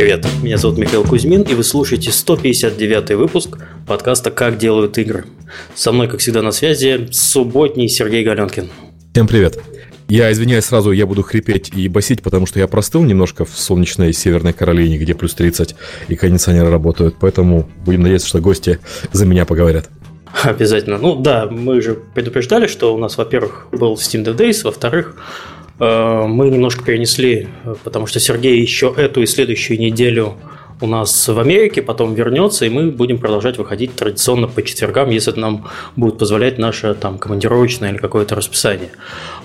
Привет, меня зовут Михаил Кузьмин, и вы слушаете 159 выпуск подкаста «Как делают игры». Со мной, как всегда, на связи субботний Сергей Галенкин. Всем привет. Я извиняюсь сразу, я буду хрипеть и басить, потому что я простыл немножко в солнечной Северной Каролине, где плюс 30 и кондиционеры работают, поэтому будем надеяться, что гости за меня поговорят. Обязательно. Ну да, мы же предупреждали, что у нас, во-первых, был Steam Dev Days, во-вторых, мы немножко перенесли, потому что Сергей еще эту и следующую неделю у нас в Америке, потом вернется, и мы будем продолжать выходить традиционно по четвергам, если это нам будет позволять наше там командировочное или какое-то расписание.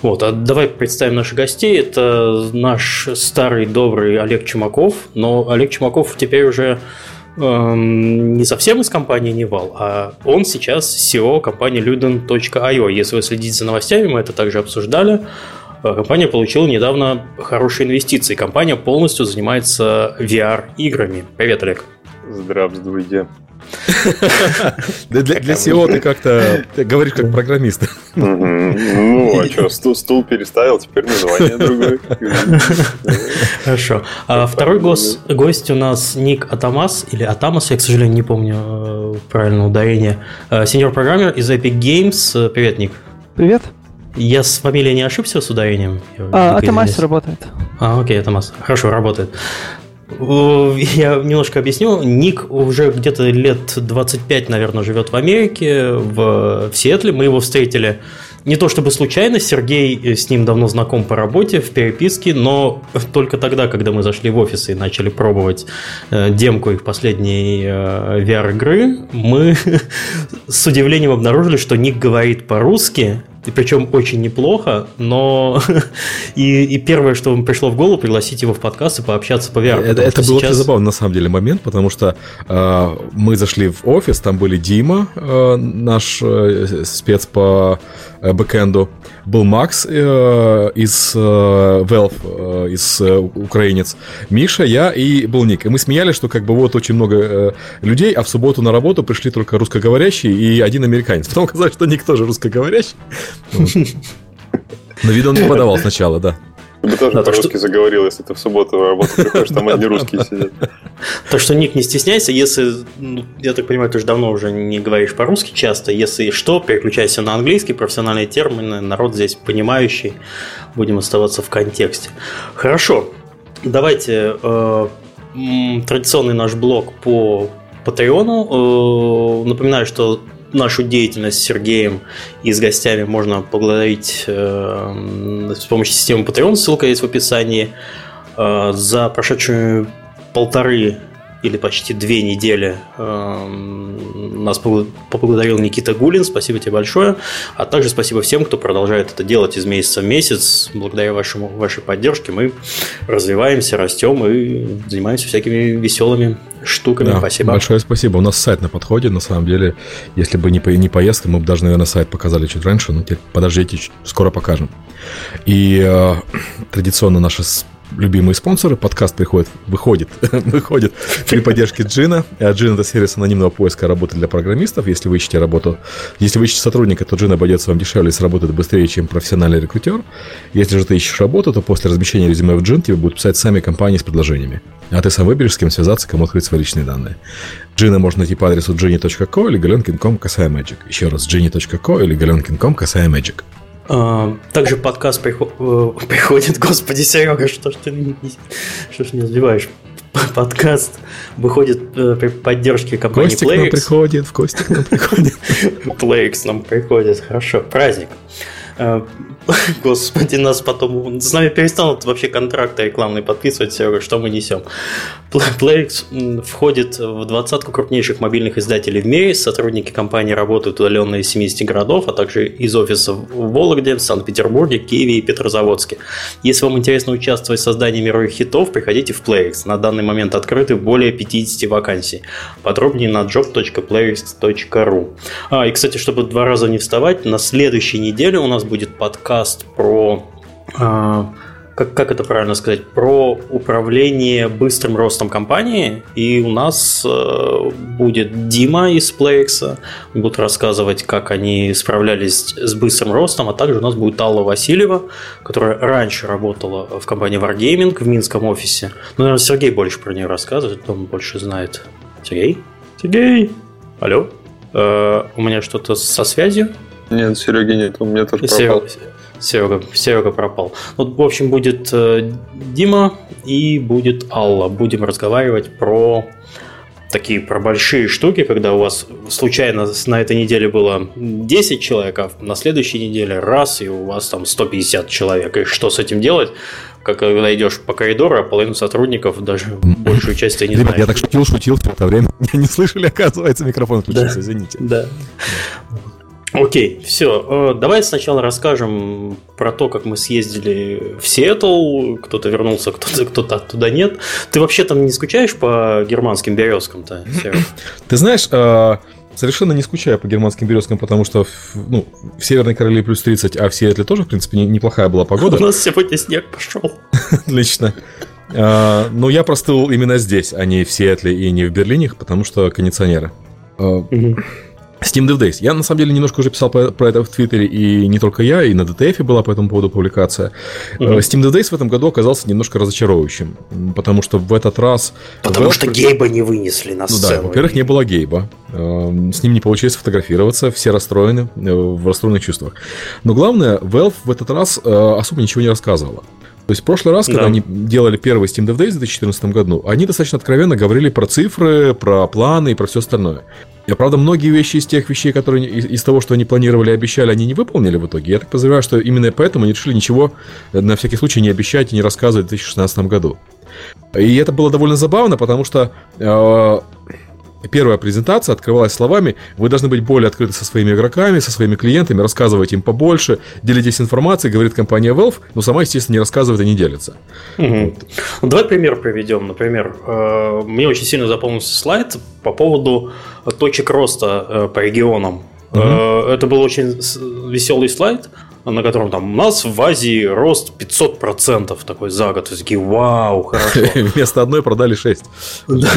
Вот, а давай представим наших гостей. Это наш старый добрый Олег Чумаков, но Олег Чумаков теперь уже Эм, не совсем из компании Nival, а он сейчас CEO компании Luden.io. Если вы следите за новостями, мы это также обсуждали. Э, компания получила недавно хорошие инвестиции. Компания полностью занимается VR-играми. Привет, Олег. Здравствуйте. Для, для SEO ты как-то говоришь как программист. Ну, а что, стул, стул переставил, теперь название другое. Хорошо. А второй гость, гость у нас Ник Атамас, или Атамас, я, к сожалению, не помню э, правильное ударение. Э, сеньор-программер из Epic Games. Привет, Ник. Привет. Я с фамилией не ошибся с ударением? А, Атамас работает. А, окей, Атамас. Хорошо, работает. Я немножко объясню. Ник уже где-то лет 25, наверное, живет в Америке, в, в Сиэтле. Мы его встретили не то чтобы случайно, Сергей с ним давно знаком по работе, в переписке, но только тогда, когда мы зашли в офис и начали пробовать э, демку их последней э, VR-игры, мы с удивлением обнаружили, что Ник говорит по-русски, и причем очень неплохо, но и, и первое, что вам пришло в голову, пригласить его в подкаст и пообщаться по VR. Это, это был сейчас... очень забавный на самом деле момент, потому что э, мы зашли в офис, там были Дима, э, наш э, спец по бэкэнду, был Макс э, из э, Valve, э, из э, украинец, Миша, я и был Ник. И мы смеялись, что как бы вот очень много э, людей, а в субботу на работу пришли только русскоговорящие и один американец. Потом оказалось, что Ник тоже русскоговорящий. Но вид он не подавал сначала, да. Ты бы тоже да, по-русски что... заговорил, если ты в субботу на работу приходишь, там одни русские сидят. Так что, Ник, не стесняйся, если, ну, я так понимаю, ты же давно уже не говоришь по-русски часто, если что, переключайся на английский, профессиональные термины, народ здесь понимающий, будем оставаться в контексте. Хорошо, давайте э, традиционный наш блог по Патреону. Э, напоминаю, что нашу деятельность с Сергеем и с гостями можно поблагодарить э, с помощью системы Patreon, ссылка есть в описании. Э, за прошедшие полторы или почти две недели эм, нас поблагодарил Никита Гулин. Спасибо тебе большое. А также спасибо всем, кто продолжает это делать из месяца в месяц. Благодаря вашему, вашей поддержке мы развиваемся, растем и занимаемся всякими веселыми штуками. Да, спасибо. Большое спасибо. У нас сайт на подходе. На самом деле, если бы не, не поездка, мы бы даже, наверное, сайт показали чуть раньше. Но теперь подождите, скоро покажем. И э, традиционно наша любимые спонсоры. Подкаст приходит, выходит, выходит при поддержке Джина. Джин это сервис анонимного поиска работы для программистов. Если вы ищете работу, если вы ищете сотрудника, то Джин обойдется вам дешевле и сработает быстрее, чем профессиональный рекрутер. Если же ты ищешь работу, то после размещения резюме в Джин тебе будут писать сами компании с предложениями. А ты сам выберешь, с кем связаться, кому открыть свои личные данные. Джина можно найти по адресу jenny.co или galenkin.com касая magic. Еще раз, jenny.co или galenkin.com касая magic. А, также подкаст э, приходит, господи, Серега, что ж ты что ж не сбиваешь? Подкаст выходит э, при поддержке компании Костик Playx. нам приходит, в Костик нам приходит. Playx нам приходит, хорошо, праздник. Господи, нас потом... С нами перестанут вообще контракты рекламные подписывать, Серега, что мы несем. Playx входит в двадцатку крупнейших мобильных издателей в мире. Сотрудники компании работают удаленно из 70 городов, а также из офисов в Вологде, Санкт-Петербурге, Киеве и Петрозаводске. Если вам интересно участвовать в создании мировых хитов, приходите в Playx. На данный момент открыты более 50 вакансий. Подробнее на job.playx.ru. А, и, кстати, чтобы два раза не вставать, на следующей неделе у нас будет подкаст про а, как, как это правильно сказать, про управление быстрым ростом компании. И у нас э, будет Дима из PlayX, будут рассказывать, как они справлялись с быстрым ростом, а также у нас будет Алла Васильева, которая раньше работала в компании Wargaming в Минском офисе. Ну, наверное, Сергей больше про нее рассказывает, он больше знает. Сергей? Сергей? Алло? Э, у меня что-то со связью? Нет, Сереги нет, у меня тоже пропал. Серега, Серега пропал. Вот, в общем, будет э, Дима и будет Алла. Будем разговаривать про такие про большие штуки, когда у вас случайно на этой неделе было 10 человек, а на следующей неделе раз, и у вас там 150 человек. И что с этим делать? Как когда идешь по коридору, а половину сотрудников даже большую часть ты не Ребят, знаешь. я так шутил, шутил все это время. Меня не слышали, оказывается, микрофон включился, извините. Да. Окей, все. Давай сначала расскажем про то, как мы съездили в Сиэтл. Кто-то вернулся, кто-то кто оттуда нет. Ты вообще там не скучаешь по германским березкам-то? Ты знаешь, э, совершенно не скучаю по германским березкам, потому что в, ну, в Северной Королеве плюс 30, а в Сиэтле тоже, в принципе, не- неплохая была погода. У нас сегодня снег пошел. Отлично. А, Но я простыл именно здесь, а не в Сиэтле и не в Берлине, потому что кондиционеры. Steam Dev Days. Я, на самом деле, немножко уже писал про про это в Твиттере, и не только я, и на DTF была по этому поводу публикация. Э, Steam Dev Days в этом году оказался немножко разочаровывающим, потому что в этот раз... Потому что Гейба не вынесли на Ну да, сцену. во-первых, не было Гейба. Эм, С ним не получилось сфотографироваться, все расстроены, э, в расстроенных чувствах. Но главное, Valve в этот раз э, особо ничего не рассказывала. То есть в прошлый раз, когда Да. они делали первый Steam Dev Days в 2014 году, они достаточно откровенно говорили про цифры, про планы и про все остальное. Я, правда, многие вещи из тех вещей, которые из, из того, что они планировали и обещали, они не выполнили в итоге. Я так подозреваю, что именно поэтому они решили ничего э, на всякий случай не обещать и не рассказывать в 2016 году. И это было довольно забавно, потому что э, первая презентация открывалась словами «Вы должны быть более открыты со своими игроками, со своими клиентами, рассказывать им побольше, делитесь информацией», говорит компания Valve, но сама, естественно, не рассказывает и не делится. Ну, Давай пример приведем. Например, э, мне очень сильно запомнился слайд по поводу точек роста э, по регионам. Э, Это был очень веселый слайд, на котором там у нас в Азии рост 500% такой за год. И такие, вау, хорошо. Вместо одной продали шесть. Да.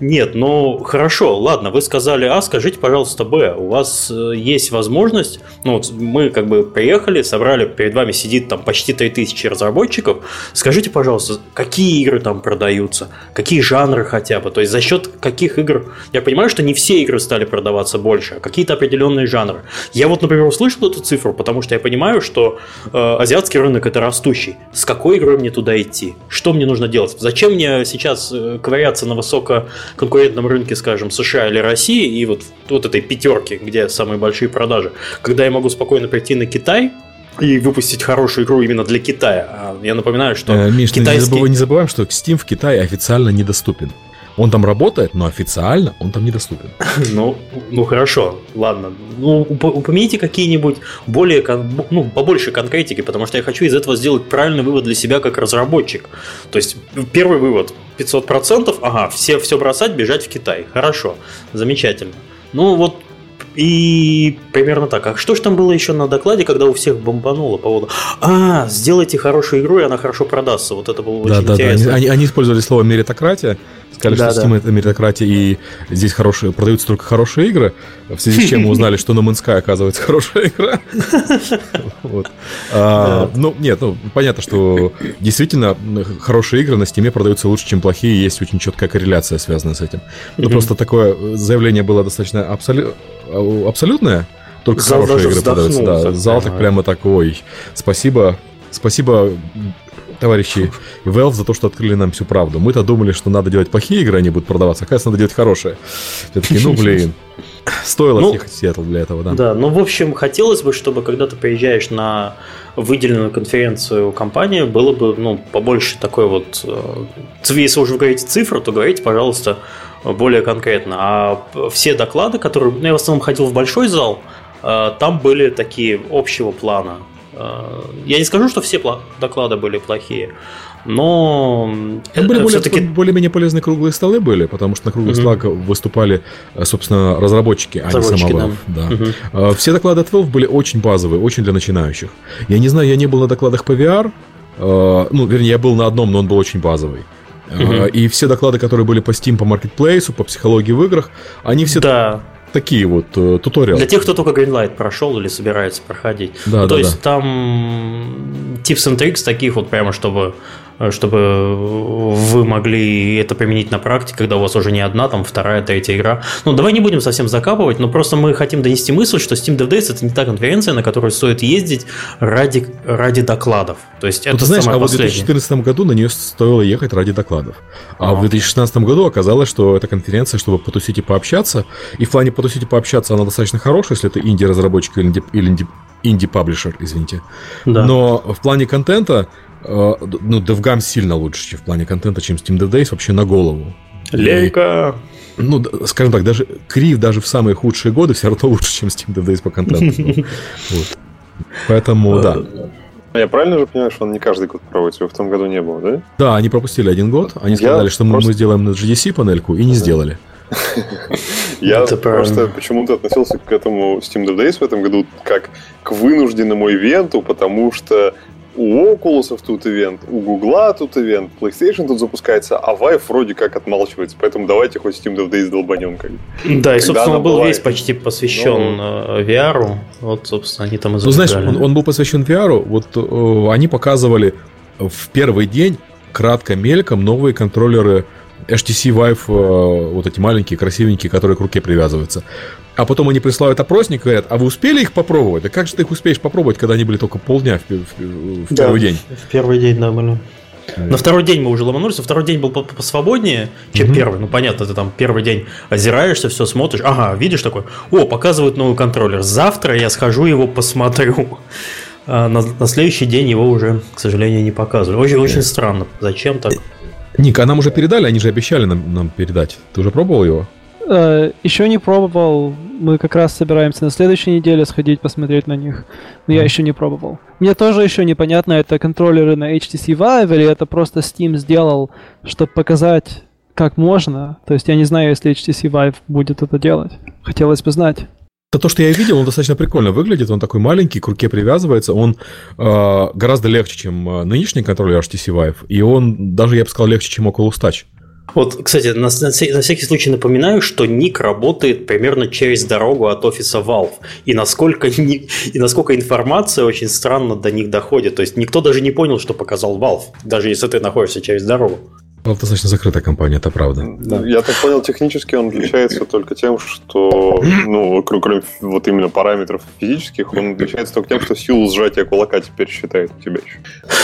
Нет, ну хорошо, ладно, вы сказали А, скажите, пожалуйста, Б. У вас э, есть возможность, ну вот мы как бы приехали, собрали, перед вами сидит там почти 3000 разработчиков. Скажите, пожалуйста, какие игры там продаются, какие жанры хотя бы, то есть за счет каких игр. Я понимаю, что не все игры стали продаваться больше, а какие-то определенные жанры. Я вот, например, услышал эту цифру, потому что я понимаю, что э, азиатский рынок это растущий. С какой игрой мне туда идти? Что мне нужно делать? Зачем мне сейчас э, ковыряться на высококонкурентном рынке, скажем, США или России и вот, вот этой пятерки, где самые большие продажи, когда я могу спокойно прийти на Китай и выпустить хорошую игру именно для Китая. А я напоминаю, что Э, Миш, ну, не, китайский... забывай- не забываем, что Steam в Китае официально недоступен. Он там работает, но официально он там недоступен. Ну, ну хорошо, ладно. Ну, уп- упомяните какие-нибудь более, ну, побольше конкретики, потому что я хочу из этого сделать правильный вывод для себя как разработчик. То есть, первый вывод, 500%, ага, все, все бросать, бежать в Китай. Хорошо, замечательно. Ну, вот и примерно так. А что ж там было еще на докладе, когда у всех бомбануло по поводу А, сделайте хорошую игру, и она хорошо продастся. Вот это было Да, очень да, да. Они, интересно. они- использовали слово меритократия, сказали, Да, что да. Steam это меритократия, и здесь хорошие, продаются только хорошие игры, в связи с чем мы узнали, что No Man's оказывается хорошая игра. А, Ну, нет, ну, понятно, что действительно хорошие игры на Steam продаются лучше, чем плохие, есть очень четкая корреляция, связанная с этим. Ну, Мгм. просто такое заявление было достаточно абсолю- а, абсолютное, только Зал игры продаются. вздохнул Да, так зал так прямо. такой. Спасибо, спасибо, товарищи Valve за то, что открыли нам всю правду. Мы-то думали, что надо делать плохие игры, они будут продаваться. Оказывается, надо делать хорошие. Все таки ну, блин. Стоило Ну, съехать в Сиэтл для этого, да. Да, ну, в общем, хотелось бы, чтобы когда ты приезжаешь на выделенную конференцию компании, было бы, ну, побольше такой вот... э, Если уже говорите цифру, то говорите, пожалуйста, более конкретно. А все доклады, которые... Ну, я в основном ходил в большой зал, э, там были такие общего плана. Э, Я не скажу, что все доклады были плохие, но Там были более, более-менее полезные круглые столы были, потому что на круглых Мгм. столах выступали, э, собственно, разработчики, а не Valve. Да. Мгм. Э, Все доклады от Valve были очень базовые, очень для начинающих. Я не знаю, я не был на докладах по VR, э, ну, вернее, я был на одном, но он был очень базовый. Угу. И все доклады, которые были по Steam, по маркетплейсу, по психологии в играх, они все да. такие вот э, туториалы. Для тех, кто только Greenlight прошел или собирается проходить. Да, ну, да, то да. есть там tips and tricks таких вот прямо, чтобы чтобы вы могли это применить на практике, когда у вас уже не одна, там вторая, третья игра. Ну, давай не будем совсем закапывать, но просто мы хотим донести мысль, что Steam Dev Days это не та конференция, на которую стоит ездить ради, ради докладов. То есть ну, это ты знаешь, а в 2014 году на нее стоило ехать ради докладов. А, а в 2016 году оказалось, что это конференция, чтобы потусить и пообщаться. И в плане потусить и пообщаться она достаточно хорошая, если это инди-разработчик или инди, инди-паблишер, извините. Да. Но в плане контента Э, ну, DevGam сильно лучше чем в плане контента, чем Steam Dev Days вообще на голову. Лейка! И, ну, скажем так, даже Крив даже в самые худшие годы все равно лучше, чем Steam Dev Days по контенту. Поэтому, да. А я правильно же понимаю, что он не каждый год проводится? Его в том году не было, да? Да, они пропустили один год. Они сказали, что просто... мы сделаем на GDC панельку, и не сделали. Я просто почему-то относился к этому Steam Dev Days в этом году как к вынужденному ивенту, потому что у Oculus тут ивент, у Google тут ивент, PlayStation тут запускается, а Vive вроде как отмалчивается, поэтому давайте хоть Steam Dev Days долбанем. Как. Да, и, собственно, был бывает. весь почти посвящен Но... Э, VR. Вот, собственно, они там и Ну, знаешь, он, он был посвящен VR, вот э, они показывали в первый день кратко мельком новые контроллеры HTC Vive, э, вот эти маленькие, красивенькие, которые к руке привязываются. А потом они присылают опросник и говорят, а вы успели их попробовать? Да как же ты их успеешь попробовать, когда они были только полдня в, в, в да, первый день? В первый день, да, были. На второй день мы уже ломанулись, на второй день был посвободнее, чем mm первый. Ну, понятно, ты там первый день озираешься, все смотришь. Ага, видишь такой, о, показывают новый контроллер. Завтра я схожу его посмотрю. А на, на следующий день его уже, к сожалению, не показывали. Очень, очень странно. Зачем так? Ник, а нам уже передали, они же обещали нам, нам передать. Ты уже пробовал его? Э, еще не пробовал. Мы как раз собираемся на следующей неделе сходить посмотреть на них. Но я еще не пробовал. Мне тоже еще непонятно, это контроллеры на HTC Vive или это просто Steam сделал, чтобы показать, как можно. То есть я не знаю, если HTC Vive будет это делать. Хотелось бы знать. Это то, что я видел, он достаточно прикольно выглядит. Он такой маленький, к руке привязывается. Он э, гораздо легче, чем э, нынешний контроллер HTC Vive. И он даже, я бы сказал, легче, чем Oculus Touch. Вот, кстати, на, на, на всякий случай напоминаю, что ник работает примерно через дорогу от офиса Valve. И насколько, и насколько информация очень странно до них доходит. То есть никто даже не понял, что показал Valve, даже если ты находишься через дорогу. Valve достаточно закрытая компания, это правда. Да. Я так понял, технически он отличается только тем, что, ну, кроме вот именно параметров физических, он отличается только тем, что силу сжатия кулака теперь считает у тебя еще.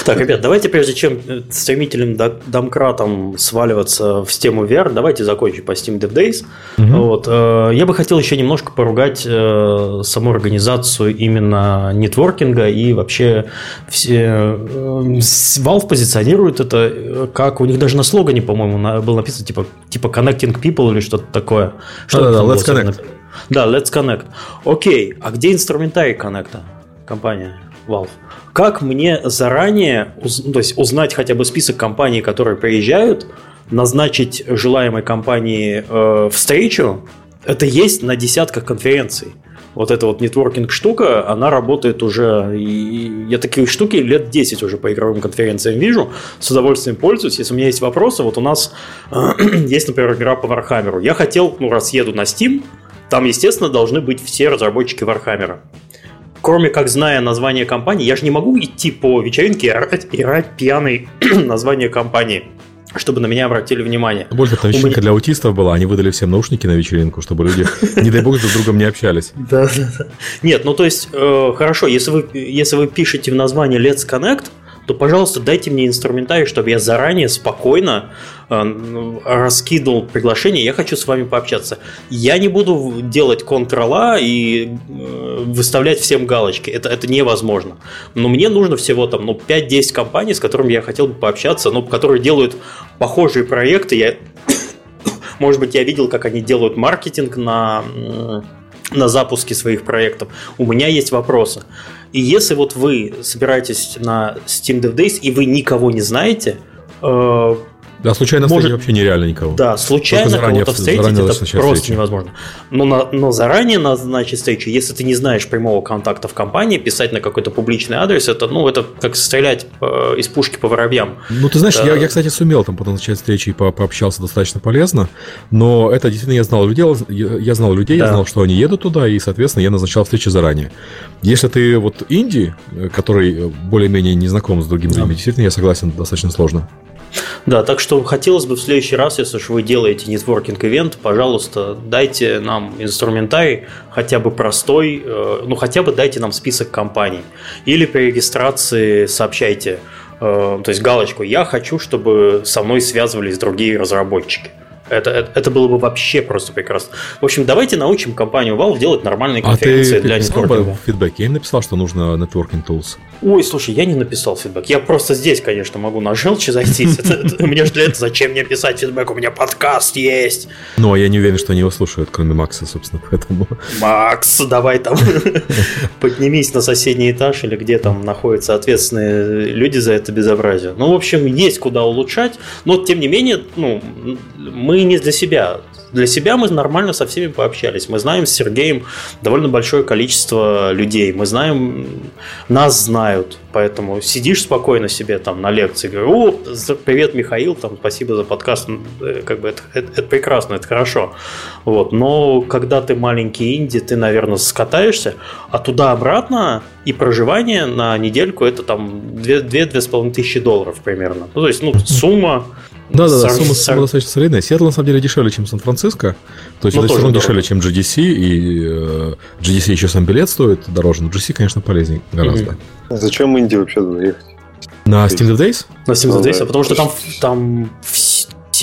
Так, ребят, давайте прежде чем э, стремительным домкратом сваливаться в тему VR, давайте закончим по Steam Dev Days. Угу. Вот, э, я бы хотел еще немножко поругать э, саму организацию именно нетворкинга и вообще все... Valve позиционирует это как у них даже на слогане, по-моему, на, было написано типа, типа Connecting People или что-то такое. Что да, да, Let's Connect. Да, Let's Connect. Окей, а где инструментарий коннекта? Компания Valve. Как мне заранее ну, то есть узнать хотя бы список компаний, которые приезжают, назначить желаемой компании э, встречу? Это есть на десятках конференций вот эта вот нетворкинг штука, она работает уже, и я такие штуки лет 10 уже по игровым конференциям вижу, с удовольствием пользуюсь. Если у меня есть вопросы, вот у нас есть, например, игра по Warhammer. Я хотел, ну, раз еду на Steam, там, естественно, должны быть все разработчики Warhammer. Кроме как зная название компании, я же не могу идти по вечеринке и орать, и орать пьяный название компании чтобы на меня обратили внимание. Больше там вечеринка меня... для аутистов была, они выдали всем наушники на вечеринку, чтобы люди, не дай бог, друг с другом не общались. Да, да, да. Нет, ну то есть, э, хорошо, если вы, если вы пишете в названии Let's Connect, то, пожалуйста, дайте мне инструментарий, чтобы я заранее спокойно э, раскидывал приглашение, я хочу с вами пообщаться. Я не буду делать Ctrl-A и э, выставлять всем галочки, это, это невозможно. Но мне нужно всего там ну, 5-10 компаний, с которыми я хотел бы пообщаться, но которые делают похожие проекты. Я, может быть, я видел, как они делают маркетинг на на запуске своих проектов. У меня есть вопросы. И если вот вы собираетесь на Steam Dev Days и вы никого не знаете, э, Да, случайно может, вообще нереально никого. Да, случайно кого-то встретить это просто встречи. невозможно. Но, на, но заранее назначить встречу, если ты не знаешь прямого контакта в компании, писать на какой-то публичный адрес, это, ну, это как стрелять э, из пушки по воробьям. Ну, ты знаешь, да. я, я, кстати, сумел там потом начать встречи и по пообщался достаточно полезно, но это действительно я знал людей, я знал людей, да. я знал, что они едут туда, и, соответственно, я назначал встречи заранее. Если ты вот инди, э, который более-менее не знаком с другими да. людьми, действительно, я согласен, достаточно сложно. Да, так что хотелось бы в следующий раз, если уж вы делаете нетворкинг ивент, пожалуйста, дайте нам инструментарий, хотя бы простой, э, ну хотя бы дайте нам список компаний. Или при регистрации сообщайте, э, то есть галочку «Я хочу, чтобы со мной связывались другие разработчики». Это, это, это было бы вообще просто прекрасно. В общем, давайте научим компанию Valve делать нормальные конференции а ты для нетворкинга. в фидбэке? Я им написал, что нужно networking tools. Ой, слушай, я не написал фидбэк. Я просто здесь, конечно, могу на желчи зайти. Мне же для этого зачем мне писать фидбэк? У меня подкаст есть. Ну, а я не уверен, что они его слушают, кроме Макса, собственно, поэтому... Макс, давай там поднимись на соседний этаж или где там находятся ответственные люди за это безобразие. Ну, в общем, есть куда улучшать, но, тем не менее, ну, мы не для себя для себя мы нормально со всеми пообщались. Мы знаем с Сергеем довольно большое количество людей. Мы знаем, нас знают. Поэтому сидишь спокойно себе там на лекции, говорю, о, привет, Михаил, там, спасибо за подкаст. Э, как бы это, это, это прекрасно, это хорошо. Вот. Но когда ты маленький инди, ты, наверное, скатаешься, а туда-обратно и проживание на недельку это там 2-2,5 тысячи долларов примерно. Ну, то есть, ну, сумма да, да, да, сумма, сумма достаточно солидная. Сиэтл на самом деле дешевле, чем Сан-Франциско. То есть ну, это все равно дешевле, чем GDC, и э, GDC еще сам билет стоит дороже, но GDC, конечно, полезнее гораздо. Mm-hmm. Зачем Индии вообще туда ехать? На Steam Dev Days? На Steam Dev Days, а потому что там, там все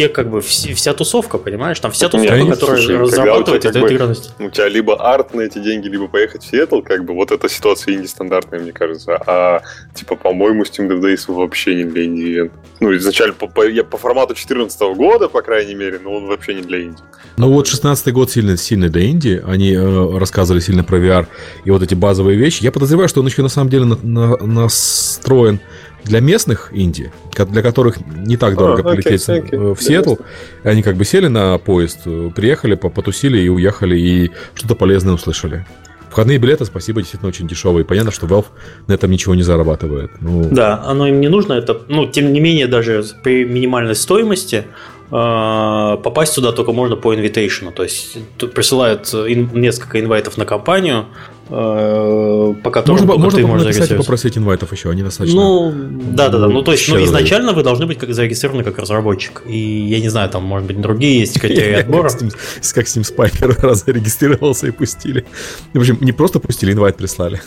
как бы вся, вся тусовка, понимаешь? Там вся тусовка, Конечно, которая слушай, разрабатывает и дает игральность. У тебя либо арт на эти деньги, либо поехать в Сиэтл, как бы вот эта ситуация инди стандартная, мне кажется. А типа, по-моему, Steam Dev Days вообще не для инди Ну, изначально по, по, я по формату 2014 года, по крайней мере, но он вообще не для инди. Ну вот 16 год сильно, сильно для инди. Они э, рассказывали сильно про VR и вот эти базовые вещи. Я подозреваю, что он еще на самом деле на, на, настроен для местных инди, для которых не так дорого oh, полететь okay, в Сиэтл, они как бы сели на поезд, приехали, потусили и уехали, и что-то полезное услышали. Входные билеты, спасибо, действительно очень дешевые. Понятно, что Valve на этом ничего не зарабатывает. Ну... Да, оно им не нужно. Это, ну, тем не менее, даже при минимальной стоимости э, попасть сюда только можно по инвитейшну. То есть тут присылают несколько инвайтов на компанию, Э, по которым можно, можно ты можешь написать попросить инвайтов еще, они достаточно. Ну, да, да, да. Ну, то есть, ну, изначально вы должны быть как зарегистрированы как разработчик. И я не знаю, там, может быть, другие есть критерии отбора. Как с ним Spy первый раз зарегистрировался и пустили. В общем, не просто пустили, инвайт прислали.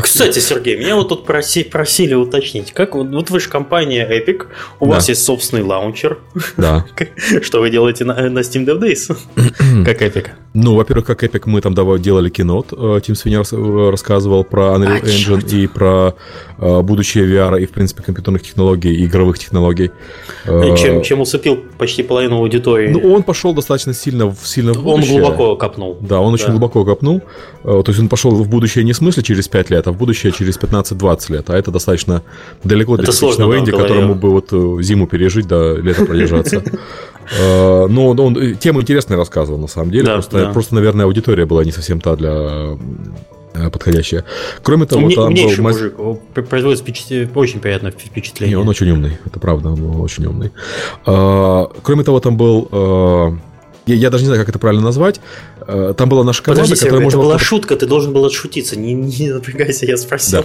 Кстати, Сергей, меня вот тут просили уточнить, как вот вы же компания Epic, у вас есть собственный лаунчер. Да. Что вы делаете на Steam Dev Days? Как Epic? Ну, во-первых, как Epic мы там делали кинот, Team Sweeney сегодня рассказывал про Unreal а, Engine черт. и про э, будущее VR и, в принципе, компьютерных технологий и игровых технологий. Э, чем, чем усыпил почти половину аудитории. Ну, он пошел достаточно сильно, сильно в будущее. Он глубоко копнул. Да, он да. очень глубоко копнул. Э, то есть он пошел в будущее не в смысле через 5 лет, а в будущее через 15-20 лет. А это достаточно далеко для типичного инди, которому бы вот э, зиму пережить, да, лето продержаться. Э, но он э, тему интересно рассказывал, на самом деле. Да, просто, да. просто, наверное, аудитория была не совсем та для подходящая. Кроме того, Умне, там был... мужик, производит впечатление, очень приятное впечатление. Не, он очень умный, это правда, он очень умный. Кроме того, там был я, я даже не знаю, как это правильно назвать. Э, там была наша команда, Подожди, которая можно... Это была шутка, ты должен был отшутиться. Не, не напрягайся, я спросил.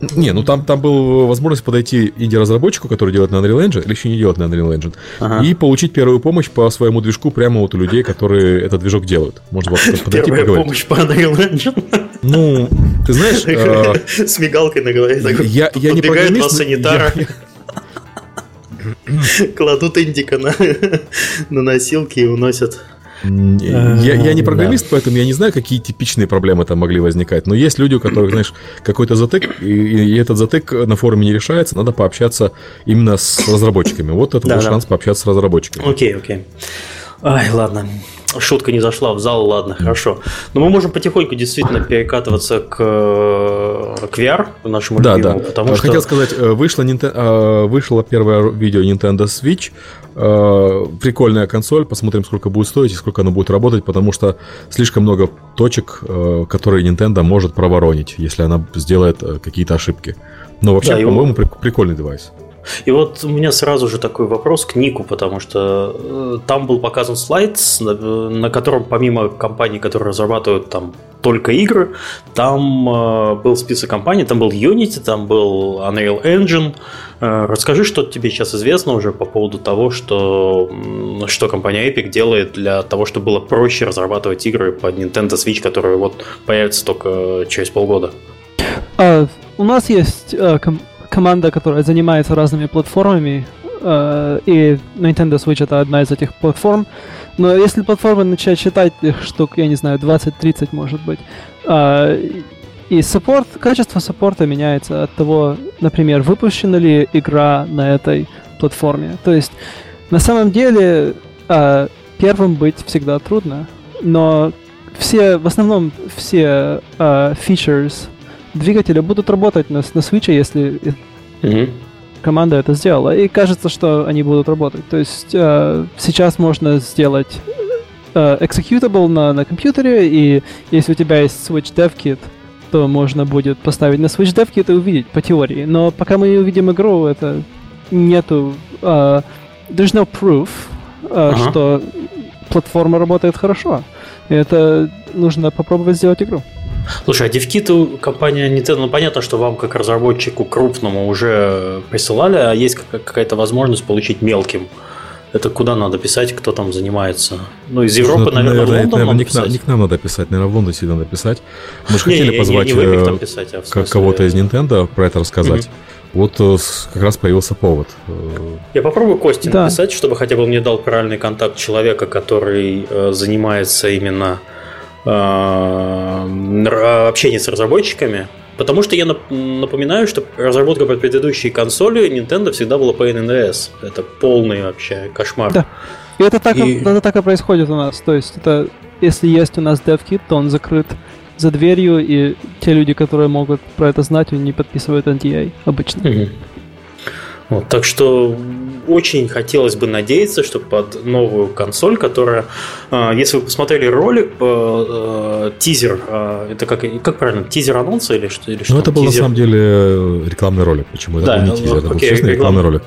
Да. Не, ну там, там была возможность подойти инди-разработчику, который делает на Unreal Engine, или еще не делает на Unreal Engine, ага. и получить первую помощь по своему движку прямо вот у людей, которые этот движок делают. Можно было подойти Первая поговорить. помощь по Unreal Engine? Ну, ты знаешь... Э, С мигалкой на голове. Я, я не программист. санитара. Кладут индика на, на носилки и уносят. Я, я не программист, да. поэтому я не знаю, какие типичные проблемы там могли возникать. Но есть люди, у которых, знаешь, какой-то затык, и, и этот затык на форуме не решается, надо пообщаться именно с разработчиками. Вот это да, был да. шанс пообщаться с разработчиками. Окей, окей. Ай, ладно. Шутка не зашла в зал, ладно, хорошо. Но мы можем потихоньку действительно перекатываться к, к VR, нашему да, любимому, да. потому что... Хотел сказать, э, вышло, Nintendo, вышло первое видео Nintendo Switch, прикольная консоль, посмотрим, сколько будет стоить и сколько она будет работать, потому что слишком много точек, которые Nintendo может проворонить, если она сделает какие-то ошибки. Но вообще, да, по-моему, его... прикольный девайс. И вот у меня сразу же такой вопрос к Нику, потому что э, там был показан слайд, на котором помимо компаний, которые разрабатывают там только игры, там э, был список компаний, там был Unity, там был Unreal Engine. Э, расскажи, что тебе сейчас известно уже по поводу того, что, что компания Epic делает для того, чтобы было проще разрабатывать игры под Nintendo Switch, которые вот появятся только через полгода. А, у нас есть ком- команда, которая занимается разными платформами, а, и Nintendo Switch это одна из этих платформ. Но если платформы начать считать их штук, я не знаю, 20-30 может быть, а, и саппорт, качество саппорта меняется от того, например, выпущена ли игра на этой платформе. То есть, на самом деле, а, первым быть всегда трудно, но все, в основном все features двигателя будут работать на, на Switch, если mm-hmm. команда это сделала. И кажется, что они будут работать. То есть э, сейчас можно сделать э, executable на, на компьютере, и если у тебя есть Switch Dev Kit, то можно будет поставить на Switch Dev Kit и увидеть по теории. Но пока мы не увидим игру, это нету... Э, there's no proof, э, uh-huh. что платформа работает хорошо. И это нужно попробовать сделать игру. Слушай, а DevKit компания Nintendo, ну понятно, что вам как разработчику крупному уже присылали, а есть какая-то возможность получить мелким. Это куда надо писать, кто там занимается? Ну, из Европы, наверное, наверное, в Лондон наверное, надо не, писать. К нам, не к нам надо писать, наверное, в Лондоне надо писать. Мы же хотели не, позвать не, э, писать, а смысле... кого-то из Nintendo про это рассказать. Mm-hmm. Вот э, как раз появился повод. Я попробую Кости да. написать, чтобы хотя бы мне дал правильный контакт человека, который э, занимается именно Э, общение с разработчиками. Потому что я напоминаю, что разработка под предыдущие консоли Nintendo всегда была по NNS. Это полный вообще кошмар. Да. И это так, и... это так и происходит у нас. То есть, это если есть у нас DevKit, то он закрыт за дверью, и те люди, которые могут про это знать, они подписывают NDA обычно. Угу. Вот, так что очень хотелось бы надеяться, что под новую консоль, которая, а, если вы посмотрели ролик, э, тизер, а, это как, как правильно, тизер анонса или что? Или что? Ну, это был тизер? на самом деле рекламный ролик. Почему? Это да, был не тизер, это окей, был честный рекламный ролик.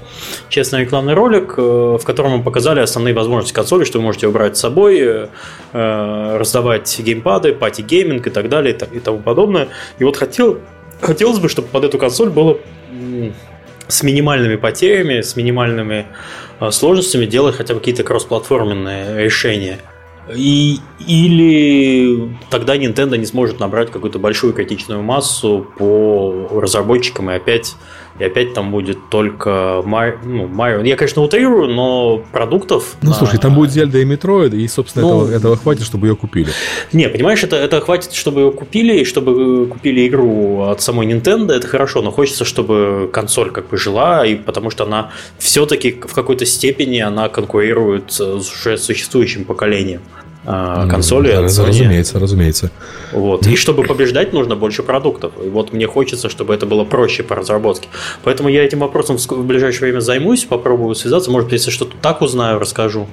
Честный рекламный ролик, э, в котором мы показали основные возможности консоли, что вы можете убрать с собой, э, раздавать геймпады, party gaming и так далее и тому подобное. И вот хотел, хотелось бы, чтобы под эту консоль было с минимальными потерями, с минимальными э, сложностями делать хотя бы какие-то кроссплатформенные решения. И, или тогда Nintendo не сможет набрать какую-то большую критичную массу по разработчикам и опять и опять там будет только Марио. Ну, Марио. Я, конечно, утрирую, но продуктов... Ну, на... слушай, там будет Зельда и Метроид, и, собственно, ну, этого, этого хватит, чтобы ее купили. Не, понимаешь, это, это хватит, чтобы ее купили, и чтобы купили игру от самой Nintendo, это хорошо, но хочется, чтобы консоль как бы жила, и потому что она все-таки в какой-то степени она конкурирует с уже существующим поколением. А, консоли. Да, разумеется, разумеется. Вот. И чтобы побеждать, нужно больше продуктов. И вот мне хочется, чтобы это было проще по разработке. Поэтому я этим вопросом в ближайшее время займусь, попробую связаться. Может быть, если что-то так узнаю, расскажу.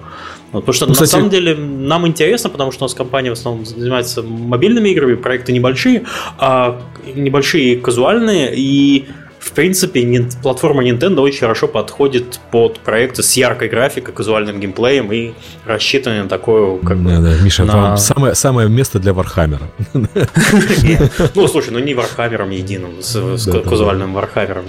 Вот, потому что ну, Кстати, на самом деле нам интересно, потому что у нас компания в основном занимается мобильными играми, проекты небольшие, а небольшие и казуальные, и в принципе, платформа Nintendo очень хорошо подходит под проекты с яркой графикой, казуальным геймплеем и рассчитанной на такую, как бы... Да, да, Миша, на... самое, самое место для Вархаммера. Ну, слушай, ну не Вархаммером единым, с казуальным Вархаммером.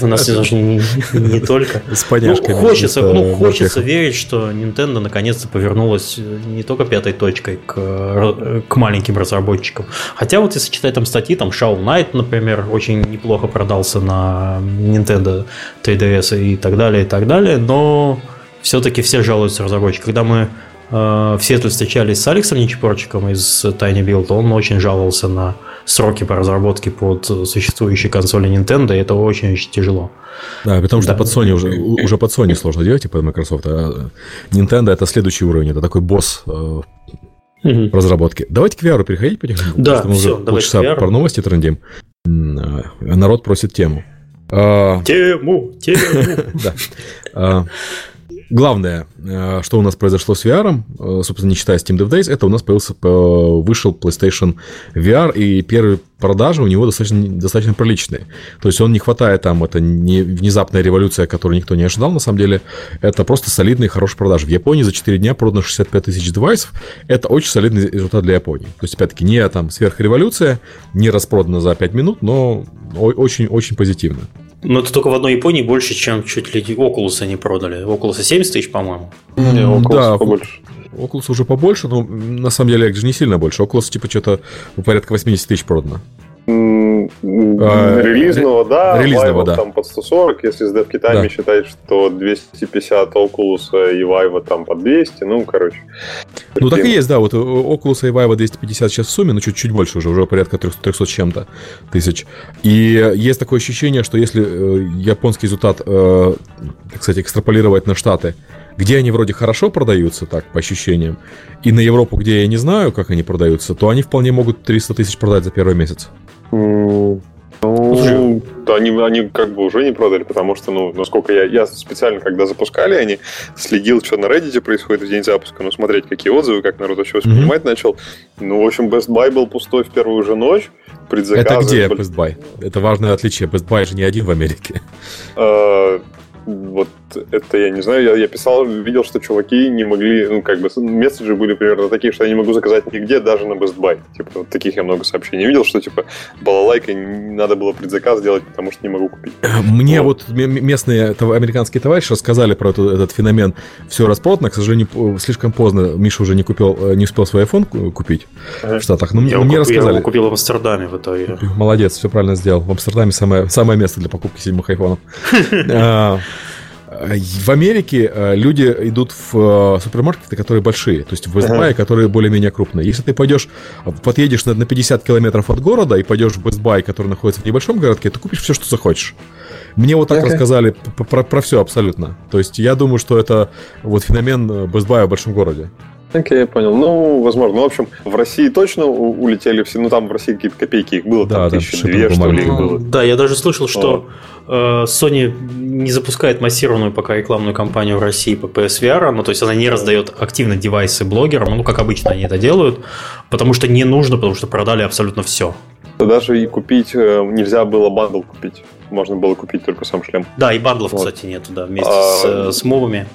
У нас не только. С поняшками. Хочется, ну, хочется верить, что Nintendo наконец-то повернулась не только пятой точкой к маленьким разработчикам. Хотя вот если читать там статьи, там Shovel Knight, например, очень неплохо продался на Nintendo 3DS и так далее, и так далее, но все-таки все жалуются разработчики. Когда мы э, все тут встречались с Алексом Нечепорчиком из Tiny Build, он очень жаловался на сроки по разработке под существующие консоли Nintendo, и это очень-очень тяжело. Да, потому что да. под Sony уже, уже под Sony сложно делать, и под Microsoft. А Nintendo это следующий уровень, это такой босс э, угу. разработки. Давайте к VR переходить потихоньку. Да, мы все, уже полчаса про новости трендим. Э, народ просит тему. А, тему, тему. Да. Главное, э, что у нас произошло с VR, э, собственно, не считая Steam Dev Days, это у нас появился, э, вышел PlayStation VR, и первые продажи у него достаточно, достаточно приличные. То есть он не хватает там, это не внезапная революция, которую никто не ожидал, на самом деле. Это просто солидные, хорошие продажи. В Японии за 4 дня продано 65 тысяч девайсов. Это очень солидный результат для Японии. То есть, опять-таки, не там сверхреволюция, не распродано за 5 минут, но очень-очень позитивно. Но это только в одной Японии больше, чем чуть ли Oculus они продали. Oculus 70 тысяч, по-моему. Не, Oculus да, побольше. Oculus уже побольше, но на самом деле же не сильно больше. Oculus типа что-то порядка 80 тысяч продано. А, релизного, да, релизного, да. там под 140, если с девкитами да. считать, что 250 Oculus и Vive там по 200, ну, короче. Ну, так и есть, да, вот Oculus и Vive 250 сейчас в сумме, но чуть-чуть больше уже, уже порядка 300, 300 чем-то тысяч. И есть такое ощущение, что если э, японский результат, э, кстати, экстраполировать на Штаты, где они вроде хорошо продаются, так, по ощущениям, и на Европу, где я не знаю, как они продаются, то они вполне могут 300 тысяч продать за первый месяц. Ну, да, они, они как бы уже не продали, потому что, ну, насколько я, я специально, когда запускали, они следил, что на Reddit происходит в день запуска, ну, смотреть, какие отзывы, как народ вообще воспринимать mm-hmm. начал. Ну, в общем, Best Buy был пустой в первую же ночь. Предзаказы... Это где Best Buy? Это важное отличие. Best Buy же не один в Америке. А, вот это я не знаю, я, я писал, видел, что чуваки не могли, ну, как бы, месседжи были примерно такие, что я не могу заказать нигде, даже на Best Buy. Типа, вот таких я много сообщений видел, что, типа, балалайка надо было предзаказ делать, потому что не могу купить. Мне вот, вот местные американские товарищи рассказали про этот, этот феномен все распродано, к сожалению, слишком поздно Миша уже не купил, э, не успел свой iPhone купить ага. в Штатах, но я мне, мне рассказали. Я его купил в Амстердаме в итоге. Молодец, все правильно сделал. В Амстердаме самое, самое место для покупки седьмых айфонов. А, в Америке э, люди идут в э, супермаркеты, которые большие, то есть в Best Buy, uh-huh. которые более-менее крупные. Если ты пойдешь, подъедешь на, на 50 километров от города и пойдешь в Best Buy, который находится в небольшом городке, ты купишь все, что захочешь. Мне вот так okay. рассказали про, про все абсолютно. То есть я думаю, что это вот феномен э, Best Buy в большом городе. Окей, okay, я понял. Ну, возможно. Ну, в общем, в России точно улетели все. Ну, там в России какие-то копейки их было, да, там тысячи две, что ли, их было. Да, я даже слышал, что Э, Sony не запускает массированную пока рекламную кампанию в России по PSVR, ну то есть она не раздает активно девайсы блогерам, ну как обычно они это делают, потому что не нужно, потому что продали абсолютно все. Даже и купить э, нельзя было бандл купить. Можно было купить только сам шлем. Да, и бандлов, вот. кстати, нету, да, вместе а, с, э, с мовами.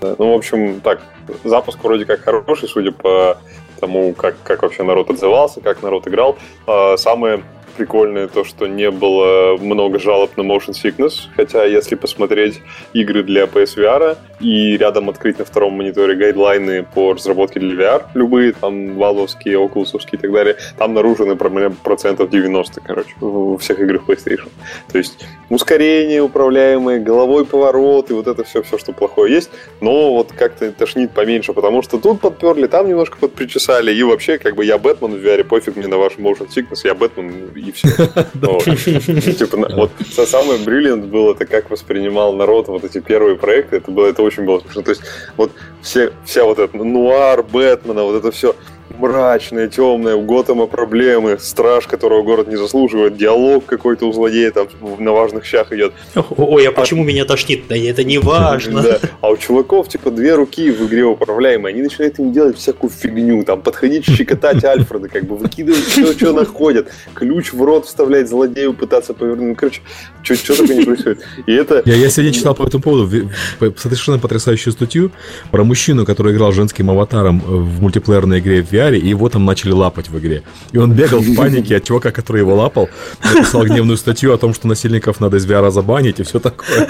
Ну, в общем, так, запуск вроде как хороший, судя по тому, как, как вообще народ отзывался, как народ играл. А, самое прикольное то, что не было много жалоб на motion sickness, хотя если посмотреть игры для PSVR и рядом открыть на втором мониторе гайдлайны по разработке для VR, любые, там, валовские, окулусовские и так далее, там наружены процентов 90, короче, в всех играх PlayStation. То есть ускорение управляемое, головой поворот и вот это все, все, что плохое есть, но вот как-то тошнит поменьше, потому что тут подперли, там немножко подпричесали, и вообще, как бы я Бэтмен в VR, пофиг мне на ваш motion sickness, я Бэтмен и все. Типа, вот самое бриллиант было, это как воспринимал народ вот эти первые проекты, это было, это очень было смешно. То есть, вот все, вся вот эта нуар Бэтмена, вот это все, мрачное, темное, у Готэма проблемы, страж, которого город не заслуживает, диалог какой-то у злодея там на важных щах идет. Ой, а почему а... меня тошнит? Да это не важно. Да. А у чуваков, типа, две руки в игре управляемые, они начинают им делать всякую фигню, там, подходить, щекотать Альфреда, как бы выкидывать все, что находят, ключ в рот вставлять злодею, пытаться повернуть. Ну, короче, что такое не происходит. И это... Я, я сегодня читал по этому поводу совершенно потрясающую статью про мужчину, который играл женским аватаром в мультиплеерной игре в VR, и его там начали лапать в игре. И он бегал в панике от чувака, который его лапал, написал гневную статью о том, что насильников надо из VR забанить и все такое.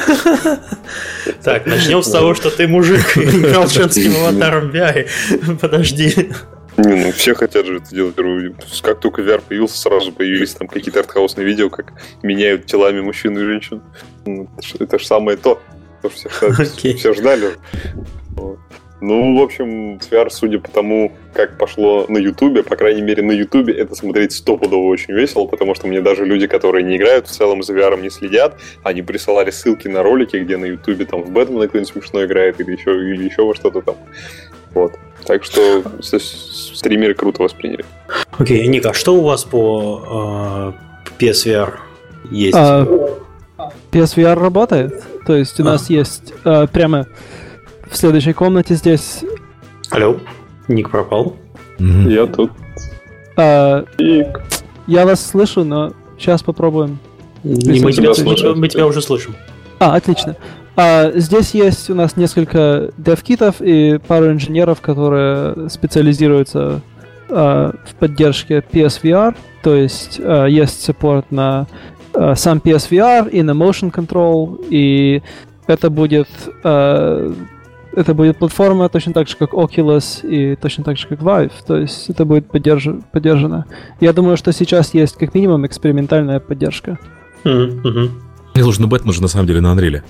Так, начнем с того, что ты мужик, играл женским аватаром в VR. Подожди. Не, ну все хотят же это делать. Как только VR появился, сразу появились там какие-то артхаусные видео, как меняют телами мужчин и женщин. Ну, это же самое то. То, что все, okay. все ждали. Вот. Ну, в общем, VR, судя по тому, как пошло на Ютубе, по крайней мере, на Ютубе это смотреть стопудово очень весело, потому что мне даже люди, которые не играют в целом за VR, не следят, они присылали ссылки на ролики, где на Ютубе там в Бэтмена кто-нибудь смешно играет или еще, или еще во что-то там. Вот. Так что стримеры круто восприняли. Окей, okay, Ника, что у вас по э, PSVR есть? А, PSVR работает. То есть у а. нас есть э, прямо в следующей комнате здесь... Алло, Ник пропал. Mm-hmm. Я тут. А, Ник. Я вас слышу, но сейчас попробуем. Не, мы, тебя, слышим. мы тебя уже слышим. А, отлично. А, здесь есть у нас несколько девкитов и пару инженеров, которые специализируются а, в поддержке PSVR. То есть а, есть support на а, сам PSVR и на motion control, и это будет а, это будет платформа точно так же, как Oculus и точно так же, как Vive. То есть это будет поддерж... поддержано. Я думаю, что сейчас есть как минимум экспериментальная поддержка. Mm-hmm. Не слушай, ну Бэтмен же на самом деле на Unreal.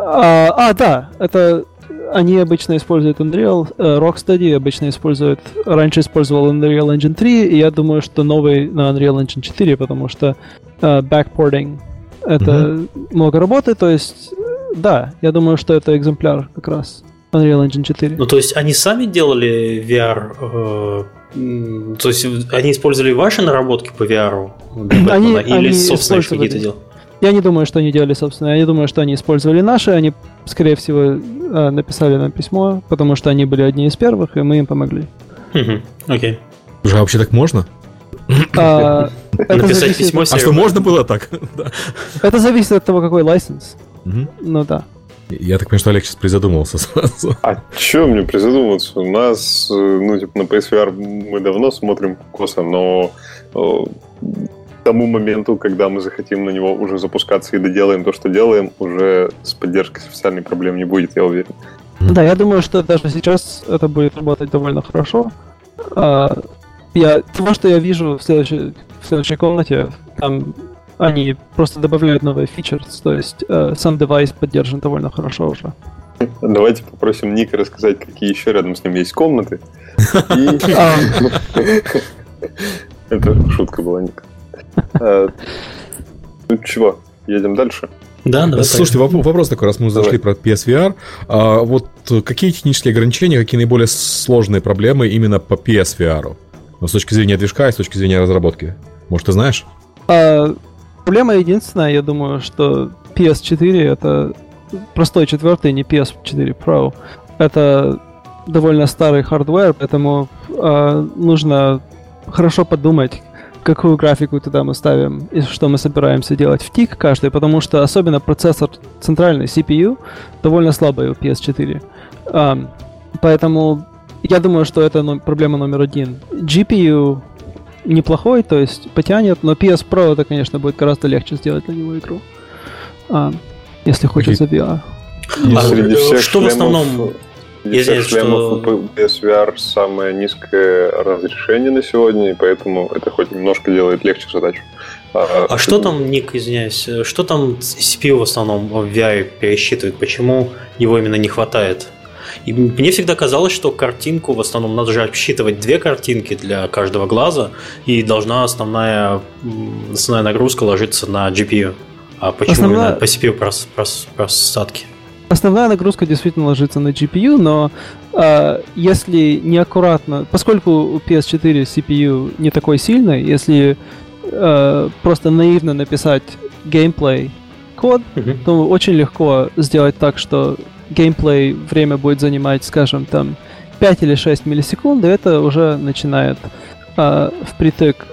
А, а, да, это они обычно используют Unreal, э, Rocksteady обычно использует, раньше использовал Unreal Engine 3, и я думаю, что новый на Unreal Engine 4, потому что uh, backporting это mm-hmm. много работы, то есть да, я думаю, что это экземпляр как раз. Unreal Engine 4. Ну, то есть они сами делали VR, э, то есть они использовали ваши наработки по VR они, или они собственно какие-то делали? Я не думаю, что они делали собственно. Я не думаю, что они использовали наши. Они, скорее всего, э, написали нам письмо, потому что они были одни из первых, и мы им помогли. Окей. Okay. Уже вообще так можно? А, Написать письмо А что, можно было так? Это зависит от того, какой лайсенс. Ну да. Я так понимаю, что Олег сейчас призадумался сразу. А что мне призадумываться? У нас, э, ну, типа, на PSVR мы давно смотрим косо, но э, к тому моменту, когда мы захотим на него уже запускаться и доделаем то, что делаем, уже с поддержкой официальной проблем не будет, я уверен. Да, я думаю, что даже сейчас это будет работать довольно хорошо. А, я, того, что я вижу в следующей, в следующей комнате, там они просто добавляют новые фичерс, то есть э, сам девайс поддержан довольно хорошо уже. Давайте попросим Ника рассказать, какие еще рядом с ним есть комнаты. А. Это шутка была, Ник. Э, ну чего, едем дальше? Да, да. Слушайте, вопрос, вопрос такой, раз мы зашли про PSVR. А, вот какие технические ограничения, какие наиболее сложные проблемы именно по PSVR? Ну, с точки зрения движка и с точки зрения разработки. Может, ты знаешь? А, Проблема единственная, я думаю, что PS4 это простой четвертый, не PS4 Pro. Это довольно старый hardware, поэтому э, нужно хорошо подумать, какую графику туда мы ставим и что мы собираемся делать в тик каждый, потому что особенно процессор центральный CPU довольно слабый у PS4. Um, поэтому я думаю, что это ну, проблема номер один. GPU неплохой, то есть потянет, но PS Pro это, конечно, будет гораздо легче сделать для него игру, а, если хочется VR. А, среди всех что шлемов, в основном... Всех шлемов что... PSVR самое низкое разрешение на сегодня, и поэтому это хоть немножко делает легче задачу. А, а что там, Ник, извиняюсь, что там CPU в основном в VR пересчитывает? Почему его именно не хватает? И мне всегда казалось, что картинку в основном надо же обсчитывать две картинки для каждого глаза, и должна основная, основная нагрузка ложиться на GPU. А почему основная... именно по CPU прос, прос, просадки? Основная нагрузка действительно ложится на GPU, но э, если неаккуратно, поскольку у PS4 CPU не такой сильный, если э, просто наивно написать геймплей код, mm-hmm. то очень легко сделать так, что геймплей время будет занимать, скажем, там 5 или 6 миллисекунд, и это уже начинает а, впритык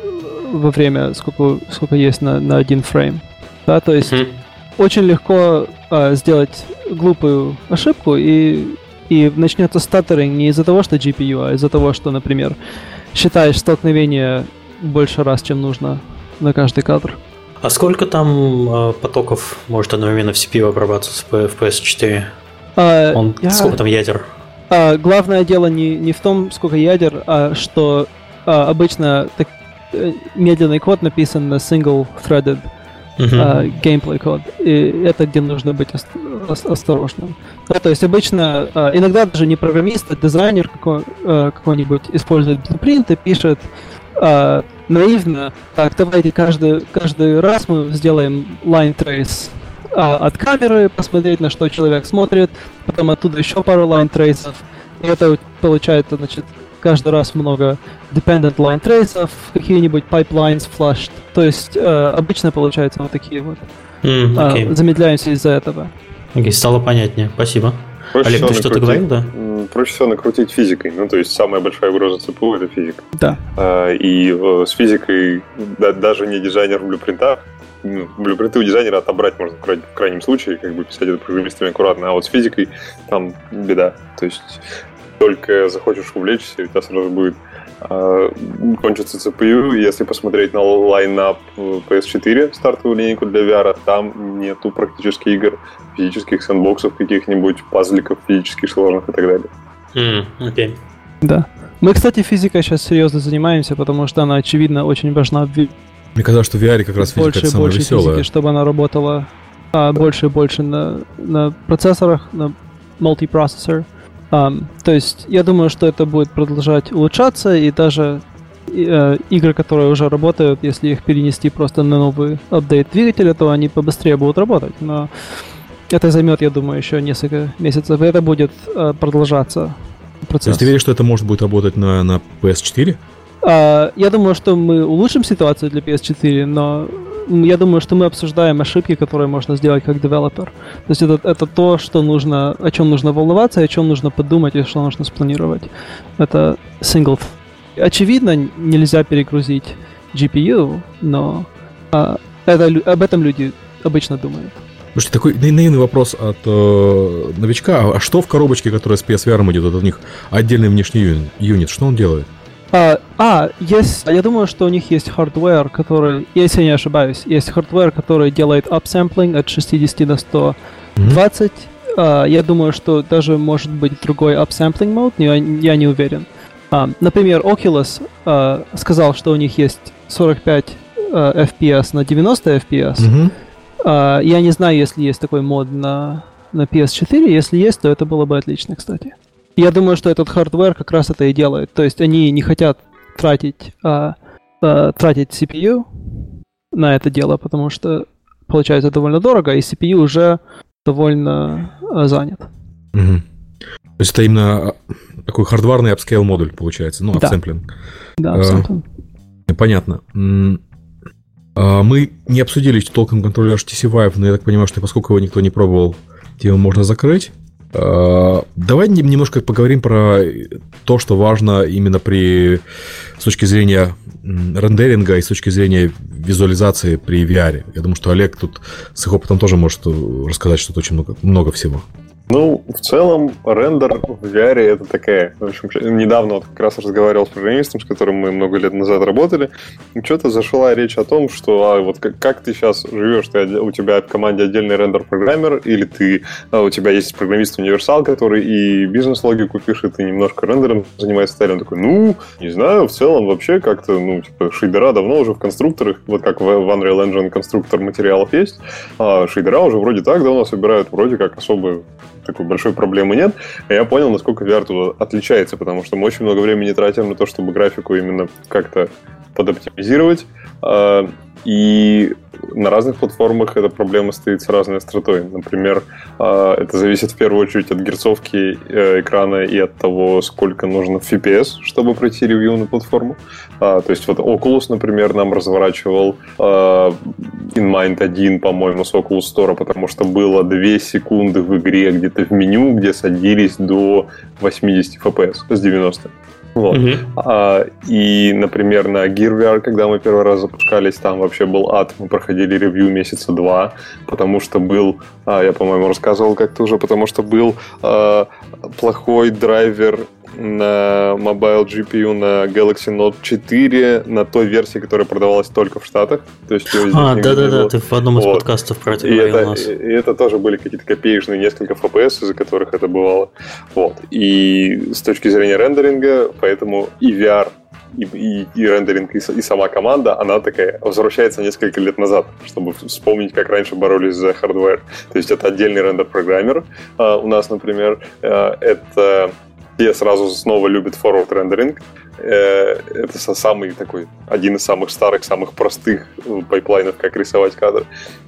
во время, сколько, сколько есть на, на один фрейм. Да, то есть mm-hmm. очень легко а, сделать глупую ошибку, и, и начнется статтеринг не из-за того, что GPU, а из-за того, что, например, считаешь столкновение больше раз, чем нужно на каждый кадр. А сколько там э, потоков может одновременно в CPU обрабатываться в PS4? А, Он, я... Сколько там ядер? А, главное дело не, не в том, сколько ядер, а что а, обычно так, э, медленный код написан на single-threaded uh-huh. а, gameplay код. И это где нужно быть осторожным. Да, то есть обычно, а, иногда даже не программист, а дизайнер какой, а, какой-нибудь использует blueprint и пишет наивно, так, давайте каждый, каждый раз мы сделаем line trace а, от камеры, посмотреть, на что человек смотрит, потом оттуда еще пару line traces, и это получается, значит, каждый раз много dependent line traces, какие-нибудь pipelines flushed. То есть э, обычно получается вот такие вот. Mm, okay. э, замедляемся из-за этого. Окей, okay, стало понятнее. Спасибо. Проще Олег, ты что-то говорил, да? Проще всего накрутить физикой. Ну, то есть самая большая угроза ЦПУ — это физика. Да. А, и с физикой да, даже не дизайнер в ну, блюпринты у дизайнера отобрать можно в крайнем случае, как бы писать это программистами аккуратно, а вот с физикой там беда. То есть только захочешь увлечься, у тебя сразу будет э, кончится CPU. Если посмотреть на лайнап PS4, стартовую линейку для VR, там нету практически игр, физических сэндбоксов, каких-нибудь пазликов физических сложных и так далее. Mm, okay. Да. Мы, кстати, физикой сейчас серьезно занимаемся, потому что она, очевидно, очень важна в Мне казалось, что в VR как раз больше это самое больше веселое. Физики, чтобы она работала а, больше и больше на, на процессорах, на мультипроцессор. Um, то есть я думаю, что это будет продолжать улучшаться, и даже э, игры, которые уже работают, если их перенести просто на новый апдейт двигателя, то они побыстрее будут работать. Но это займет, я думаю, еще несколько месяцев, и это будет э, продолжаться процесс. То есть ты веришь, что это может будет работать на, на PS4? Uh, я думаю, что мы улучшим ситуацию для PS4, но я думаю, что мы обсуждаем ошибки, которые можно сделать как девелопер. То есть это, это то, что нужно, о чем нужно волноваться, о чем нужно подумать и что нужно спланировать. Это single. Очевидно, нельзя перегрузить GPU, но а, это, об этом люди обычно думают. Слушайте, такой наивный вопрос от э, новичка. А что в коробочке, которая с PSVR идет? Это у них отдельный внешний unit. Что он делает? А, а, есть, я думаю, что у них есть hardware, который, если я не ошибаюсь, есть hardware, который делает upsampling от 60 до 120. Mm-hmm. А, я думаю, что даже может быть другой mode, но я, я не уверен. А, например, Oculus а, сказал, что у них есть 45 а, FPS на 90 FPS. Mm-hmm. А, я не знаю, если есть такой mode на, на PS4. Если есть, то это было бы отлично, кстати. Я думаю, что этот hardware как раз это и делает. То есть они не хотят тратить, а, а, тратить CPU на это дело, потому что получается довольно дорого, и CPU уже довольно а, занят. Угу. То есть это именно а, такой хардварный upscale модуль получается, ну, upsampling. Да, да upsampling. А, понятно. А, мы не обсудили толком контроллер HTC Vive, но я так понимаю, что поскольку его никто не пробовал, тему можно закрыть. Э, давай немножко поговорим про то, что важно именно при с точки зрения рендеринга и с точки зрения визуализации при VR. Я думаю, что Олег тут с их опытом тоже может рассказать что-то очень много, много всего. Ну, в целом, рендер в VR это такая... В общем, недавно вот как раз разговаривал с программистом, с которым мы много лет назад работали, и что-то зашла речь о том, что а, вот как, как ты сейчас живешь, ты, у тебя в команде отдельный рендер-программер, или ты, а, у тебя есть программист-универсал, который и бизнес-логику пишет, и немножко рендером занимается. И он такой, ну, не знаю, в целом вообще как-то, ну, типа, шейдера давно уже в конструкторах, вот как в Unreal Engine конструктор материалов есть, а шейдера уже вроде так давно собирают, вроде как особо такой большой проблемы нет. И я понял, насколько VR тут отличается, потому что мы очень много времени тратим на то, чтобы графику именно как-то подоптимизировать. А, и на разных платформах эта проблема стоит с разной остротой. Например, а, это зависит в первую очередь от герцовки э, экрана и от того, сколько нужно FPS, чтобы пройти ревью на платформу. А, то есть вот Oculus, например, нам разворачивал InMind 1, по-моему, с Oculus Store, потому что было 2 секунды в игре где-то в меню, где садились до 80 FPS с 90. Вот. Угу. А, и, например, на Gear VR, когда мы первый раз запускались, там вообще был ад. Мы проходили ревью месяца два, потому что был, а, я, по-моему, рассказывал как-то уже, потому что был а, плохой драйвер на Mobile GPU на Galaxy Note 4 на той версии, которая продавалась только в Штатах. То есть а, да-да-да, ты в одном из вот. подкастов про это и это, нас. И, и это тоже были какие-то копеечные несколько FPS, из-за которых это бывало. Вот. И с точки зрения рендеринга, поэтому и VR и, и, и рендеринг, и, и сама команда, она такая возвращается несколько лет назад, чтобы вспомнить, как раньше боролись за hardware. То есть это отдельный render programmer uh, у нас, например. Uh, это все сразу снова любят forward рендеринг. Э, это самый такой, один из самых старых, самых простых э, пайплайнов, как рисовать кадр.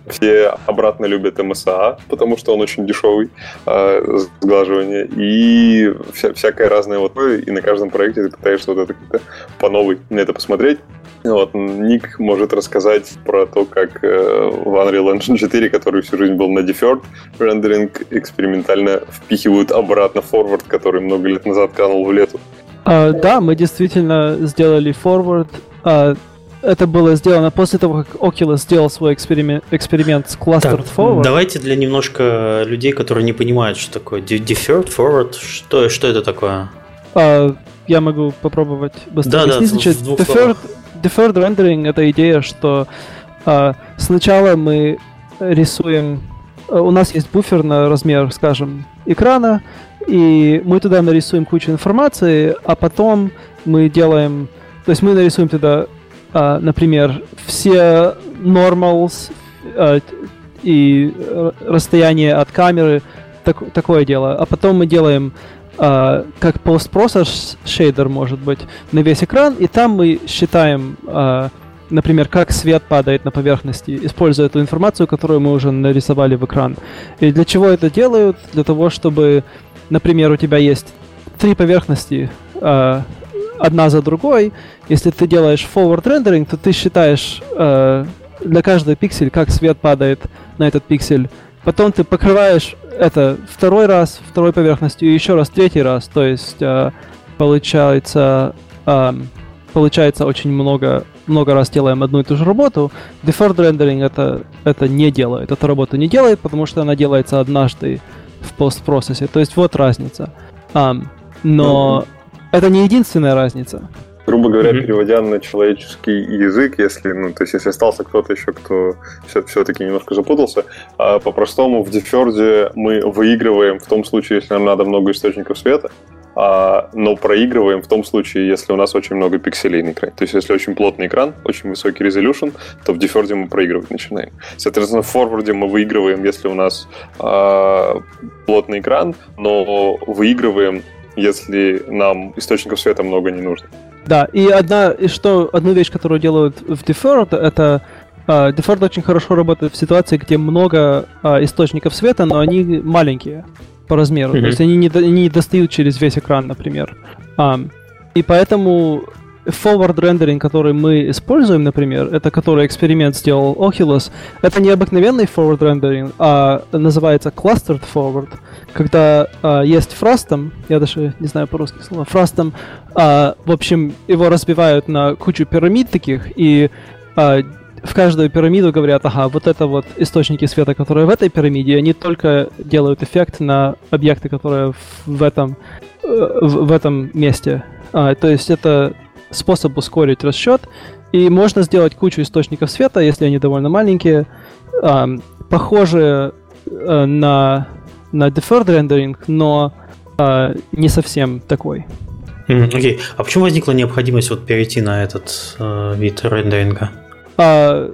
Все обратно любят MSA, потому что он очень дешевый, э, сглаживание. И вся, всякое разное вот. И на каждом проекте ты пытаешься вот это как-то по новой на это посмотреть. Вот, Ник может рассказать про то, как э, в Unreal Engine 4, который всю жизнь был на deferred рендеринг, экспериментально впихивают обратно форвард, который много лет назад канул в лету. А, да, мы действительно сделали forward. А, это было сделано после того, как Oculus сделал свой эксперимент, эксперимент с Clustered так, Forward. Давайте для немножко людей, которые не понимают, что такое deferred forward, что, что это такое? А, я могу попробовать быстро да, объяснить. Да, Значит, deferred, deferred rendering — это идея, что а, сначала мы рисуем... А, у нас есть буфер на размер, скажем, экрана, и мы туда нарисуем кучу информации, а потом мы делаем... То есть мы нарисуем туда, а, например, все normals а, и расстояние от камеры, так, такое дело. А потом мы делаем Uh, как post-process shader, может быть, на весь экран, и там мы считаем, uh, например, как свет падает на поверхности, используя эту информацию, которую мы уже нарисовали в экран. И для чего это делают? Для того, чтобы например, у тебя есть три поверхности, э, одна за другой, если ты делаешь forward rendering, то ты считаешь э, для каждого пиксель, как свет падает на этот пиксель. Потом ты покрываешь это второй раз, второй поверхностью, и еще раз третий раз. То есть э, получается, э, получается очень много, много раз делаем одну и ту же работу. Deferred rendering это, это не делает, эту работу не делает, потому что она делается однажды в постпроцессе. То есть вот разница. Um, но mm-hmm. это не единственная разница. Грубо говоря, mm-hmm. переводя на человеческий язык, если, ну, то есть, если остался кто-то еще, кто все, все-таки немножко запутался, а по-простому в деферде мы выигрываем в том случае, если нам надо много источников света, но проигрываем в том случае, если у нас очень много пикселей на экране. То есть, если очень плотный экран, очень высокий резолюшн, то в деферде мы проигрывать начинаем. Соответственно, в форварде мы выигрываем, если у нас а, плотный экран, но выигрываем, если нам источников света много не нужно. Да, и одна, и что, одну вещь, которую делают в Deferred, это Uh, Deferred очень хорошо работает в ситуации, где много uh, источников света, но они маленькие по размеру. Mm-hmm. То есть они не, не достают через весь экран, например. Um, и поэтому forward rendering, который мы используем, например, это который эксперимент сделал Oculus, это не обыкновенный forward rendering, а называется clustered forward, когда а, есть фрастом, я даже не знаю по-русски слова, фрастом, а, в общем, его разбивают на кучу пирамид таких, и а, в каждую пирамиду говорят, ага, вот это вот источники света, которые в этой пирамиде, они только делают эффект на объекты, которые в этом, э, в, этом месте. А, то есть это способ ускорить расчет, и можно сделать кучу источников света, если они довольно маленькие, а, похожие а, на, на deferred rendering, но а, не совсем такой. Окей. Okay. А почему возникла необходимость вот перейти на этот э, вид рендеринга? А,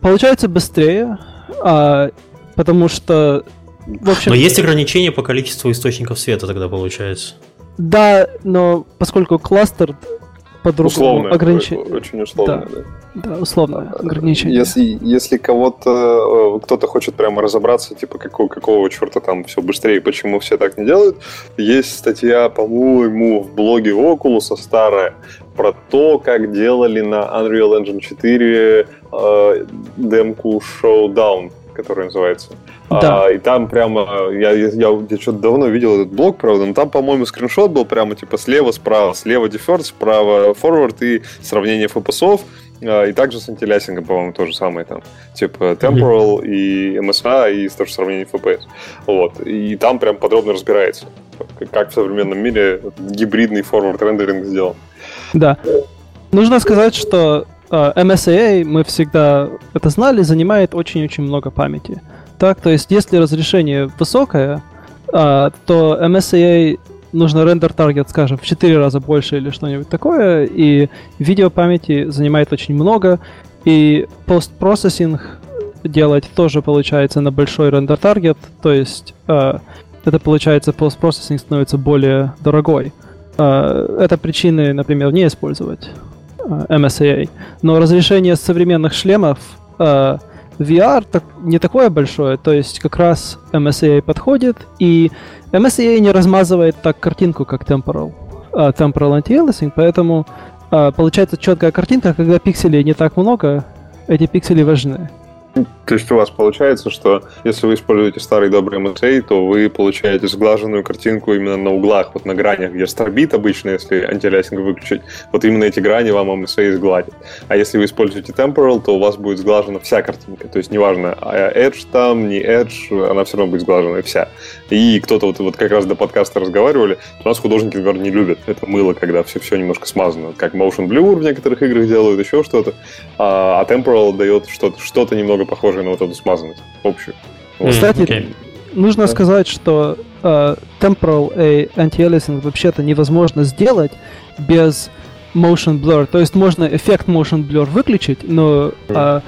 получается быстрее, а, потому что в общем, но есть ограничения по количеству источников света тогда получается. Да, но поскольку кластер по-другому ограничение. Очень условно, да. да. Да, условное ограничение. Если, если кого-то э, кто-то хочет прямо разобраться, типа какого, какого черта там все быстрее, почему все так не делают, есть статья, по-моему, в блоге Oculus старая про то, как делали на Unreal Engine 4 э, демку Showdown, которая называется. Да. А, и там прямо, я, я, я, я что-то давно видел этот блог, правда, но там, по-моему, скриншот был прямо типа слева, справа, слева деферт, справа форвард и сравнение фпсов. А, и также с антилясингом, по-моему, то же самое там. Типа temporal mm-hmm. и MSA, и тоже сравнение FPS. Вот. И там прям подробно разбирается, как в современном мире гибридный форвард рендеринг сделан. Да. Нужно сказать, что uh, а, MSA, мы всегда это знали, занимает очень-очень много памяти. Так, то есть если разрешение высокое, uh, то MSA нужно рендер таргет, скажем, в 4 раза больше или что-нибудь такое, и видеопамяти занимает очень много, и постпроцессинг делать тоже получается на большой рендер таргет, то есть э, это получается постпроцессинг становится более дорогой. Э, это причины, например, не использовать э, MSAA. Но разрешение современных шлемов э, VR так, не такое большое, то есть как раз MSAA подходит, и MSAA не размазывает так картинку, как Temporal, uh, Temporal Anti-Aliasing, поэтому uh, получается четкая картинка, когда пикселей не так много, эти пиксели важны. То есть у вас получается, что если вы используете старый добрый MSA, то вы получаете сглаженную картинку именно на углах, вот на гранях, где старбит обычно, если антиалиасинг выключить, вот именно эти грани вам MSA сгладит. А если вы используете Temporal, то у вас будет сглажена вся картинка. То есть неважно, а Edge там, не Edge, она все равно будет сглажена вся. И кто-то вот, вот как раз до подкаста разговаривали, у нас художники, например, не любят это мыло, когда все, все немножко смазано. Как Motion Blur в некоторых играх делают, еще что-то. А, а Temporal дает что-то, что-то немного похожее на вот эту смазанность общую. Вот. Кстати, okay. нужно да. сказать, что uh, temporal anti-aliasing вообще-то невозможно сделать без motion blur. То есть можно эффект motion blur выключить, но uh,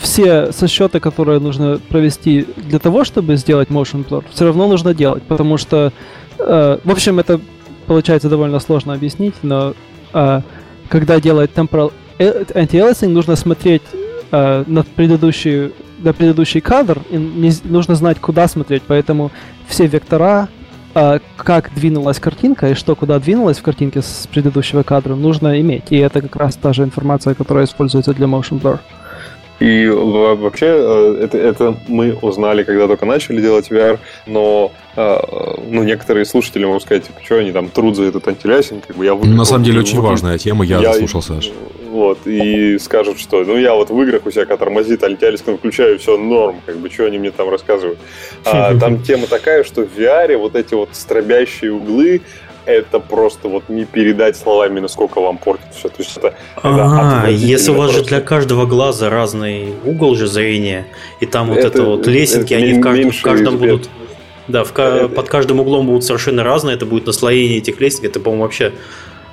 все сосчеты, которые нужно провести для того, чтобы сделать motion blur, все равно нужно делать, потому что, uh, в общем, это получается довольно сложно объяснить, но uh, когда делать temporal anti-aliasing, нужно смотреть uh, на предыдущий на предыдущий кадр, и не, нужно знать, куда смотреть, поэтому все вектора, э, как двинулась картинка и что куда двинулась в картинке с предыдущего кадра, нужно иметь. И это как раз та же информация, которая используется для Motion Blur. И вообще э, это, это мы узнали, когда только начали делать VR, но э, ну, некоторые слушатели могут сказать, типа, что они там труд за этот антилясинг, как бы я выиграл, На самом деле очень важная тема, я, я слушал, Саш. Вот, и скажут, что ну я вот в играх у себя, тормозит антиалиском включаю, все норм, как бы, что они мне там рассказывают. А, там тема такая, что в VR вот эти вот стробящие углы, это просто вот не передать словами, насколько вам портит все. То есть это, а, это если у вас просто. же для каждого глаза разный угол же зрения, и там вот это, это вот лесенки, это они в каждом, в каждом будут... Да, в, это... под каждым углом будут совершенно разные, это будет наслоение этих лесенок, это, по-моему, вообще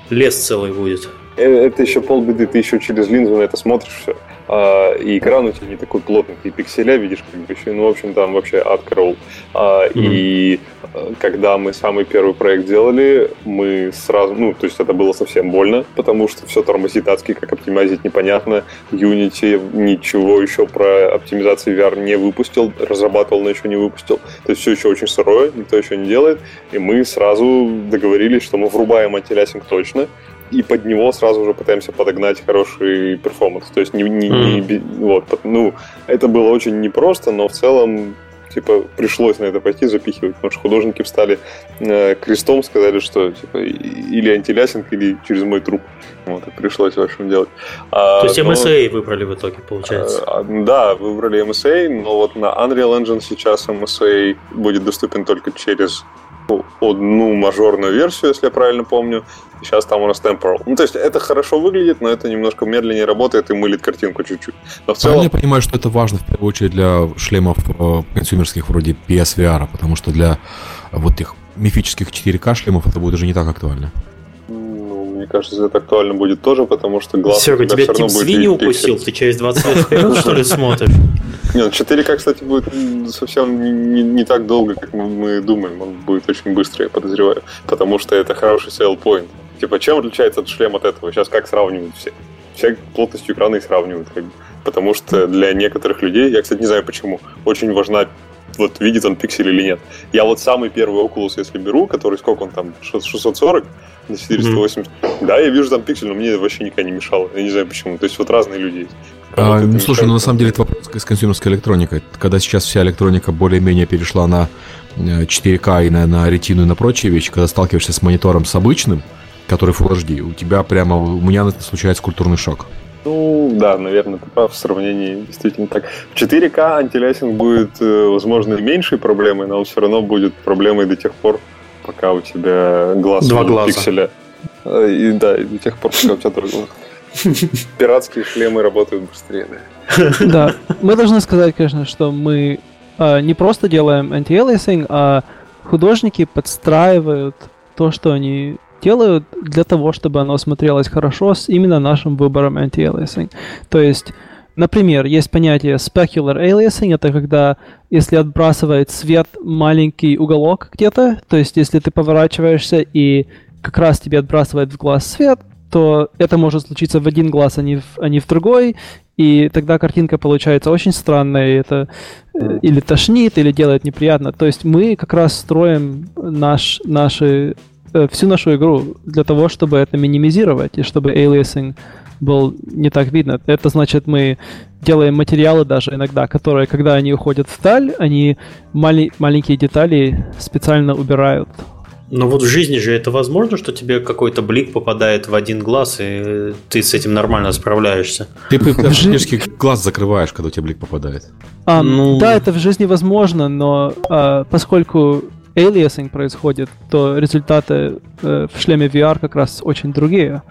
лес целый будет. Э, это еще полбеды, ты еще через линзу на это смотришь все. А, и экран у тебя не такой плотный, ты пикселя видишь, как бы еще, ну, в общем, там вообще ад караул. А, mm-hmm. И э, когда мы самый первый проект делали, мы сразу, ну, то есть это было совсем больно, потому что все тормозит адски, как оптимизить непонятно. Unity ничего еще про оптимизацию VR не выпустил, разрабатывал, но еще не выпустил. То есть все еще очень сырое, никто еще не делает. И мы сразу договорились, что мы врубаем антилясинг точно, и под него сразу уже пытаемся подогнать хороший перформанс. То есть не, не, mm. не вот, ну, это было очень непросто, но в целом типа пришлось на это пойти запихивать, потому что художники встали э, крестом, сказали, что типа или антилясинг, или через мой труп. Вот, и пришлось, в общем, делать. А, То есть MSA но, выбрали в итоге, получается? А, да, выбрали MSA, но вот на Unreal Engine сейчас MSA будет доступен только через одну мажорную версию, если я правильно помню. Сейчас там у нас Temporal. Ну, то есть это хорошо выглядит, но это немножко медленнее работает и мылит картинку чуть-чуть. Но в целом... Я понимаю, что это важно в первую очередь для шлемов э, консюмерских вроде PSVR, потому что для вот этих мифических 4К шлемов это будет уже не так актуально. Мне кажется, это актуально будет тоже, потому что глаз Серега, тебя тип свиньи укусил, ты через 20 лет вперед, что ли, смотришь? Нет, 4К, кстати, будет совсем не, не так долго, как мы, мы думаем. Он будет очень быстро, я подозреваю. Потому что это хороший sell point. Типа, чем отличается этот шлем от этого? Сейчас как сравнивают все? Все плотностью экрана и сравнивают. Как бы. Потому что для некоторых людей, я, кстати, не знаю почему, очень важна вот видит он пиксель или нет. Я вот самый первый Oculus, если беру, который сколько он там, 640 на 480, mm-hmm. да, я вижу там пиксель, но мне вообще никогда не мешало. Я не знаю почему. То есть вот разные люди есть. А, ну, слушай, ну на самом деле это вопрос с консюмерской электроникой. Когда сейчас вся электроника более-менее перешла на 4К э, и на, на ретину и на прочие вещи, когда сталкиваешься с монитором с обычным, который Full HD, у тебя прямо, у меня случается культурный шок. Ну, да, наверное, ты прав в сравнении действительно так. В 4К антилясинг будет, э, возможно, меньшей проблемой, но он все равно будет проблемой до тех пор, пока у тебя глаз Два глаза. пикселя. Э, и, да, и до тех пор, пока у тебя глаза. Пиратские шлемы работают быстрее, да. Да, мы должны сказать, конечно, что мы э, не просто делаем anti-aliasing, а художники подстраивают то, что они делают для того, чтобы оно смотрелось хорошо с именно нашим выбором anti-aliasing. То есть, например, есть понятие specular aliasing, это когда, если отбрасывает свет маленький уголок где-то, то есть если ты поворачиваешься и как раз тебе отбрасывает в глаз свет, то это может случиться в один глаз, а не в, а не в другой, и тогда картинка получается очень странная, и это э, или тошнит, или делает неприятно. То есть мы как раз строим наш, наши, всю нашу игру для того, чтобы это минимизировать, и чтобы aliasing был не так видно. Это значит, мы делаем материалы даже иногда, которые, когда они уходят в таль, они мали- маленькие детали специально убирают но вот в жизни же это возможно, что тебе какой-то блик попадает в один глаз, и ты с этим нормально справляешься. Ты практически глаз закрываешь, когда у тебя блик попадает. А, ну... Да, это в жизни возможно, но а, поскольку aliasing происходит, то результаты э, в шлеме VR как раз очень другие.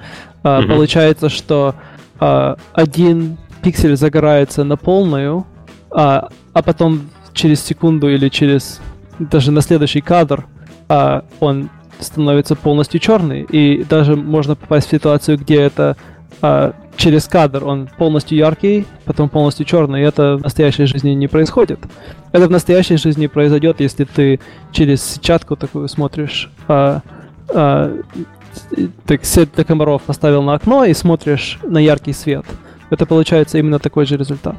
А, угу. Получается, что а, один пиксель загорается на полную, а, а потом через секунду или через даже на следующий кадр а он становится полностью черный, и даже можно попасть в ситуацию, где это а, через кадр он полностью яркий, потом полностью черный, и это в настоящей жизни не происходит. Это в настоящей жизни произойдет, если ты через сетчатку такую смотришь, а, а, так сеть для комаров поставил на окно и смотришь на яркий свет. Это получается именно такой же результат.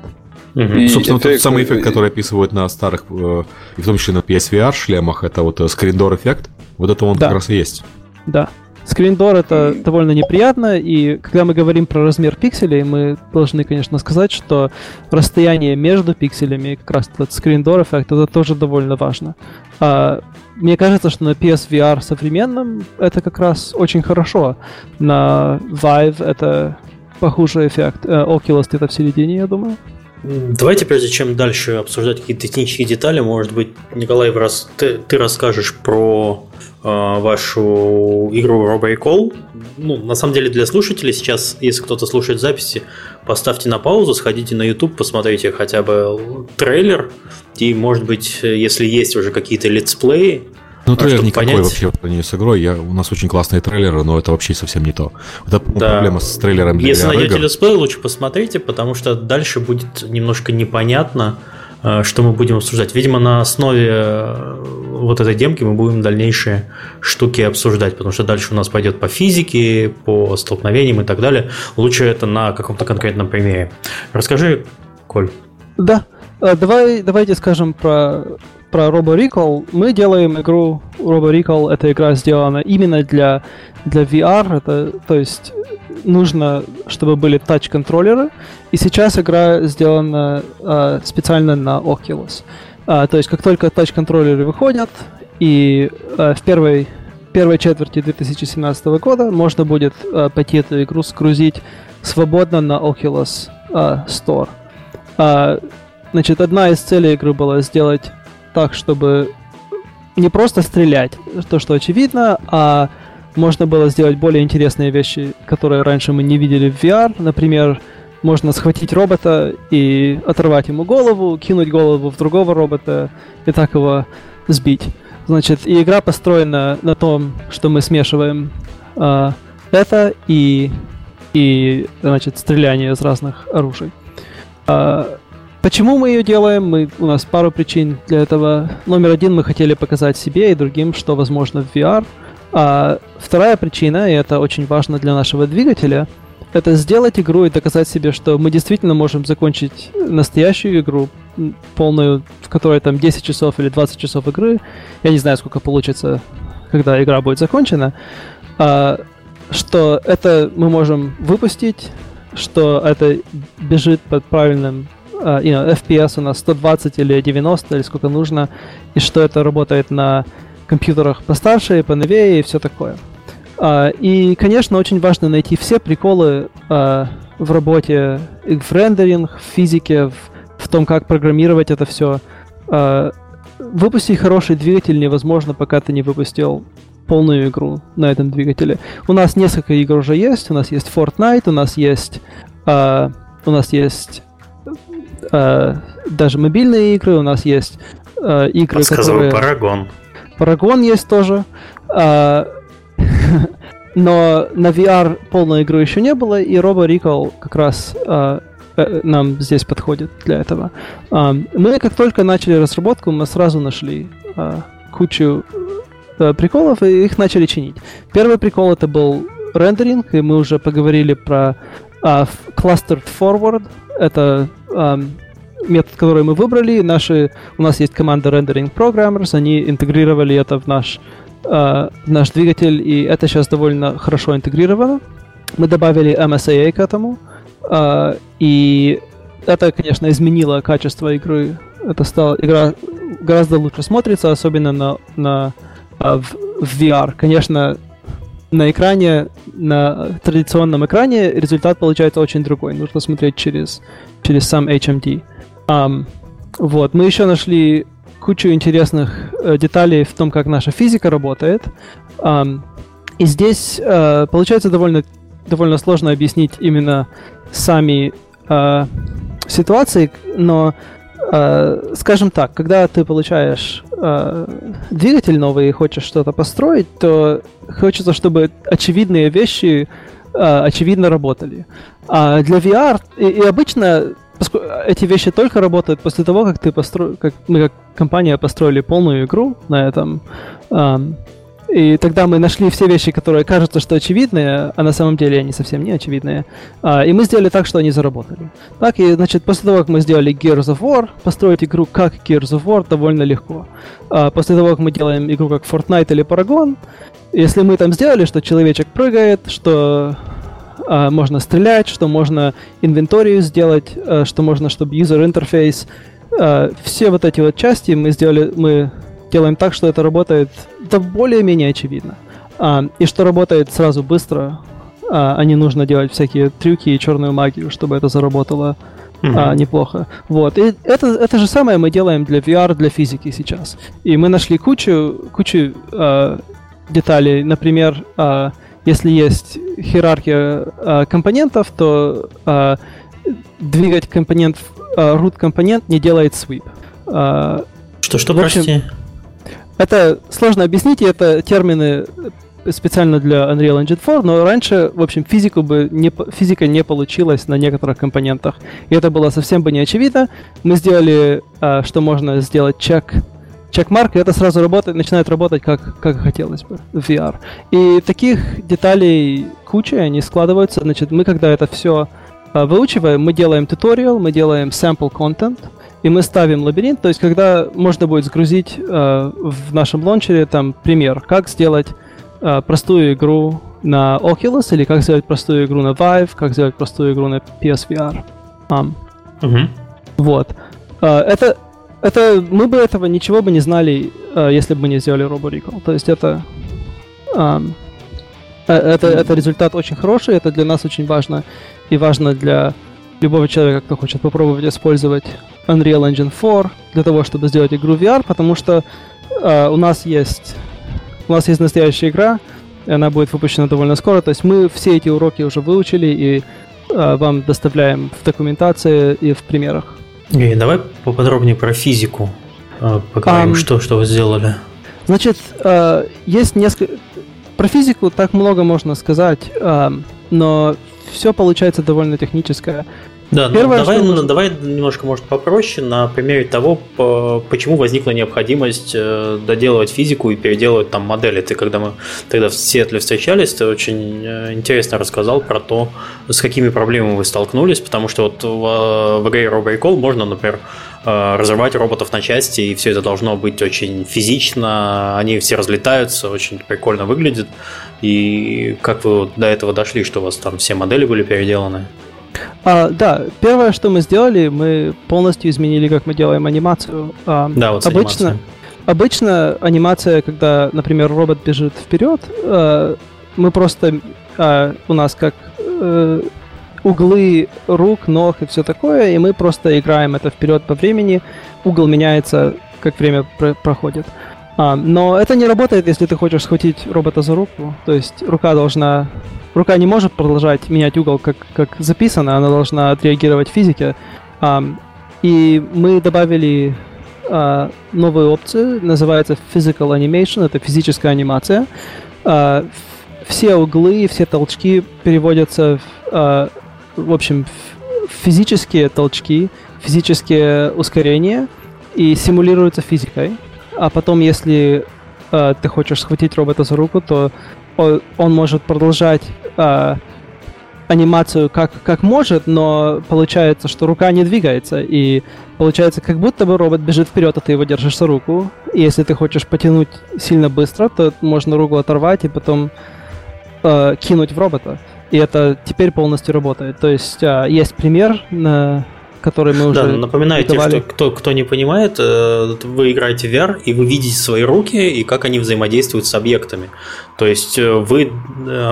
Угу. И Собственно, тот самый эффект, который описывают на старых, э, и в том числе на PSVR шлемах, это вот скриндор эффект. Вот это он да. как раз и есть. Да. Скриндор это довольно неприятно, и когда мы говорим про размер пикселей, мы должны, конечно, сказать, что расстояние между пикселями, как раз этот скриндор эффект, это тоже довольно важно. А, мне кажется, что на PSVR современном это как раз очень хорошо. На Vive это похуже эффект. Э, Oculus где-то в середине, я думаю. Давайте, прежде чем дальше обсуждать какие-то технические детали, может быть, Николай, раз ты, ты расскажешь про вашу игру Recall. Ну, на самом деле, для слушателей сейчас, если кто-то слушает записи, поставьте на паузу, сходите на YouTube, посмотрите хотя бы трейлер, и, может быть, если есть уже какие-то летсплеи, ну, трейлер никакой понять... вообще по нее с игрой. Я, у нас очень классные трейлеры, но это вообще совсем не то. Это да. проблема с трейлером для Если найдете летсплей, лучше посмотрите, потому что дальше будет немножко непонятно, э, что мы будем обсуждать. Видимо, на основе э, вот этой демки мы будем дальнейшие штуки обсуждать, потому что дальше у нас пойдет по физике, по столкновениям и так далее. Лучше это на каком-то конкретном примере. Расскажи, Коль. Да, э, давай, давайте скажем про про Robo Recall, мы делаем игру Robo Recall, эта игра сделана именно для, для VR, это, то есть нужно, чтобы были тач-контроллеры, и сейчас игра сделана э, специально на Oculus. Э, то есть как только тач-контроллеры выходят, и э, в первой, первой четверти 2017 года можно будет э, пойти эту игру скрузить свободно на Oculus э, Store. Э, значит, одна из целей игры была сделать так, чтобы не просто стрелять, то, что очевидно, а можно было сделать более интересные вещи, которые раньше мы не видели в VR. Например, можно схватить робота и оторвать ему голову, кинуть голову в другого робота и так его сбить. Значит, и игра построена на том, что мы смешиваем э, это и, и значит, стреляние из разных оружий. Э, Почему мы ее делаем? Мы, у нас пару причин для этого. Номер один, мы хотели показать себе и другим, что возможно в VR. А вторая причина, и это очень важно для нашего двигателя, это сделать игру и доказать себе, что мы действительно можем закончить настоящую игру, полную, в которой там 10 часов или 20 часов игры. Я не знаю, сколько получится, когда игра будет закончена. А, что это мы можем выпустить, что это бежит под правильным you know, FPS у нас 120 или 90, или сколько нужно, и что это работает на компьютерах постарше, поновее и все такое. Uh, и, конечно, очень важно найти все приколы uh, в работе, в рендеринг, в физике, в, в том, как программировать это все. Выпустить хороший двигатель невозможно, пока ты не выпустил полную игру на этом двигателе. У нас несколько игр уже есть. У нас есть Fortnite, у нас есть, uh, у нас есть э, даже мобильные игры, у нас есть э, игры, Подсказываю, которые... Парагон. Paragon есть тоже. А, но на VR полной игры еще не было, и Robo Recall как раз а, э, нам здесь подходит для этого. А, мы как только начали разработку, мы сразу нашли а, кучу а, приколов и их начали чинить. Первый прикол это был рендеринг, и мы уже поговорили про а, Clustered Forward. Это а, метод, который мы выбрали. Наши, у нас есть команда Rendering Programmers, они интегрировали это в наш, э, наш двигатель, и это сейчас довольно хорошо интегрировано. Мы добавили MSAA к этому, э, и это, конечно, изменило качество игры. Это стало игра гораздо лучше смотрится, особенно на, на э, в, в VR. Конечно, на экране, на традиционном экране результат получается очень другой. Нужно смотреть через, через сам HMD. Um, вот, мы еще нашли кучу интересных э, деталей в том, как наша физика работает. Um, и здесь э, получается довольно, довольно сложно объяснить именно сами э, ситуации, но э, скажем так, когда ты получаешь э, двигатель новый и хочешь что-то построить, то хочется, чтобы очевидные вещи э, очевидно работали. А для VR и, и обычно эти вещи только работают после того, как ты постро... как мы как компания построили полную игру на этом. Um, и тогда мы нашли все вещи, которые кажутся, что очевидные, а на самом деле они совсем не очевидные. Uh, и мы сделали так, что они заработали. Так, и, значит, после того, как мы сделали Gears of War, построить игру как Gears of War довольно легко. Uh, после того, как мы делаем игру как Fortnite или Paragon, если мы там сделали, что человечек прыгает, что а, можно стрелять, что можно инвенторию сделать, а, что можно, чтобы user interface. А, все вот эти вот части мы сделали, мы делаем так, что это работает да более-менее очевидно. И что работает сразу быстро, а не нужно делать всякие трюки и черную магию, чтобы это заработало mm-hmm. а, неплохо. Вот. И это, это же самое мы делаем для VR, для физики сейчас. И мы нашли кучу, кучу а, деталей. Например, а, если есть иерархия э, компонентов, то э, двигать компонент, э, root компонент не делает sweep. Э, что, что, прости? Это сложно объяснить, и это термины специально для Unreal Engine 4, но раньше, в общем, физику бы не, физика не получилась на некоторых компонентах. И это было совсем бы не очевидно. Мы сделали, э, что можно сделать чек чекмарк, и это сразу работает, начинает работать как, как хотелось бы в VR. И таких деталей куча, они складываются. Значит, мы когда это все а, выучиваем, мы делаем туториал, мы делаем sample content, и мы ставим лабиринт, то есть когда можно будет сгрузить э, в нашем лончере там пример, как сделать э, простую игру на Oculus или как сделать простую игру на Vive, как сделать простую игру на PSVR. Um, угу. Вот. Uh, это это мы бы этого ничего бы не знали, э, если бы мы не сделали Robo Recall. То есть это, э, это, это результат очень хороший, это для нас очень важно и важно для любого человека, кто хочет попробовать использовать Unreal Engine 4 для того, чтобы сделать игру VR, потому что э, у нас есть у нас есть настоящая игра, и она будет выпущена довольно скоро. То есть мы все эти уроки уже выучили и вам доставляем в документации и в примерах. И давай поподробнее про физику э, поговорим, um, что, что вы сделали. Значит, э, есть несколько... Про физику так много можно сказать, но все получается довольно техническое. Да, ну, Первое, ну, давай, нужно... давай немножко, может, попроще на примере того, почему возникла необходимость э, доделывать физику и переделывать там модели. Ты, когда мы тогда в Сиэтле встречались, ты очень э, интересно рассказал про то, с какими проблемами вы столкнулись, потому что вот в игре Robo можно, например, э, разрывать роботов на части, и все это должно быть очень физично, они все разлетаются, очень прикольно выглядит. И как вы до этого дошли, что у вас там все модели были переделаны? А, да, первое, что мы сделали, мы полностью изменили, как мы делаем анимацию. А, да, вот обычно, обычно анимация, когда, например, робот бежит вперед, а, мы просто а, у нас как а, углы рук, ног и все такое, и мы просто играем это вперед по времени. Угол меняется, как время про- проходит. А, но это не работает, если ты хочешь схватить робота за руку. То есть рука должна рука не может продолжать менять угол, как, как записано, она должна отреагировать в физике. Um, и мы добавили э, новую опцию, называется Physical Animation, это физическая анимация. Э, все углы, все толчки переводятся в, э, в общем, физические толчки, физические ускорения и симулируются физикой. А потом, если э, ты хочешь схватить робота за руку, то он, он может продолжать э, анимацию как, как может, но получается, что рука не двигается, и получается, как будто бы робот бежит вперед, а ты его держишь за руку. И если ты хочешь потянуть сильно быстро, то можно руку оторвать и потом э, кинуть в робота. И это теперь полностью работает. То есть э, есть пример на который мы уже Да, напоминайте, что кто, кто не понимает, э, вы играете в VR, и вы видите свои руки, и как они взаимодействуют с объектами. То есть э, вы э,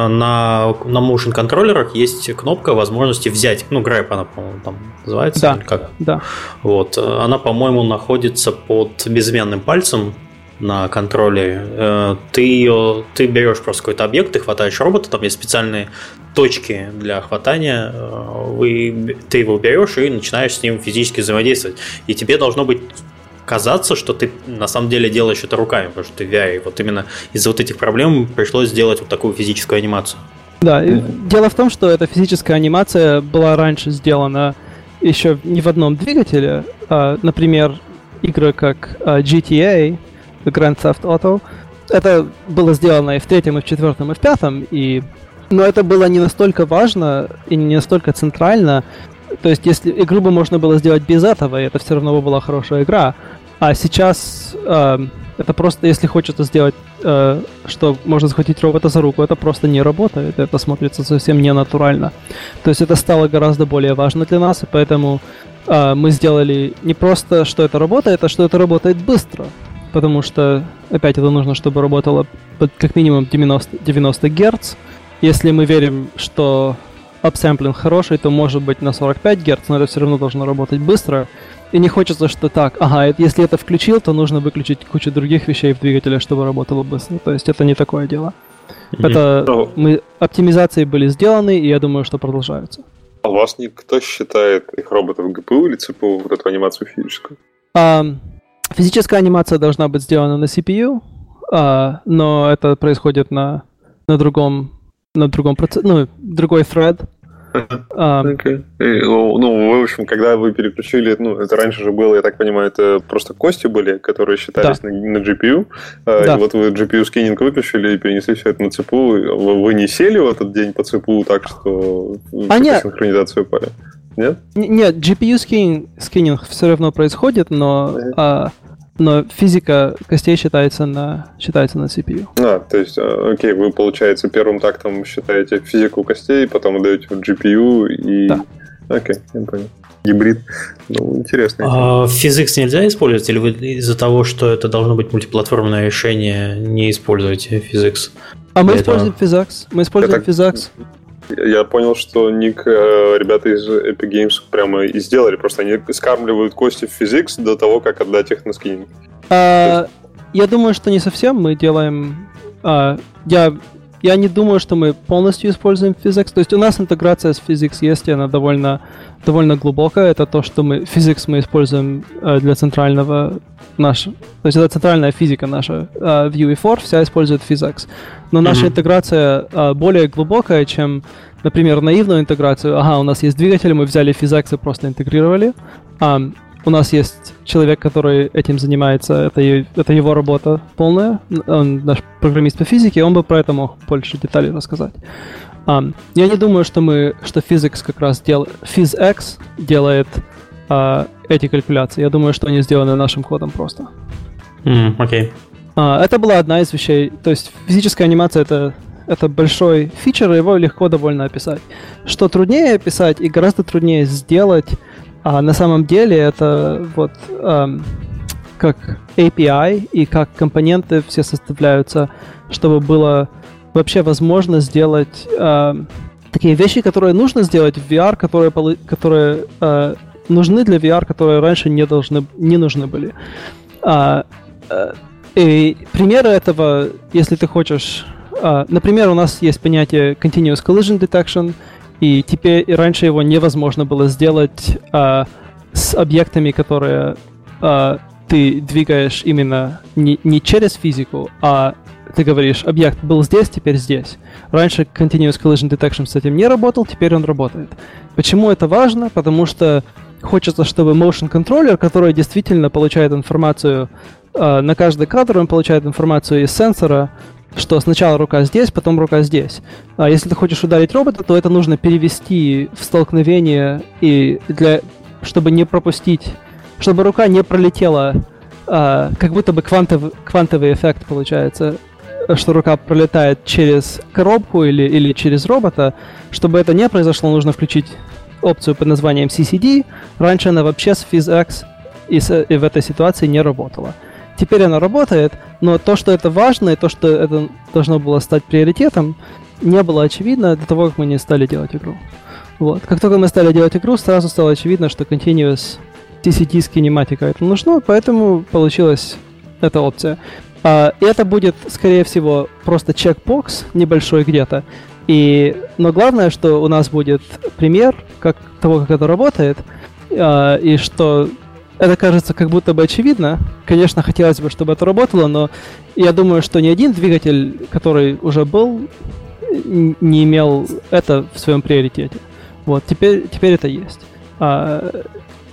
на, на motion контроллерах есть кнопка возможности взять, ну, grab она, по-моему, там называется, да, как? Да. Вот, она, по-моему, находится под безымянным пальцем, на контроле, ты ее, ты берешь просто какой-то объект, ты хватаешь робота, там есть специальные точки для хватания, э, вы, ты его берешь и начинаешь с ним физически взаимодействовать. И тебе должно быть казаться, что ты на самом деле делаешь это руками, потому что ты VR. И вот именно из-за вот этих проблем пришлось сделать вот такую физическую анимацию. Да, дело в том, что эта физическая анимация была раньше сделана еще не в одном двигателе. А, например, игры как а, GTA, Grand Theft Auto, это было сделано и в третьем, и в четвертом, и в пятом, и но это было не настолько важно и не настолько центрально. То есть, если игру бы можно было сделать без этого, и это все равно бы была хорошая игра. А сейчас э, это просто, если хочется сделать, э, что можно схватить робота за руку, это просто не работает. Это смотрится совсем не натурально. То есть это стало гораздо более важно для нас, и поэтому э, мы сделали не просто, что это работает, а что это работает быстро. Потому что, опять, это нужно, чтобы работало под как минимум 90, 90 Гц. Если мы верим, что апсэмплинг хороший, то может быть на 45 Гц, но это все равно должно работать быстро. И не хочется, что так, ага, если это включил, то нужно выключить кучу других вещей в двигателе, чтобы работало быстро. То есть это не такое дело. Mm-hmm. Это мы оптимизации были сделаны, и я думаю, что продолжаются. А у вас никто считает их роботов GPU или CPU, вот эту анимацию физическую? А, физическая анимация должна быть сделана на CPU, а, но это происходит на, на другом на другом процессе, ну, другой thread. Okay. И, ну, в общем, когда вы переключили, ну, это раньше же было, я так понимаю, это просто кости были, которые считались да. на, на GPU. А, да. И вот вы GPU скининг выключили и перенесли все это на CPU. Вы, вы не сели в этот день по CPU так, что а нет. синхронизацию упали? Нет? Нет, GPU скининг, скининг все равно происходит, но а, но физика костей считается на, считается на CPU. А, то есть, а, окей, вы, получается, первым тактом считаете физику костей, потом отдаете в GPU и... Да. Окей, я понял. Гибрид. Ну, интересно. А Physics нельзя использовать, или вы из-за того, что это должно быть мультиплатформенное решение, не используете Physics? А мы используем этого? Physics. Мы используем я Physics. Я понял, что Ник, э, ребята из Epic Games прямо и сделали. Просто они скармливают кости в физикс до того, как отдать их на скининг. А, я думаю, что не совсем. Мы делаем... А, я, я не думаю, что мы полностью используем Physics. То есть у нас интеграция с Physics есть, и она довольно, довольно глубокая. Это то, что мы... Physics мы используем э, для центрального нашего... То есть это центральная физика наша. Э, в UE4 вся использует Physics. Но наша mm-hmm. интеграция э, более глубокая, чем, например, наивную интеграцию. Ага, у нас есть двигатель, мы взяли Physics и просто интегрировали. Um, у нас есть человек, который этим занимается, это, это его работа полная, он наш программист по физике, он бы про это мог больше деталей рассказать. Um, я не думаю, что мы, что Physics как раз делает, PhysX делает uh, эти калькуляции. Я думаю, что они сделаны нашим кодом просто. Окей. Mm, okay. А, это была одна из вещей. То есть физическая анимация это, это большой фичер, его легко довольно описать. Что труднее описать и гораздо труднее сделать, а на самом деле это вот эм, как API и как компоненты все составляются, чтобы было вообще возможно сделать э, такие вещи, которые нужно сделать в VR, которые, которые э, нужны для VR, которые раньше не, должны, не нужны были. А, э, и примеры этого, если ты хочешь... Uh, например, у нас есть понятие Continuous Collision Detection, и теперь и раньше его невозможно было сделать uh, с объектами, которые uh, ты двигаешь именно не, не через физику, а ты говоришь, объект был здесь, теперь здесь. Раньше Continuous Collision Detection с этим не работал, теперь он работает. Почему это важно? Потому что хочется, чтобы motion controller, который действительно получает информацию э, на каждый кадр, он получает информацию из сенсора, что сначала рука здесь, потом рука здесь. А если ты хочешь ударить робота, то это нужно перевести в столкновение и для, чтобы не пропустить, чтобы рука не пролетела, а, как будто бы квантов, квантовый эффект получается, что рука пролетает через коробку или, или через робота. Чтобы это не произошло, нужно включить опцию под названием CCD. Раньше она вообще с PhysX и, и в этой ситуации не работала. Теперь она работает, но то, что это важно, и то, что это должно было стать приоритетом, не было очевидно до того, как мы не стали делать игру. Вот. Как только мы стали делать игру, сразу стало очевидно, что Continuous TCT с кинематика это нужно, поэтому получилась эта опция. А, это будет, скорее всего, просто чекбокс небольшой где-то. И, но главное, что у нас будет пример как того, как это работает, а, и что это кажется как будто бы очевидно. Конечно, хотелось бы, чтобы это работало, но я думаю, что ни один двигатель, который уже был, не имел это в своем приоритете. Вот, теперь, теперь это есть. А,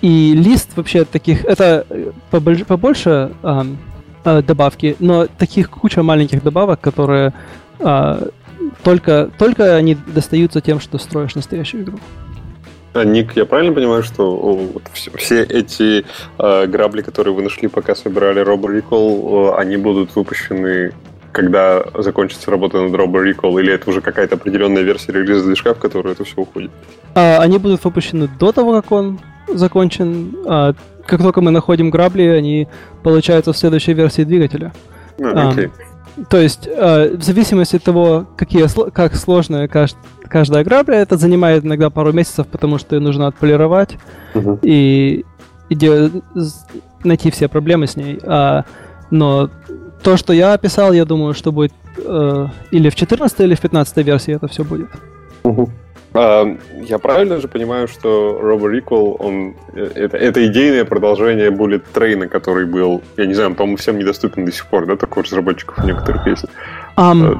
и лист вообще таких, это побольше, побольше а, а, добавки, но таких куча маленьких добавок, которые а, только, только они достаются тем, что строишь настоящую игру. А, Ник, я правильно понимаю, что вот, все, все эти э, грабли, которые вы нашли, пока собирали Robo Recall, э, они будут выпущены, когда закончится работа над Robo Recall, или это уже какая-то определенная версия релиза движка, в которую это все уходит? А, они будут выпущены до того, как он закончен. А, как только мы находим грабли, они получаются в следующей версии двигателя. А, окей. То есть, э, в зависимости от того, какие, как сложная кажд, каждая грабля, это занимает иногда пару месяцев, потому что ее нужно отполировать uh-huh. и, и де, найти все проблемы с ней. А, но то, что я описал, я думаю, что будет э, или в 14 или в 15 версии это все будет. Uh-huh. А, я правильно же понимаю, что Robo Recall, он, э, это, это идейное продолжение Bullet Train, который был, я не знаю, по-моему, всем недоступен до сих пор, да, такой разработчиков некоторых есть? Um, uh,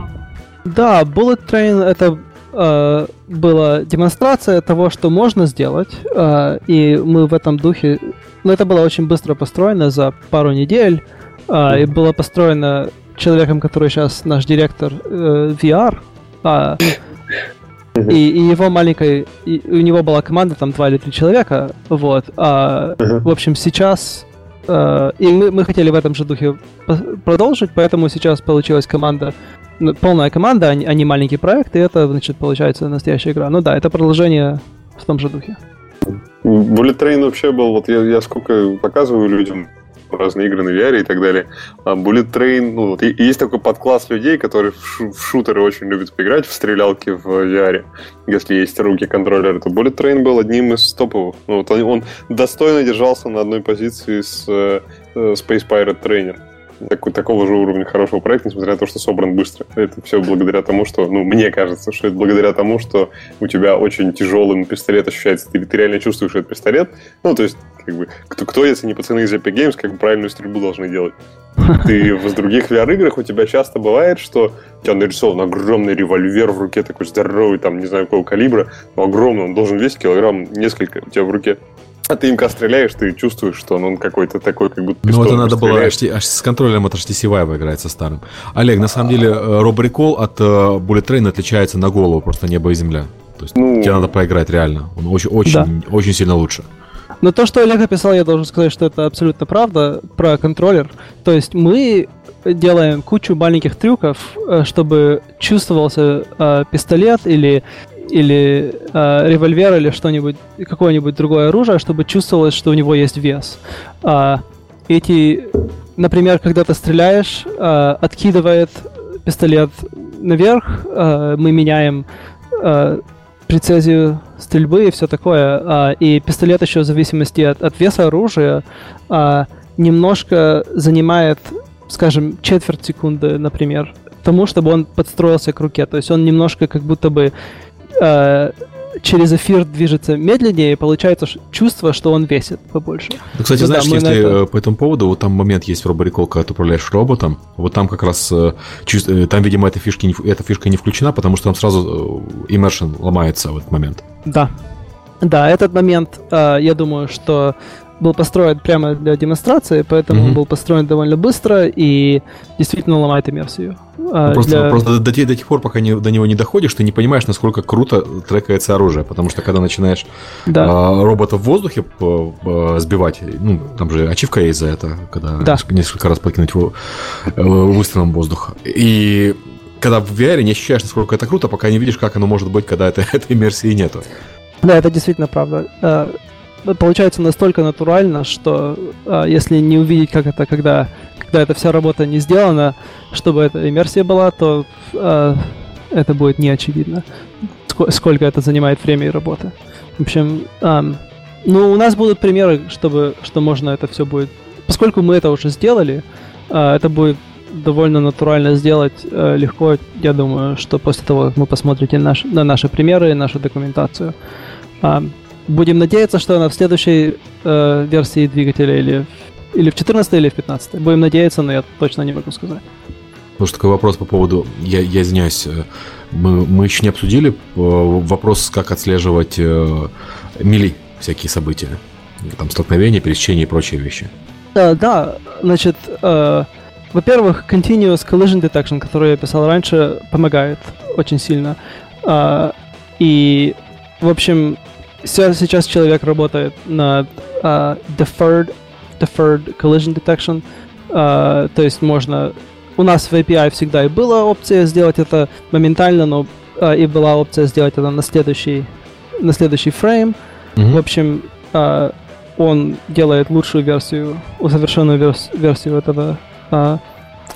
да, Bullet Train это э, была демонстрация того, что можно сделать, э, и мы в этом духе... Ну, это было очень быстро построено за пару недель, э, и было построено человеком, который сейчас наш директор э, VR, э, и, и его маленькой... И у него была команда, там, два или три человека, вот. А, В общем, сейчас... Uh, и мы, мы хотели в этом же духе продолжить, поэтому сейчас получилась команда ну, полная команда, а не, а не маленький проект, и это, значит, получается настоящая игра. Ну да, это продолжение в том же духе. Bullet Train вообще был, вот я, я сколько показываю людям разные игры на VR и так далее. А Bullet Train, ну, вот, есть такой подкласс людей, которые в, шу- в шутеры очень любят поиграть, в стрелялки в VR. Если есть руки контроллера, то Bullet Train был одним из топовых. Ну, вот он, он достойно держался на одной позиции с э, Space Pirate Trainer такой, такого же уровня хорошего проекта, несмотря на то, что собран быстро. Это все благодаря тому, что, ну, мне кажется, что это благодаря тому, что у тебя очень тяжелым пистолет ощущается, ты, ты реально чувствуешь этот пистолет. Ну, то есть, как бы, кто, кто если не пацаны из Epic Games, как бы правильную стрельбу должны делать. Ты в других VR-играх у тебя часто бывает, что у тебя нарисован огромный револьвер в руке, такой здоровый, там, не знаю, какого калибра, но огромный, он должен весить килограмм несколько у тебя в руке. А ты им стреляешь, ты чувствуешь, что он какой-то такой, как будто Ну, это надо было HT, HT, с контролем от HTC Vive играть со старым. Олег, на самом деле, Rob э, Recall от uh, Bullet Train отличается на голову, просто небо и земля. То есть ну... тебе надо поиграть реально. Он очень, очень, да. очень сильно лучше. Но то, что Олег описал, я должен сказать, что это абсолютно правда про контроллер. То есть мы делаем кучу маленьких трюков, э, чтобы чувствовался э, пистолет или или э, револьвер или что-нибудь, какое-нибудь другое оружие, чтобы чувствовалось, что у него есть вес. Э, эти, например, когда ты стреляешь, э, откидывает пистолет наверх, э, мы меняем э, прецизию стрельбы и все такое. Э, и пистолет еще в зависимости от, от веса оружия э, немножко занимает, скажем, четверть секунды, например, тому, чтобы он подстроился к руке. То есть он немножко как будто бы э, через эфир движется медленнее, и получается чувство, что он весит побольше. Ну, кстати, ну, знаешь, да, если это... по этому поводу, вот там момент есть в RoboRecall, когда ты управляешь роботом, вот там как раз, э, э, там, видимо, эта фишка, не, эта фишка не включена, потому что там сразу immersion ломается в этот момент. Да. Да, этот момент, я думаю, что был построен прямо для демонстрации, поэтому mm-hmm. он был построен довольно быстро и действительно ломает иммерсию. А, ну, просто, для... просто до, до тех пор, пока не, до него не доходишь, ты не понимаешь, насколько круто трекается оружие. Потому что когда начинаешь да. а, робота в воздухе сбивать, ну, там же ачивка есть за это, когда да. несколько раз покинуть его э, выстрелом в воздух. И когда в VR не ощущаешь, насколько это круто, пока не видишь, как оно может быть, когда это, этой иммерсии нету. Да, это действительно правда. А, получается настолько натурально, что а, если не увидеть, как это, когда, когда эта вся работа не сделана, чтобы эта иммерсия была, то а, это будет не очевидно, ск- сколько это занимает время и работы. В общем, а, ну, у нас будут примеры, чтобы, что можно это все будет... Поскольку мы это уже сделали, а, это будет довольно натурально сделать э, легко. Я думаю, что после того, как мы посмотрите наш, на наши примеры и нашу документацию, э, Будем надеяться, что она в следующей э, версии двигателя или, или в 14 или в 15. Будем надеяться, но я точно не могу сказать. Может, такой вопрос по поводу... Я, я извиняюсь, э, мы, мы еще не обсудили э, вопрос, как отслеживать э, мили всякие события. Там столкновения, пересечения и прочие вещи. Да, да, значит, э, во-первых, Continuous Collision Detection, который я писал раньше, помогает очень сильно. Э, и, в общем, сейчас человек работает над uh, deferred, deferred collision detection, uh, то есть можно... У нас в API всегда и была опция сделать это моментально, но uh, и была опция сделать это на следующий, на следующий фрейм. Mm-hmm. В общем, uh, он делает лучшую версию, усовершенную верс- версию этого, uh,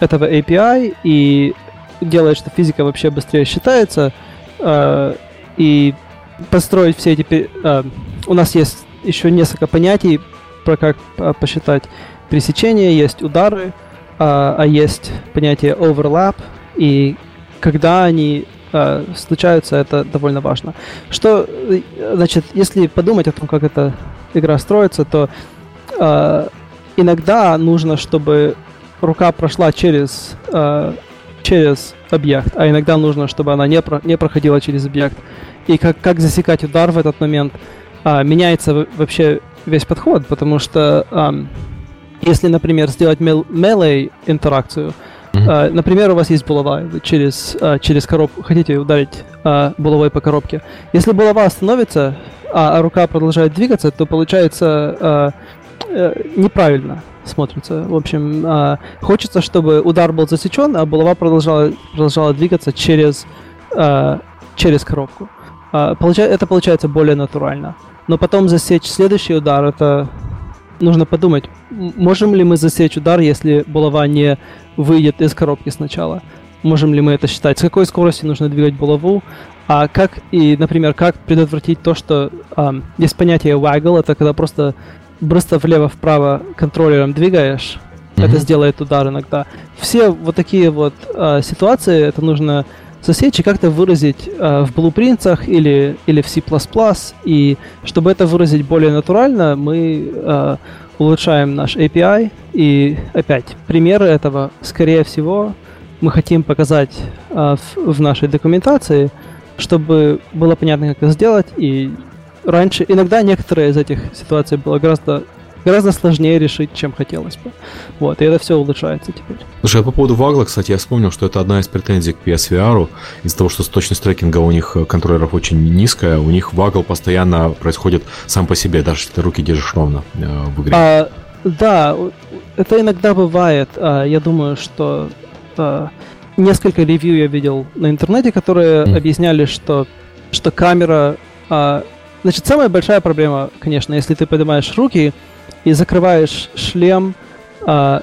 этого API и делает, что физика вообще быстрее считается, uh, и построить все эти... Э, у нас есть еще несколько понятий про как э, посчитать пересечения, есть удары, э, а есть понятие overlap, и когда они э, случаются, это довольно важно. Что, э, значит, если подумать о том, как эта игра строится, то э, иногда нужно, чтобы рука прошла через, э, через объект, а иногда нужно, чтобы она не, про, не проходила через объект и как, как засекать удар в этот момент, а, меняется вообще весь подход, потому что а, если, например, сделать melee интеракцию, mm-hmm. а, например, у вас есть булава, вы через, а, через коробку хотите ударить а, булавой по коробке. Если булава остановится, а, а рука продолжает двигаться, то получается а, неправильно смотрится. В общем, хочется, чтобы удар был засечен, а булава продолжала, продолжала двигаться через, через коробку. А, это получается более натурально. Но потом засечь следующий удар, это нужно подумать, можем ли мы засечь удар, если булава не выйдет из коробки сначала? Можем ли мы это считать? С какой скоростью нужно двигать булаву? А как и, например, как предотвратить то, что а, есть понятие waggle, это когда просто просто влево-вправо контроллером двигаешь, mm-hmm. это сделает удар иногда. Все вот такие вот а, ситуации, это нужно засечь как-то выразить э, в блупринтах или, или в C++. И чтобы это выразить более натурально, мы э, улучшаем наш API. И опять, примеры этого, скорее всего, мы хотим показать э, в, в нашей документации, чтобы было понятно, как это сделать. И раньше, иногда некоторые из этих ситуаций было гораздо гораздо сложнее решить, чем хотелось бы. Вот, и это все улучшается теперь. Слушай, а по поводу вагла, кстати, я вспомнил, что это одна из претензий к PSVR. Из-за того, что точность трекинга у них э, контроллеров очень низкая, у них вагл постоянно происходит сам по себе, даже если ты руки держишь ровно э, в игре. А, да, это иногда бывает. А, я думаю, что а, несколько ревью я видел на интернете, которые mm. объясняли, что, что камера... А, значит, самая большая проблема, конечно, если ты поднимаешь руки, и закрываешь шлем э,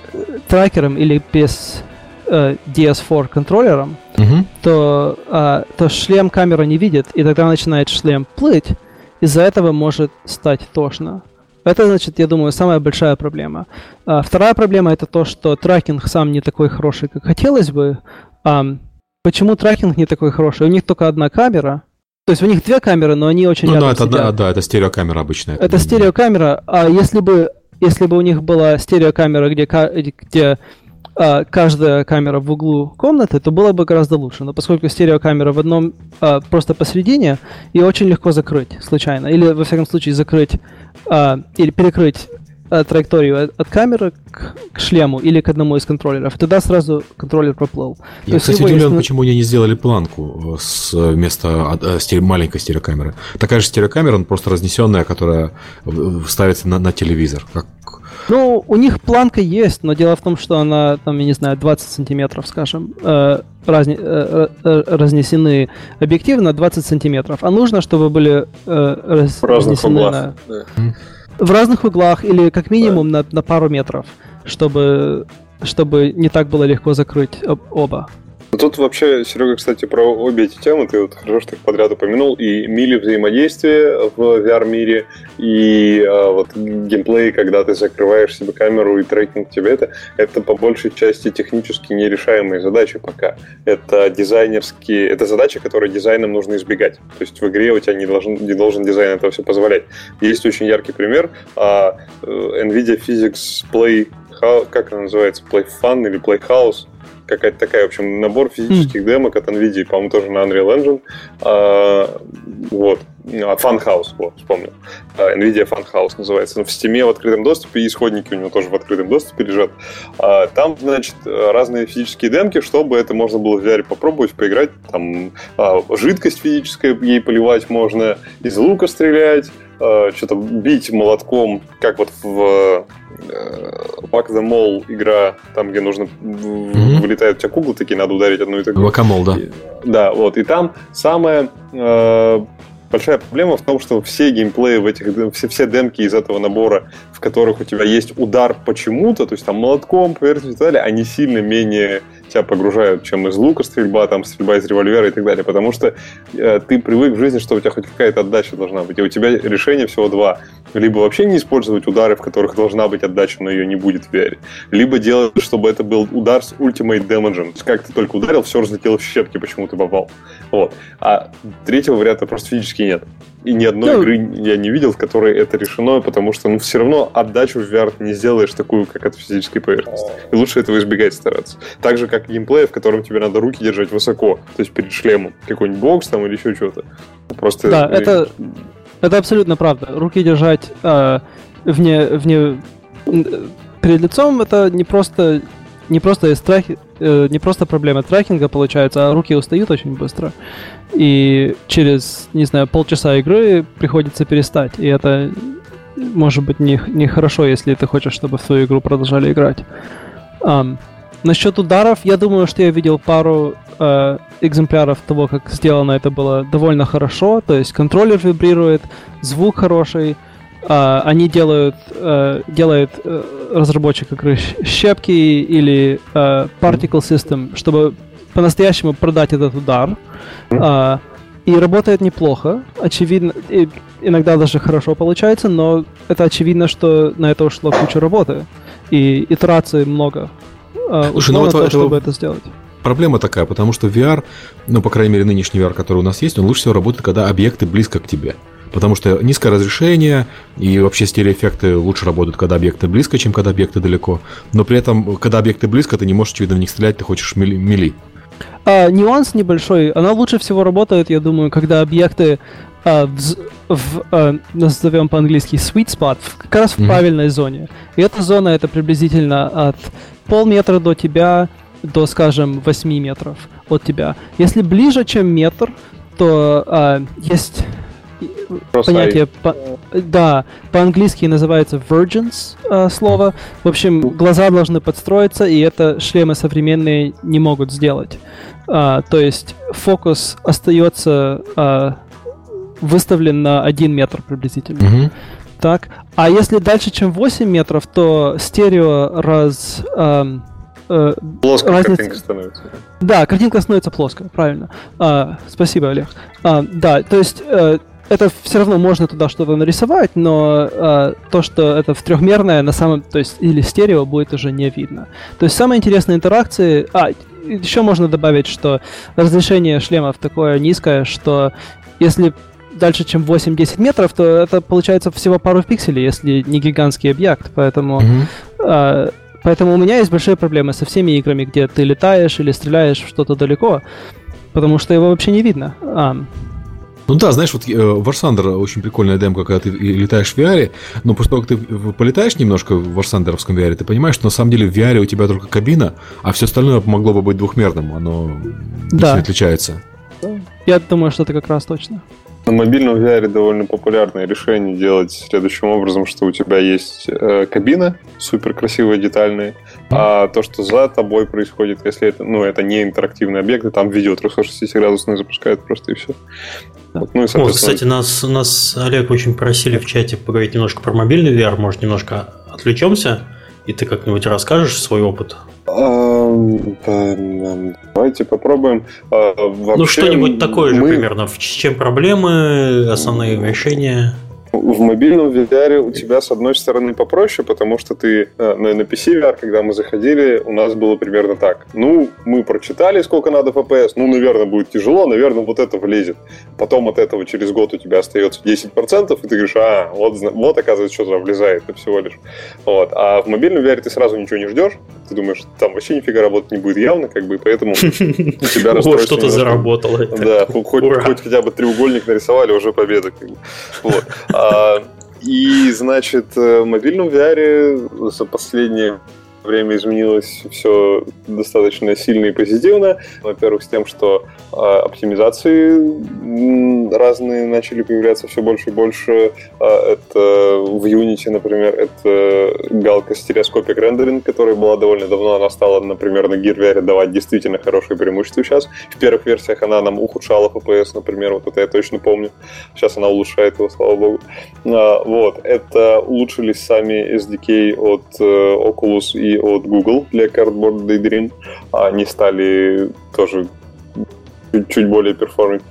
трекером или без э, DS4 контроллером, mm-hmm. то, э, то шлем камера не видит, и тогда начинает шлем плыть. Из-за этого может стать тошно. Это, значит, я думаю, самая большая проблема. А, вторая проблема это то, что трекинг сам не такой хороший, как хотелось бы. А, почему трекинг не такой хороший? У них только одна камера, То есть у них две камеры, но они очень ну, рядом да, это, сидят. да, да, это стереокамера обычная. Это стереокамера, а если бы если бы у них была стереокамера, где, где а, каждая камера в углу комнаты, то было бы гораздо лучше. Но поскольку стереокамера в одном а, просто посередине, ее очень легко закрыть случайно. Или, во всяком случае, закрыть а, или перекрыть а, траекторию от, от камеры к, к шлему или к одному из контроллеров. Тогда сразу контроллер проплыл. Я, то кстати, удивлен, есть... почему они не сделали планку с, вместо а, стере, маленькой стереокамеры. Такая же стереокамера, но просто разнесенная, которая ставится на, на телевизор. Как ну, у них планка есть, но дело в том, что она, там, я не знаю, 20 сантиметров, скажем, э, разне, э, э, разнесены объективы на 20 сантиметров. А нужно, чтобы были э, раз, разнесены на... Да. В разных углах или как минимум на, на пару метров, чтобы, чтобы не так было легко закрыть об, оба. Тут вообще, Серега, кстати, про обе эти темы, ты вот хорошо, что их подряд упомянул, и мили взаимодействия в VR-мире, и а, вот геймплей, когда ты закрываешь себе камеру и трекинг тебе это, это по большей части технически нерешаемые задачи пока. Это дизайнерские, это задачи, которые дизайном нужно избегать. То есть в игре у тебя не должен, не должен дизайн это все позволять. Есть очень яркий пример, а, э, NVIDIA Physics Play, как она называется, Play Fun или Play House, какая-то такая, в общем, набор физических mm. демок от NVIDIA, по-моему, тоже на Unreal Engine. А, вот. А, Funhouse, вот, вспомнил. А, NVIDIA Funhouse называется. В Steam в открытом доступе, и исходники у него тоже в открытом доступе лежат. А, там, значит, разные физические демки, чтобы это можно было в VR попробовать, поиграть. Там а, жидкость физическая ей поливать можно, из лука стрелять, а, что-то бить молотком, как вот в Pack the Mall игра, там, где нужно mm-hmm. вылетают у тебя куклы такие, надо ударить одну и такую. Вакамол, да. да, вот. И там самая э, большая проблема в том, что все геймплеи в этих, все, все демки из этого набора, в которых у тебя есть удар почему-то, то есть там молотком, поверхностью и так далее, они сильно менее тебя погружают, чем из лука стрельба, там стрельба из револьвера и так далее. Потому что э, ты привык в жизни, что у тебя хоть какая-то отдача должна быть. И у тебя решение всего два. Либо вообще не использовать удары, в которых должна быть отдача, но ее не будет в VR. Либо делать, чтобы это был удар с ultimate damage. Как ты только ударил, все разлетело в щепки, почему ты попал. Вот. А третьего варианта просто физически нет. И ни одной ну, игры я не видел, в которой это решено, потому что ну, все равно отдачу в VR не сделаешь такую, как от физической поверхности. И лучше этого избегать стараться. Так же, как геймплей, в котором тебе надо руки держать высоко, то есть перед шлемом. Какой-нибудь бокс там или еще что-то. Просто... Да, это, это абсолютно правда. Руки держать э, вне, вне... Перед лицом это не просто не просто из трахи, э, не просто проблема трекинга получается, а руки устают очень быстро. И через, не знаю, полчаса игры приходится перестать. И это может быть не, не хорошо, если ты хочешь, чтобы в твою игру продолжали играть. Um, насчет ударов, я думаю, что я видел пару э, экземпляров того, как сделано это было довольно хорошо. То есть контроллер вибрирует, звук хороший, Uh, они делают, uh, делает uh, разработчик игры щепки или uh, particle system, чтобы по-настоящему продать этот удар. Uh, и работает неплохо, очевидно, и иногда даже хорошо получается, но это очевидно, что на это ушло куча работы. И итераций много. Uh, Слушай, ну вот то, чтобы это сделать. Проблема такая, потому что VR, ну, по крайней мере, нынешний VR, который у нас есть, он лучше всего работает, когда объекты близко к тебе потому что низкое разрешение и вообще стереоэффекты лучше работают, когда объекты близко, чем когда объекты далеко. Но при этом, когда объекты близко, ты не можешь, очевидно, в них стрелять, ты хочешь мили. мили. А, нюанс небольшой. Она лучше всего работает, я думаю, когда объекты а, в, в а, назовем по-английски sweet spot, как раз в mm-hmm. правильной зоне. И эта зона это приблизительно от полметра до тебя до, скажем, 8 метров от тебя. Если ближе, чем метр, то а, есть понятие, по, да, по-английски называется virgins э, слово. В общем, глаза должны подстроиться, и это шлемы современные не могут сделать. А, то есть фокус остается а, выставлен на 1 метр приблизительно. Mm-hmm. Так. А если дальше, чем 8 метров, то стерео раз... А, э, Плоская разница... картинка становится. Да, картинка становится плоской, правильно. А, спасибо, Олег. А, да, то есть э, это все равно можно туда что-то нарисовать, но э, то, что это в трехмерное, на самом, то есть или стерео будет уже не видно. То есть самые интересные интеракции. А, еще можно добавить, что разрешение шлемов такое низкое, что если дальше, чем 8-10 метров, то это получается всего пару пикселей, если не гигантский объект. Поэтому, mm-hmm. э, поэтому у меня есть большие проблемы со всеми играми, где ты летаешь или стреляешь в что-то далеко, потому что его вообще не видно. А, ну да, знаешь, вот War э, Thunder очень прикольная демка, когда ты летаешь в VR, но после того, как ты полетаешь немножко в Thunder VR, ты понимаешь, что на самом деле в VR у тебя только кабина, а все остальное могло бы быть двухмерным, оно да. не отличается. Я думаю, что это как раз точно. На мобильном VR довольно популярное решение делать следующим образом, что у тебя есть э, кабина, супер красивая, детальная, а то, что за тобой происходит, если это, ну, это не интерактивный объект, и там видео 360 градусное запускает просто и все. Вот, ну, и, вот, кстати, нас, нас Олег очень просили в чате поговорить немножко про мобильный VR, может, немножко отвлечемся, и ты как-нибудь расскажешь свой опыт? Давайте попробуем. А, вообще, ну, что-нибудь такое же мы... примерно. С чем проблемы, основные решения? В мобильном VR у тебя, с одной стороны, попроще, потому что ты э, на, на PC VR, когда мы заходили, у нас было примерно так. Ну, мы прочитали, сколько надо FPS, ну, наверное, будет тяжело, наверное, вот это влезет. Потом от этого через год у тебя остается 10%, и ты говоришь, а, вот, вот оказывается, что туда влезает, это всего лишь. Вот. А в мобильном VR ты сразу ничего не ждешь, ты думаешь, там вообще нифига работать не будет явно, как бы, поэтому у тебя расстройство... что-то заработало. Да, хоть хотя бы треугольник нарисовали, уже победа. Вот. А, и, значит, в мобильном VR за последние время изменилось все достаточно сильно и позитивно. Во-первых, с тем, что э, оптимизации разные начали появляться все больше и больше. Э, это в Unity, например, это галка стереоскопик рендеринг, которая была довольно давно. Она стала, например, на Gear VR давать действительно хорошее преимущество сейчас. В первых версиях она нам ухудшала FPS, например, вот это я точно помню. Сейчас она улучшает его, слава богу. А, вот. Это улучшились сами SDK от э, Oculus и от Google для Cardboard Daydream. Они стали тоже чуть, более перформить,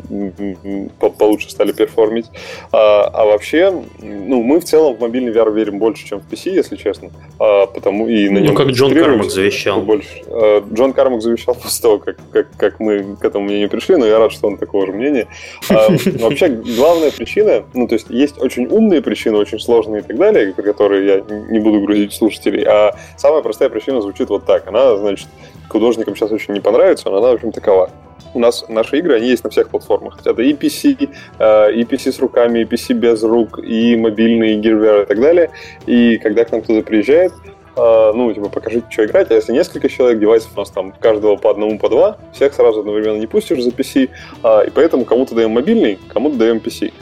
получше стали перформить. А, а вообще, ну, мы в целом в мобильный VR верим больше, чем в PC, если честно. А, потому и на ну, как Джон Кармак завещал. Больше. А, Джон Кармак завещал после того, как, как, как мы к этому мнению пришли, но я рад, что он такого же мнения. А, вообще, главная причина, ну, то есть есть очень умные причины, очень сложные и так далее, про которые я не буду грузить слушателей, а самая простая причина звучит вот так. Она, значит, художникам сейчас очень не понравится, но она, в общем, такова у нас наши игры, они есть на всех платформах. Это и PC, э, и PC с руками, и PC без рук, и мобильный, и и так далее. И когда к нам кто-то приезжает, э, ну, типа, покажите, что играть, а если несколько человек, девайсов у нас там каждого по одному, по два, всех сразу одновременно не пустишь за PC, а, и поэтому кому-то даем мобильный, кому-то даем PC.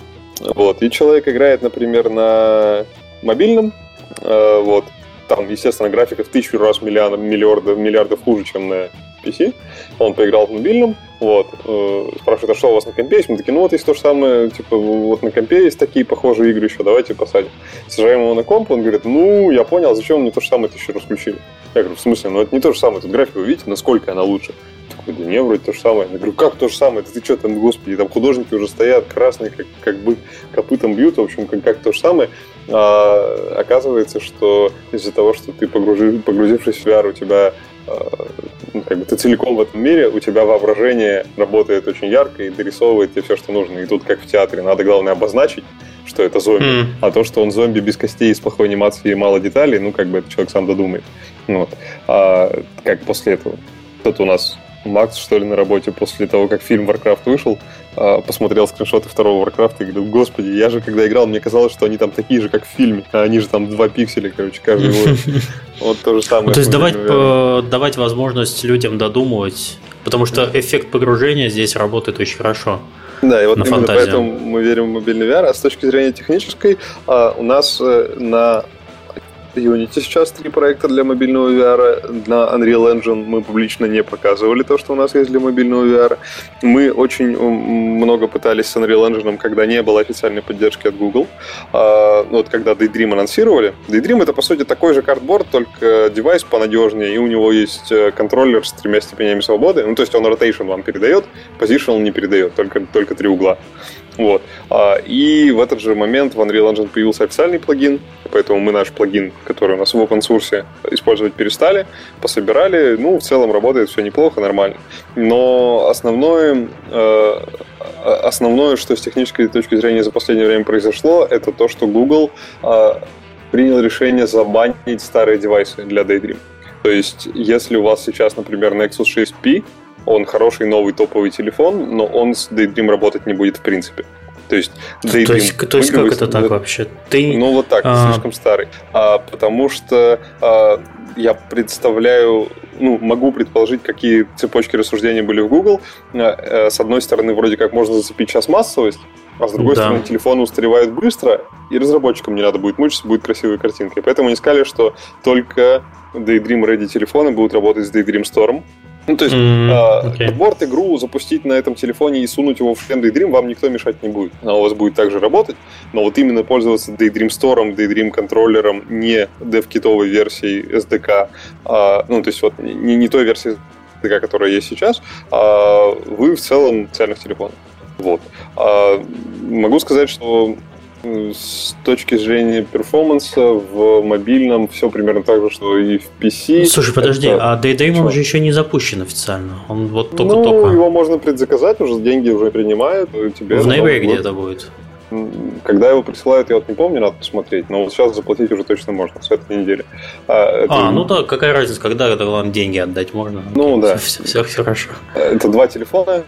Вот, и человек играет, например, на мобильном, э, вот, там, естественно, графика в тысячу раз миллиардов, миллиардов, миллиардов хуже, чем на PC. Он поиграл в мобильном, вот, э, спрашивает, а что у вас на компе есть? Мы такие, ну вот есть то же самое, типа, вот на компе есть такие похожие игры еще, давайте посадим. Сажаем его на комп, он говорит, ну, я понял, зачем мне то же самое еще раз включили? Я говорю, в смысле, ну это не то же самое, тут графика, вы видите, насколько она лучше? Такой, да не, вроде то же самое. Я говорю, как то же самое? ты что там, господи, там художники уже стоят, красные, как, как бы копытом бьют, в общем, как, как то же самое. А, оказывается, что из-за того, что ты погружи, погрузившись в VR, у тебя а, ну, как бы ты целиком в этом мире, у тебя воображение работает очень ярко и дорисовывает тебе все, что нужно. И тут, как в театре, надо, главное, обозначить, что это зомби. Mm. А то, что он зомби без костей, с плохой анимацией и мало деталей, ну, как бы этот человек сам додумает. Вот. А как после этого? Кто-то у нас Макс, что ли, на работе после того, как фильм Warcraft вышел, а, посмотрел скриншоты второго Warcraft и говорил, господи, я же когда играл, мне казалось, что они там такие же, как в фильме, а они же там два пикселя, короче, каждый Вот то же самое. То есть давать, давать возможность людям додумывать, потому что эффект погружения здесь работает очень хорошо. Да, и вот именно поэтому мы верим в мобильный VR. А с точки зрения технической, а, у нас э, на Unity сейчас три проекта для мобильного VR. На Unreal Engine мы публично не показывали то, что у нас есть для мобильного VR. Мы очень много пытались с Unreal Engine, когда не было официальной поддержки от Google. А, ну, вот когда Daydream анонсировали. Daydream это, по сути, такой же картборд, только девайс понадежнее, и у него есть э, контроллер с тремя степенями свободы. Ну, то есть он rotation вам передает, positional не передает, только, только три угла. Вот. А, и в этот же момент в Unreal Engine появился официальный плагин, поэтому мы наш плагин, который у нас в open source, использовать перестали, пособирали. Ну, в целом работает все неплохо, нормально. Но основное, э, основное, что с технической точки зрения за последнее время произошло, это то, что Google э, принял решение забанить старые девайсы для Daydream. То есть, если у вас сейчас, например, Nexus 6P, он хороший новый топовый телефон, но он с Daydream работать не будет в принципе. То есть, Daydream, то есть, то есть как это так вообще? Ты... Ну вот так, а... слишком старый. А, потому что а, я представляю, ну, могу предположить, какие цепочки рассуждений были в Google. А, с одной стороны, вроде как можно зацепить сейчас массовость, а с другой да. стороны, телефон устаревает быстро, и разработчикам не надо будет мучиться, будет красивая картинка. И поэтому они сказали, что только Daydream Ready телефоны будут работать с Daydream Storm, ну, то есть, mm-hmm. okay. борт игру запустить на этом телефоне и сунуть его в Daydream вам никто мешать не будет. Она у вас будет также работать, но вот именно пользоваться Daydream Store, Daydream контроллером, не DevKit версией SDK, а, ну, то есть вот не, не той версии SDK, которая есть сейчас, а вы в целом в специальных телефонах. Вот. А, могу сказать, что с точки зрения перформанса в мобильном все примерно так же, что и в PC. Слушай, подожди, это... а Daydream он же еще не запущен официально. Он вот только-только. Ну, его можно предзаказать, уже деньги уже принимают. Тебе в ноябре где-то будет. Когда его присылают, я вот не помню, надо посмотреть, но вот сейчас заплатить уже точно можно, с этой недели. А, это... а ну да, какая разница, когда это главное деньги отдать можно? Ну да. Все, все, все хорошо. Это два телефона,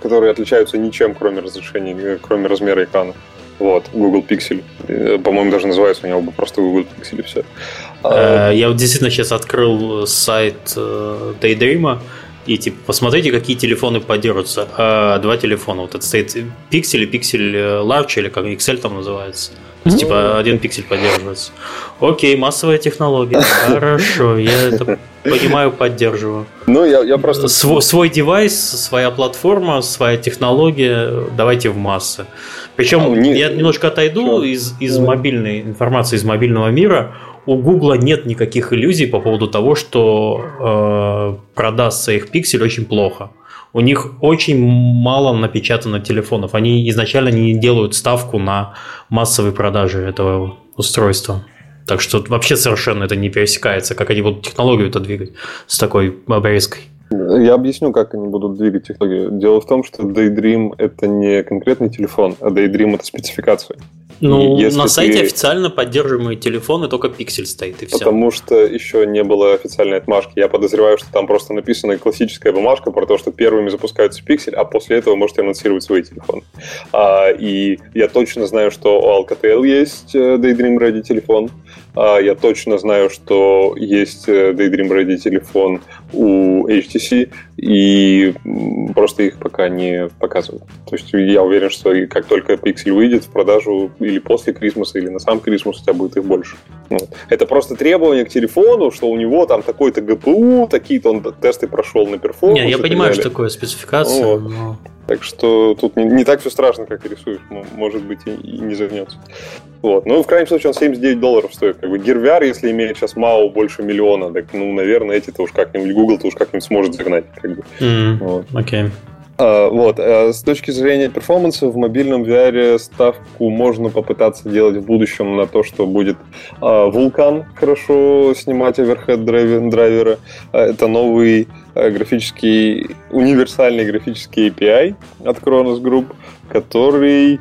которые отличаются ничем, кроме разрешения, кроме размера экрана. Вот, Google Pixel. Э, по-моему, даже называется у него просто Google Pixel и все. А, э, я вот действительно сейчас открыл сайт э, Daydream, и типа, посмотрите, какие телефоны поддерживаются. А, два телефона. Вот это стоит Pixel и Pixel Large, или как XL там называется. То есть, типа, один пиксель поддерживается. Окей, массовая технология. Хорошо, я это понимаю, поддерживаю. Ну, я, я просто... Свой, свой девайс, своя платформа, своя технология, давайте в массы. Причем а, не... я немножко отойду из, из мобильной информации, из мобильного мира. У Гугла нет никаких иллюзий по поводу того, что э, продастся их пиксель очень плохо у них очень мало напечатано телефонов. Они изначально не делают ставку на массовые продажи этого устройства. Так что вообще совершенно это не пересекается, как они будут технологию это двигать с такой обрезкой. Я объясню, как они будут двигать технологию. Дело в том, что Daydream это не конкретный телефон, а Daydream это спецификация. Ну, на сайте ты... официально поддерживаемые телефоны, только пиксель стоит, и все. Потому что еще не было официальной отмашки. Я подозреваю, что там просто написана классическая бумажка про то, что первыми запускаются пиксель, а после этого можете анонсировать свои телефоны. А, и я точно знаю, что у Alcatel есть э, Daydream Ready телефон. А, я точно знаю, что есть э, Daydream Ready телефон у HTC, и просто их пока не показывают. То есть я уверен, что как только Pixel выйдет в продажу или после Крисмаса, или на сам Крисмас, у тебя будет их больше. Вот. Это просто требование к телефону, что у него там такой-то GPU, такие-то он тесты прошел на перформанс. Не, я понимаю, что такое спецификация. Вот. Но... Так что тут не, не так все страшно, как рисуешь. Может быть, и, и не загнется. Вот. Ну, в крайнем случае, он 79 долларов стоит. Как бы Gear если имеет сейчас МАУ больше миллиона, так, ну, наверное, эти-то уж как-нибудь, Google-то уж как-нибудь сможет загнать. Как бы. mm, вот. Okay. А, вот. А с точки зрения перформанса, в мобильном VR ставку можно попытаться делать в будущем на то, что будет а, вулкан хорошо снимать оверхед драйвера. Это новый графический, универсальный графический API от Kronos Group, который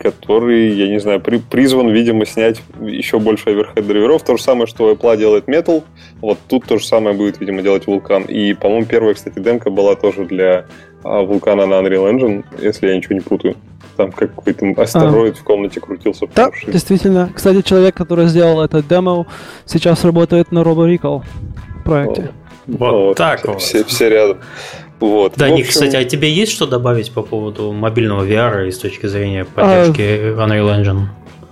который, я не знаю, при, призван, видимо, снять еще больше оверхед драйверов. То же самое, что Apple делает Metal, вот тут то же самое будет, видимо, делать Vulkan. И, по-моему, первая, кстати, демка была тоже для а, Vulkan на Unreal Engine, если я ничего не путаю. Там какой-то астероид а. в комнате крутился. Да, действительно. Кстати, человек, который сделал этот демо, сейчас работает на Robo Recall проекте. Вот, вот так вот. Все, все рядом. Вот. Да, общем... кстати, а тебе есть что добавить по поводу мобильного VR и с точки зрения поддержки а... Unreal Engine?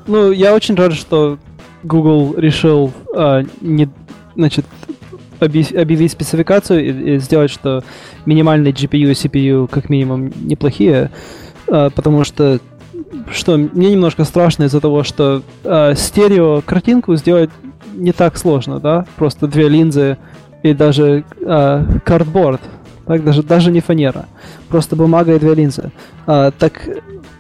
Ну, я очень рад, что Google решил а, не, значит, объявить спецификацию и, и сделать, что минимальные GPU и CPU как минимум неплохие, а, потому что что мне немножко страшно из-за того, что а, стерео картинку сделать не так сложно, да, просто две линзы и даже а, картборд так, даже, даже не фанера, просто бумага и две линзы. А, так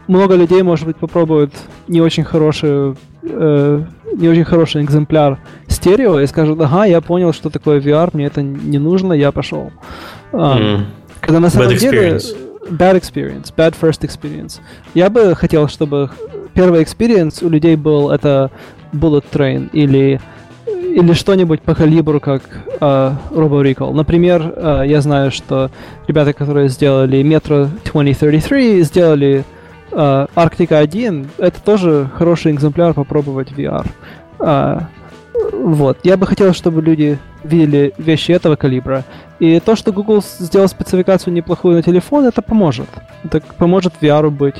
много людей, может быть, попробуют не очень хорошую э, не очень хороший экземпляр стерео и скажут, ага, я понял, что такое VR, мне это не нужно, я пошел. Mm. Когда на самом bad деле... Bad experience, bad first experience. Я бы хотел, чтобы первый experience у людей был это Bullet Train или или что-нибудь по калибру, как uh, Robo Recall. Например, uh, я знаю, что ребята, которые сделали Metro 2033, сделали uh, Arctica 1, это тоже хороший экземпляр попробовать VR. Uh, вот. Я бы хотел, чтобы люди видели вещи этого калибра. И то, что Google сделал спецификацию неплохую на телефон, это поможет. Это поможет VR быть,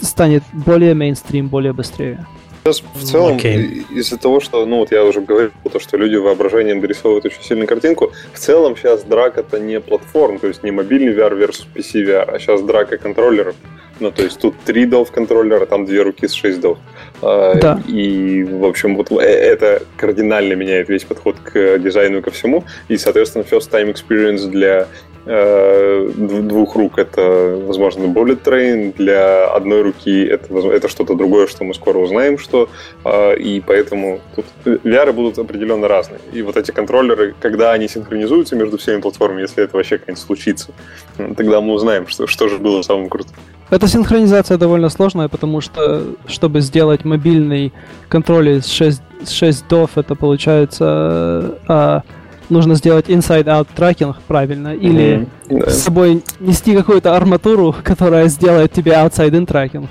станет более мейнстрим, более быстрее. Сейчас в целом, okay. из-за того, что, ну вот я уже говорил, то, что люди воображением дорисовывают очень сильную картинку, в целом сейчас драк это не платформ, то есть не мобильный VR versus PC VR, а сейчас драка контроллеров. Ну, то есть тут 3 DOF контроллера, там две руки с 6 DOF. А, да. И, в общем, вот э, это кардинально меняет весь подход к дизайну и ко всему. И, соответственно, first time experience для двух рук это, возможно, bullet train, для одной руки это, это что-то другое, что мы скоро узнаем, что, э, и поэтому тут VR будут определенно разные. И вот эти контроллеры, когда они синхронизуются между всеми платформами, если это вообще как-нибудь случится, тогда мы узнаем, что, что же было самым крутым. Эта синхронизация довольно сложная, потому что, чтобы сделать мобильный контроль с 6, 6 DOF, это получается... А, нужно сделать inside-out трекинг правильно, или mm-hmm. с собой нести какую-то арматуру, которая сделает тебе outside-in трекинг.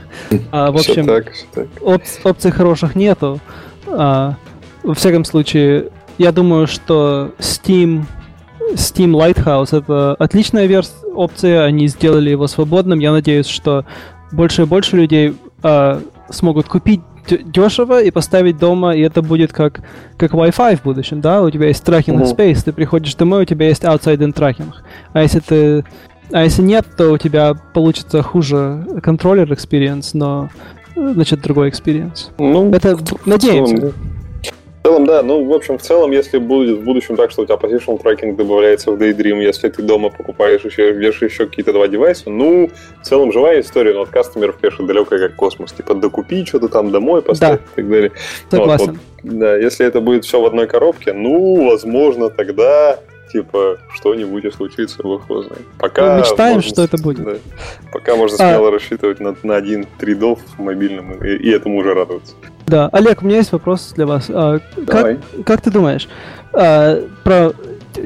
А, в общем, так, так. Оп- опций хороших нету. А, во всяком случае, я думаю, что Steam Steam Lighthouse это отличная версия опция, они сделали его свободным. Я надеюсь, что больше и больше людей э, смогут купить дешево и поставить дома, и это будет как, как Wi-Fi в будущем, да? У тебя есть трекинг uh-huh. space, ты приходишь домой, у тебя есть outside-in трекинг. А если ты а если нет, то у тебя получится хуже контроллер experience, но значит другой experience. Ну, это надеемся. В целом, да. Ну, в общем, в целом, если будет в будущем так, что у тебя positional tracking добавляется в Daydream, если ты дома покупаешь еще, вешаешь еще какие-то два девайса, ну, в целом живая история, но от кастомеров, конечно, далекая как космос. Типа, докупи что-то там домой, поставь да. и так далее. Согласен. Вот, вот, да, если это будет все в одной коробке, ну, возможно, тогда типа, что-нибудь и случится, бог его знает. Пока Мы мечтаем, можно, что это будет. Да, пока можно а. смело рассчитывать на, на один 3 дов в мобильном, и, и этому уже радоваться. Да, Олег, у меня есть вопрос для вас. А, Давай. Как, как ты думаешь а, про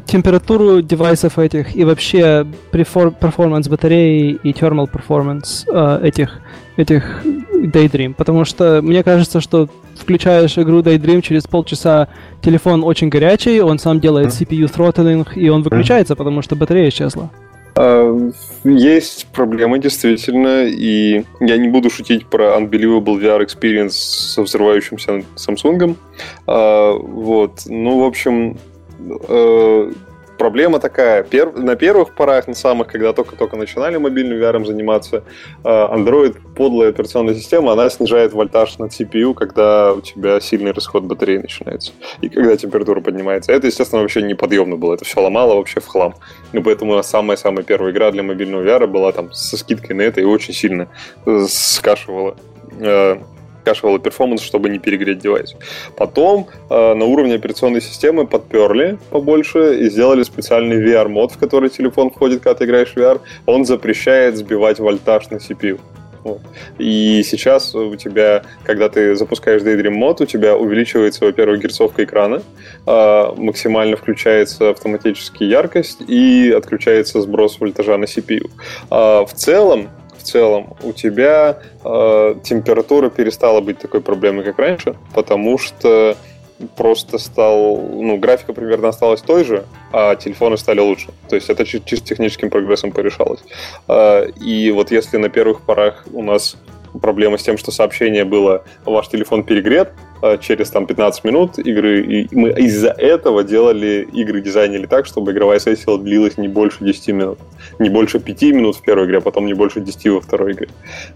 температуру девайсов этих и вообще перформанс батареи и thermal performance а, этих, этих Daydream? Потому что мне кажется, что включаешь игру Daydream, через полчаса телефон очень горячий, он сам делает CPU throttling, и он выключается, потому что батарея исчезла. А, есть проблемы, действительно, и я не буду шутить про Unbelievable VR Experience со взрывающимся Samsung. А, вот. Ну, в общем, э, проблема такая. Пер... На первых порах, на самых, когда только-только начинали мобильным VR заниматься, э, Android, подлая операционная система, она снижает вольтаж на CPU, когда у тебя сильный расход батареи начинается. И когда температура поднимается. Это, естественно, вообще неподъемно было. Это все ломало вообще в хлам. И поэтому самая-самая первая игра для мобильного VR была там со скидкой на это и очень сильно э, скашивала кашевала перформанс, чтобы не перегреть девайс. Потом э, на уровне операционной системы подперли побольше и сделали специальный VR-мод, в который телефон входит, когда ты играешь в VR. Он запрещает сбивать вольтаж на CPU. И сейчас у тебя, когда ты запускаешь Daydream мод, у тебя увеличивается, во-первых, герцовка экрана, э, максимально включается автоматически яркость и отключается сброс вольтажа на CPU. Э, в целом, целом у тебя э, температура перестала быть такой проблемой, как раньше, потому что просто стал, ну, графика примерно осталась той же, а телефоны стали лучше. То есть это чисто техническим прогрессом порешалось. Э, и вот если на первых порах у нас проблема с тем, что сообщение было «Ваш телефон перегрет», через там 15 минут игры, и мы из-за этого делали игры, дизайнили так, чтобы игровая сессия длилась не больше 10 минут. Не больше 5 минут в первой игре, а потом не больше 10 во второй игре.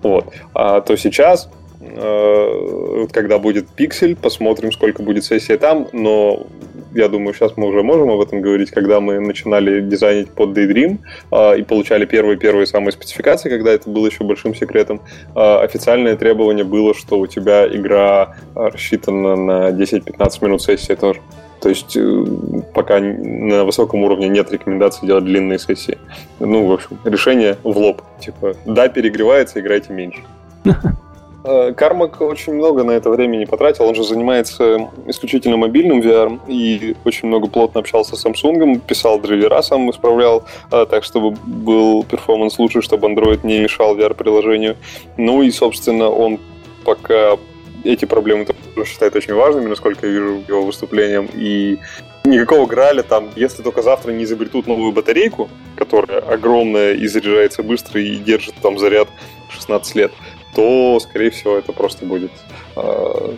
Вот. А то сейчас э, когда будет пиксель, посмотрим, сколько будет сессия там, но я думаю, сейчас мы уже можем об этом говорить, когда мы начинали дизайнить под Daydream а, и получали первые-первые самые спецификации, когда это было еще большим секретом, а, официальное требование было, что у тебя игра рассчитана на 10-15 минут сессии тоже. То есть э, пока на высоком уровне нет рекомендаций делать длинные сессии. Ну, в общем, решение в лоб. Типа, да, перегревается, играйте меньше. Э, Кармак очень много на это времени потратил. Он же занимается исключительно мобильным VR и очень много плотно общался с Samsung, писал драйвера, сам исправлял э, так, чтобы был перформанс лучше, чтобы Android не мешал VR-приложению. Ну и, собственно, он пока эти проблемы считает очень важными, насколько я вижу его выступлением. И никакого граля там, если только завтра не изобретут новую батарейку, которая огромная и заряжается быстро и держит там заряд 16 лет, то, скорее всего, это просто будет э,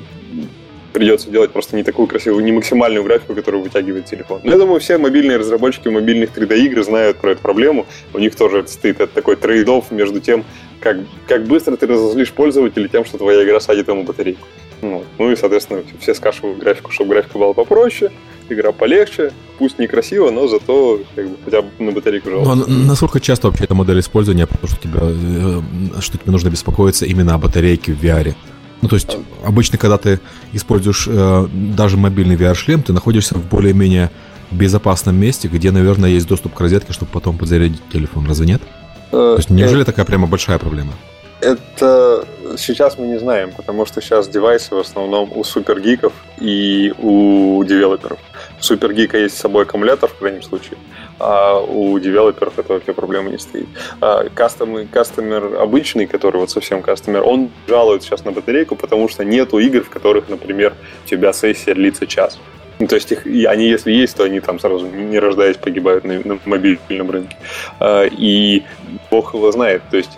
придется делать просто не такую красивую, не максимальную графику, которую вытягивает телефон. Но я думаю, все мобильные разработчики мобильных 3D-игр знают про эту проблему. У них тоже стоит это такой трейд между тем, как, как быстро ты разозлишь пользователя тем, что твоя игра садит ему батарейку. Ну, ну и, соответственно, все скашивают графику, чтобы графика была попроще, игра полегче, пусть некрасиво, но зато как бы, хотя бы на батарейку жалуется. Но насколько часто вообще эта модель использования, потому что, тебя, э, что тебе нужно беспокоиться именно о батарейке в VR? Ну, то есть, обычно, когда ты используешь э, даже мобильный VR-шлем, ты находишься в более-менее безопасном месте, где, наверное, есть доступ к розетке, чтобы потом подзарядить телефон. Разве нет? Э, то есть, неужели э, такая прямо большая проблема? Это сейчас мы не знаем, потому что сейчас девайсы в основном у супергиков и у девелоперов. Супергика есть с собой аккумулятор в крайнем случае, а у девелоперов это вообще проблема не стоит. А кастомер, кастомер обычный, который вот совсем кастомер, он жалует сейчас на батарейку, потому что нету игр, в которых, например, у тебя сессия длится час. Ну, то есть их, они, если есть, то они там сразу, не рождаясь, погибают на, на мобильном рынке. А, и бог его знает. То есть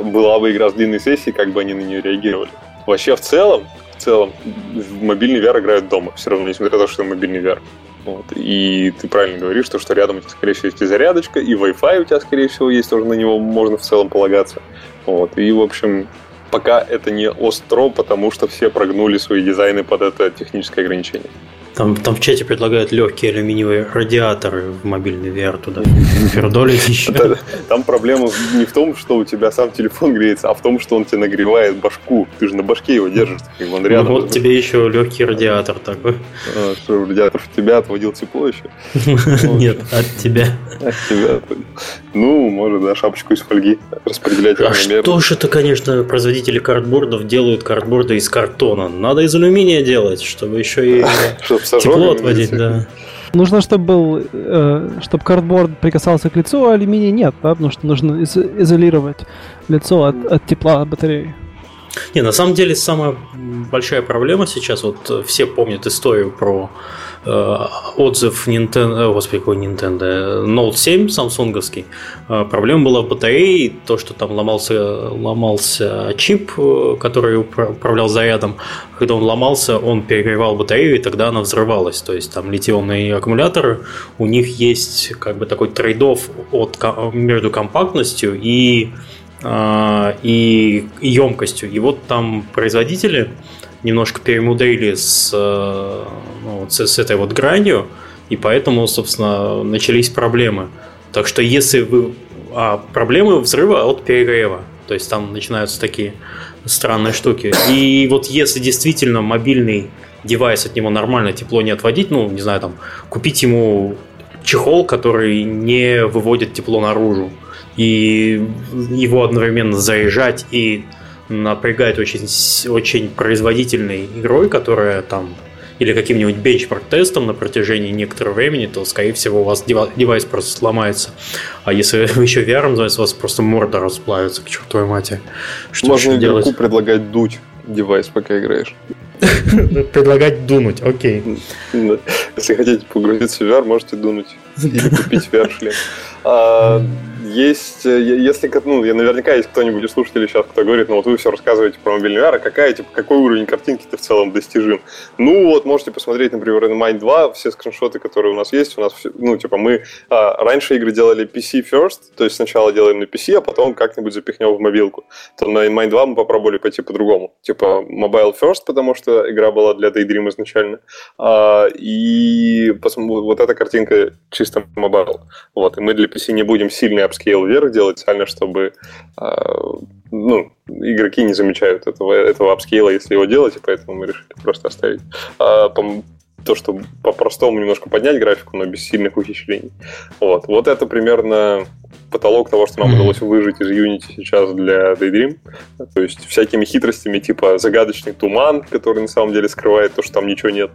была бы игра с длинной сессией, как бы они на нее реагировали. Вообще, в целом, целом, в мобильный VR играют дома, все равно, несмотря на то, что мобильный VR. Вот. И ты правильно говоришь, что, что рядом у тебя, скорее всего, есть и зарядочка, и Wi-Fi у тебя, скорее всего, есть, тоже на него можно в целом полагаться. Вот. И, в общем, пока это не остро, потому что все прогнули свои дизайны под это техническое ограничение. Там, там в чате предлагают легкие алюминиевые радиаторы в мобильный VR туда пердолить еще. Там проблема не в том, что у тебя сам телефон греется, а в том, что он тебе нагревает башку. Ты же на башке его держишь, он рядом. Ну вот тебе еще легкий радиатор такой. А, что, радиатор в тебя отводил тепло еще? Нет, от тебя. От тебя. Ну, может, да, шапочку из фольги распределять А что же это, конечно, производители картбордов делают картборды из картона? Надо из алюминия делать, чтобы еще и Тепло отводить, да. Нужно, чтобы был, э, чтобы картборд прикасался к лицу, а алюминий нет, да, потому что нужно из- изолировать лицо от, от тепла батареи. Не, на самом деле самая большая проблема сейчас, вот все помнят историю про э, отзыв Nintendo, э, господи, какой Nintendo, Note 7 самсунговский. Э, проблема была в батарее, то, что там ломался, ломался чип, э, который управлял зарядом. Когда он ломался, он перегревал батарею, и тогда она взрывалась. То есть там литионные аккумуляторы, у них есть как бы такой трейдов от, между компактностью и и емкостью. И вот там производители немножко перемудрили с, э, ну, с, с этой вот гранью, и поэтому, собственно, начались проблемы. Так что если вы... А проблемы взрыва от перегрева. То есть там начинаются такие странные штуки. И вот если действительно мобильный девайс от него нормально тепло не отводить, ну, не знаю, там, купить ему чехол, который не выводит тепло наружу, и его одновременно заряжать и напрягать очень, очень производительной игрой, которая там или каким-нибудь бенчмарк-тестом на протяжении некоторого времени, то, скорее всего, у вас девайс просто сломается. А если вы еще VR называется, у вас просто морда расплавится к чертовой матери. Что Можно игроку делать? предлагать дуть девайс, пока играешь. Предлагать дунуть, окей. Если хотите погрузиться в VR, можете дунуть. Или купить VR-шлем. Есть, э, если, ну, я наверняка есть кто-нибудь из слушателей сейчас, кто говорит, ну вот вы все рассказываете про мобильный VR, а какая, типа, какой уровень картинки-то в целом достижим? Ну вот, можете посмотреть, например, на Mind 2, все скриншоты, которые у нас есть, у нас, ну, типа, мы а, раньше игры делали PC first, то есть сначала делаем на PC, а потом как-нибудь запихнем в мобилку. То на InMind 2 мы попробовали пойти по-другому. Типа, mobile first, потому что игра была для Daydream изначально, а, и вот эта картинка чисто mobile. Вот, и мы для PC не будем сильный upscale вверх делать, специально, чтобы а, ну, игроки не замечают этого, этого апскейла, если его делать, и поэтому мы решили просто оставить. А, то, что по-простому немножко поднять графику, но без сильных ухищрений. Вот, вот это примерно потолок того, что нам удалось выжать из Unity сейчас для Daydream. То есть всякими хитростями типа загадочный туман, который на самом деле скрывает то, что там ничего нет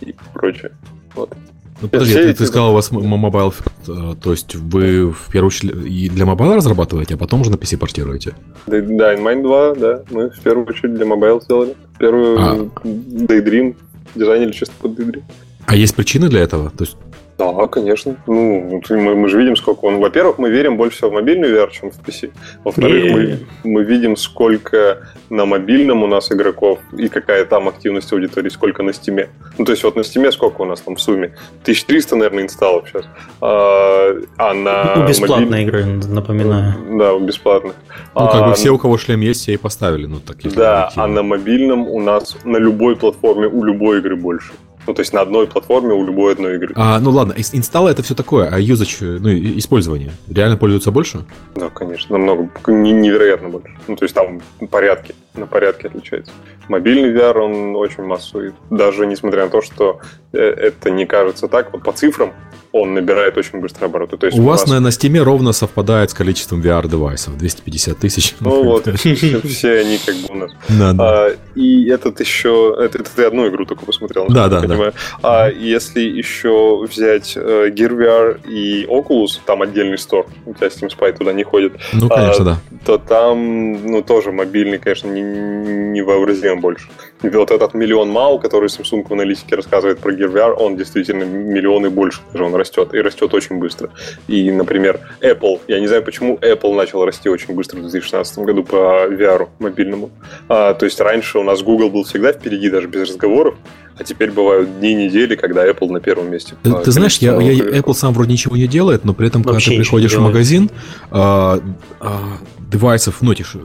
и прочее. Вот. Ну, подожди, ты, ты сказал, у вас mobile, э, то есть вы в первую очередь и для мобайла разрабатываете, а потом уже на PC портируете? Да, да InMind 2, да, мы в первую очередь для mobile сделали. Первую а. Daydream дизайнили чисто под Daydream. А есть причины для этого? То есть да, конечно. Ну, мы, мы же видим, сколько он... Во-первых, мы верим больше всего в мобильный VR, чем в PC. Во-вторых, мы, мы видим, сколько на мобильном у нас игроков и какая там активность аудитории, сколько на стиме. Ну, то есть вот на стиме сколько у нас там в сумме? 1300, наверное, install ов сейчас. А, а на... У бесплатной игры, напоминаю. Да, у бесплатных. Ну, как а, бы все, у кого шлем есть, все и поставили. Ну, такие да, а на мобильном у нас на любой платформе у любой игры больше. Ну, то есть на одной платформе у любой одной игры. А, ну ладно, инсталла это все такое, а юзач, ну, использование, реально пользуются больше? Да, конечно, намного, невероятно больше. Ну, то есть там порядки, на порядке отличается. Мобильный VR, он очень массовый. Даже несмотря на то, что э, это не кажется так, вот по цифрам он набирает очень быстро обороты. То есть у, у вас, нас... на Steam ровно совпадает с количеством VR-девайсов, 250 тысяч. Ну вот, все они как бы у нас. Да, да. А, и этот еще, это, это ты одну игру только посмотрел, да, да, понимаю. Да. А если еще взять uh, Gear VR и Oculus, там отдельный стор, у тебя Steam Spy туда не ходит. Ну, конечно, а, да. То там, ну, тоже мобильный, конечно, невообразимо не больше. И вот этот миллион мау, который Samsung в аналитике рассказывает про Gear VR, он действительно миллионы больше, даже он растет, и растет очень быстро. И, например, Apple, я не знаю, почему Apple начал расти очень быстро в 2016 году по VR мобильному. А, то есть раньше у нас Google был всегда впереди, даже без разговоров, а теперь бывают дни недели, когда Apple на первом месте. Ты, ты знаешь, я, я, Apple сам вроде ничего не делает, но при этом, когда ты приходишь в магазин, а, а, девайсов, ну, этих э,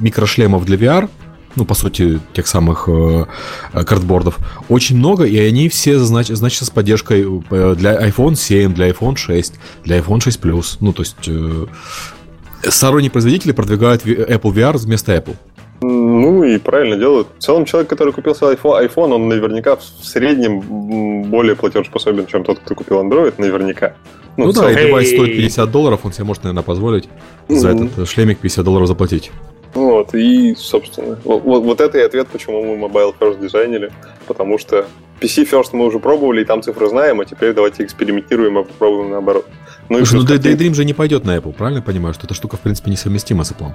микрошлемов для VR, ну, по сути, тех самых э, картбордов, очень много, и они все, значит, значит, с поддержкой э, для iPhone 7, для iPhone 6, для iPhone 6 Plus. Ну, то есть, э, сторонние производители продвигают Apple VR вместо Apple. Ну и правильно делают. В целом человек, который купил свой iPhone, он наверняка в среднем более платежеспособен, чем тот, кто купил Android, наверняка. Ну, ну да, и девайс стоит 50 долларов, он себе может, наверное, позволить за mm-hmm. этот шлемик 50 долларов заплатить. Вот, и, собственно, вот, вот это и ответ, почему мы Mobile First дизайнили, потому что PC First мы уже пробовали, и там цифры знаем, а теперь давайте экспериментируем и попробуем наоборот. Ну, Слушай, ну Daydream же не пойдет на Apple, правильно я понимаю, что эта штука, в принципе, несовместима с Apple?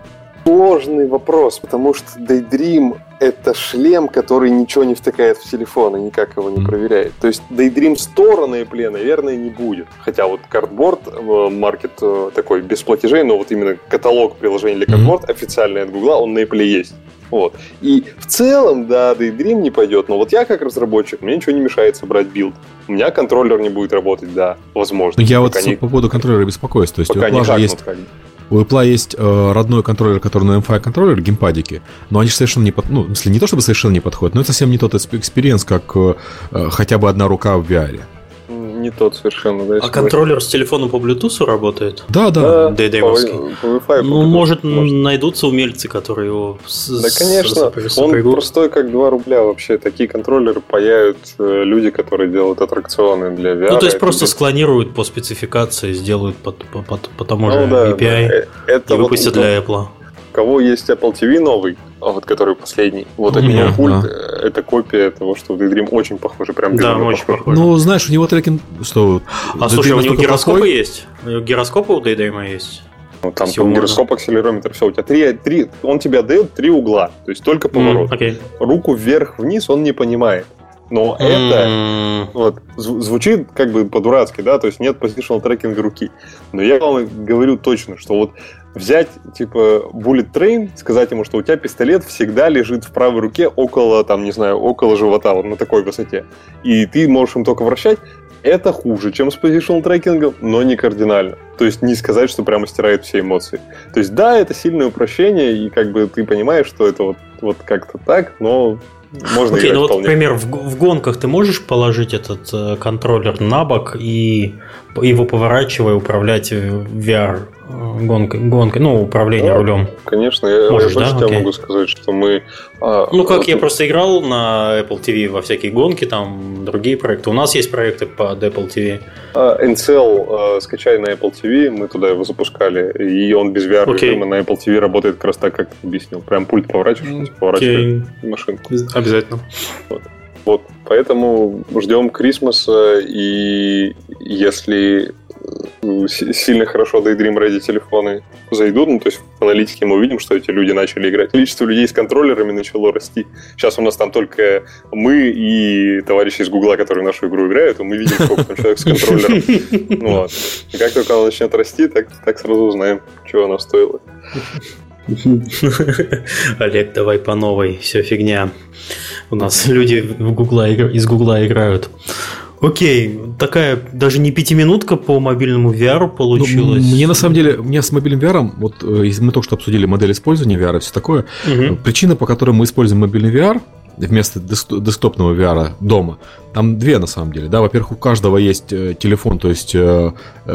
сложный вопрос, потому что Daydream — это шлем, который ничего не втыкает в телефон и никак его не проверяет. То есть Daydream Store на Apple, наверное, не будет. Хотя вот Cardboard, э, маркет э, такой без платежей, но вот именно каталог приложений для Cardboard mm-hmm. официальный от Google, он на Apple есть. Вот. И в целом, да, Daydream не пойдет, но вот я как разработчик, мне ничего не мешает собрать build. У меня контроллер не будет работать, да, возможно. Я вот не... по поводу контроллера беспокоюсь. То есть пока у Apple есть... У Apple есть э, родной контроллер, который на MFi контроллер, геймпадики, но они совершенно не под... ну, в смысле, не то чтобы совершенно не подходят, но это совсем не тот experience, как э, хотя бы одна рука в VR не тот совершенно. Да, а контроллер с телефоном по Bluetooth работает? Да, да. да по, по Wi-Fi. Ну, может, может, найдутся умельцы, которые его с, Да, конечно. С, он сопрягут. простой, как 2 рубля вообще. Такие контроллеры паяют э, люди, которые делают аттракционы для VR. Ну, то есть просто склонируют по спецификации, сделают по, по, по, по тому ну, же да, API да. Э, это и выпустят вот, для Apple. У кого есть Apple TV новый, а вот который последний. Вот от него пульт, да. Э, это копия того, что в Daydream очень похоже, прям Да, очень похоже. похоже. Ну, знаешь, у него трекинг... Что, а слушай, у него гироскопы плохой? есть? Гироскопы у Daydream есть? Ну, там, там гироскоп, акселерометр, все, у тебя три, три, он тебе дает три угла, то есть только поворот. Mm, okay. Руку вверх-вниз он не понимает. Но это вот, звучит как бы по-дурацки, да, то есть нет positional трекинга руки. Но я вам говорю точно, что вот взять, типа, bullet train, сказать ему, что у тебя пистолет всегда лежит в правой руке около, там, не знаю, около живота, вот на такой высоте, и ты можешь им только вращать, это хуже, чем с positional трекингом, но не кардинально. То есть не сказать, что прямо стирает все эмоции. То есть да, это сильное упрощение, и как бы ты понимаешь, что это вот, вот как-то так, но можно Окей, ну вот, например, в, в гонках ты можешь положить этот э, контроллер на бок и его поворачивая управлять VR гонкой, гонкой ну, управление да, рулем. Конечно, я, Можешь, я да? могу сказать, что мы... А, ну, как вот... я просто играл на Apple TV во всякие гонки, там другие проекты. У нас есть проекты под Apple TV. А, NCL а, скачай на Apple TV, мы туда его запускали, и он без VR режима на Apple TV работает как раз так, как ты объяснил. Прям пульт поворачиваешь, okay. поворачиваешь машинку. Обязательно. Вот. Вот, поэтому ждем Крисмаса, и если сильно хорошо Daydream Ready телефоны зайдут, ну, то есть в аналитике мы увидим, что эти люди начали играть. Количество людей с контроллерами начало расти. Сейчас у нас там только мы и товарищи из Гугла, которые в нашу игру играют, и мы видим, сколько там человек с контроллером. Ну, вот. И как только она начнет расти, так, так сразу узнаем, чего она стоила. Олег, давай по новой, все фигня. У нас люди в Гугла, из Гугла играют. Окей, такая даже не пятиминутка по мобильному VR получилась. Ну, мне на самом деле, меня с мобильным VR, вот э, мы только что обсудили модель использования VR и все такое, угу. причина, по которой мы используем мобильный VR, вместо десктопного VR дома. Там две на самом деле. Да, во-первых, у каждого есть э, телефон, то есть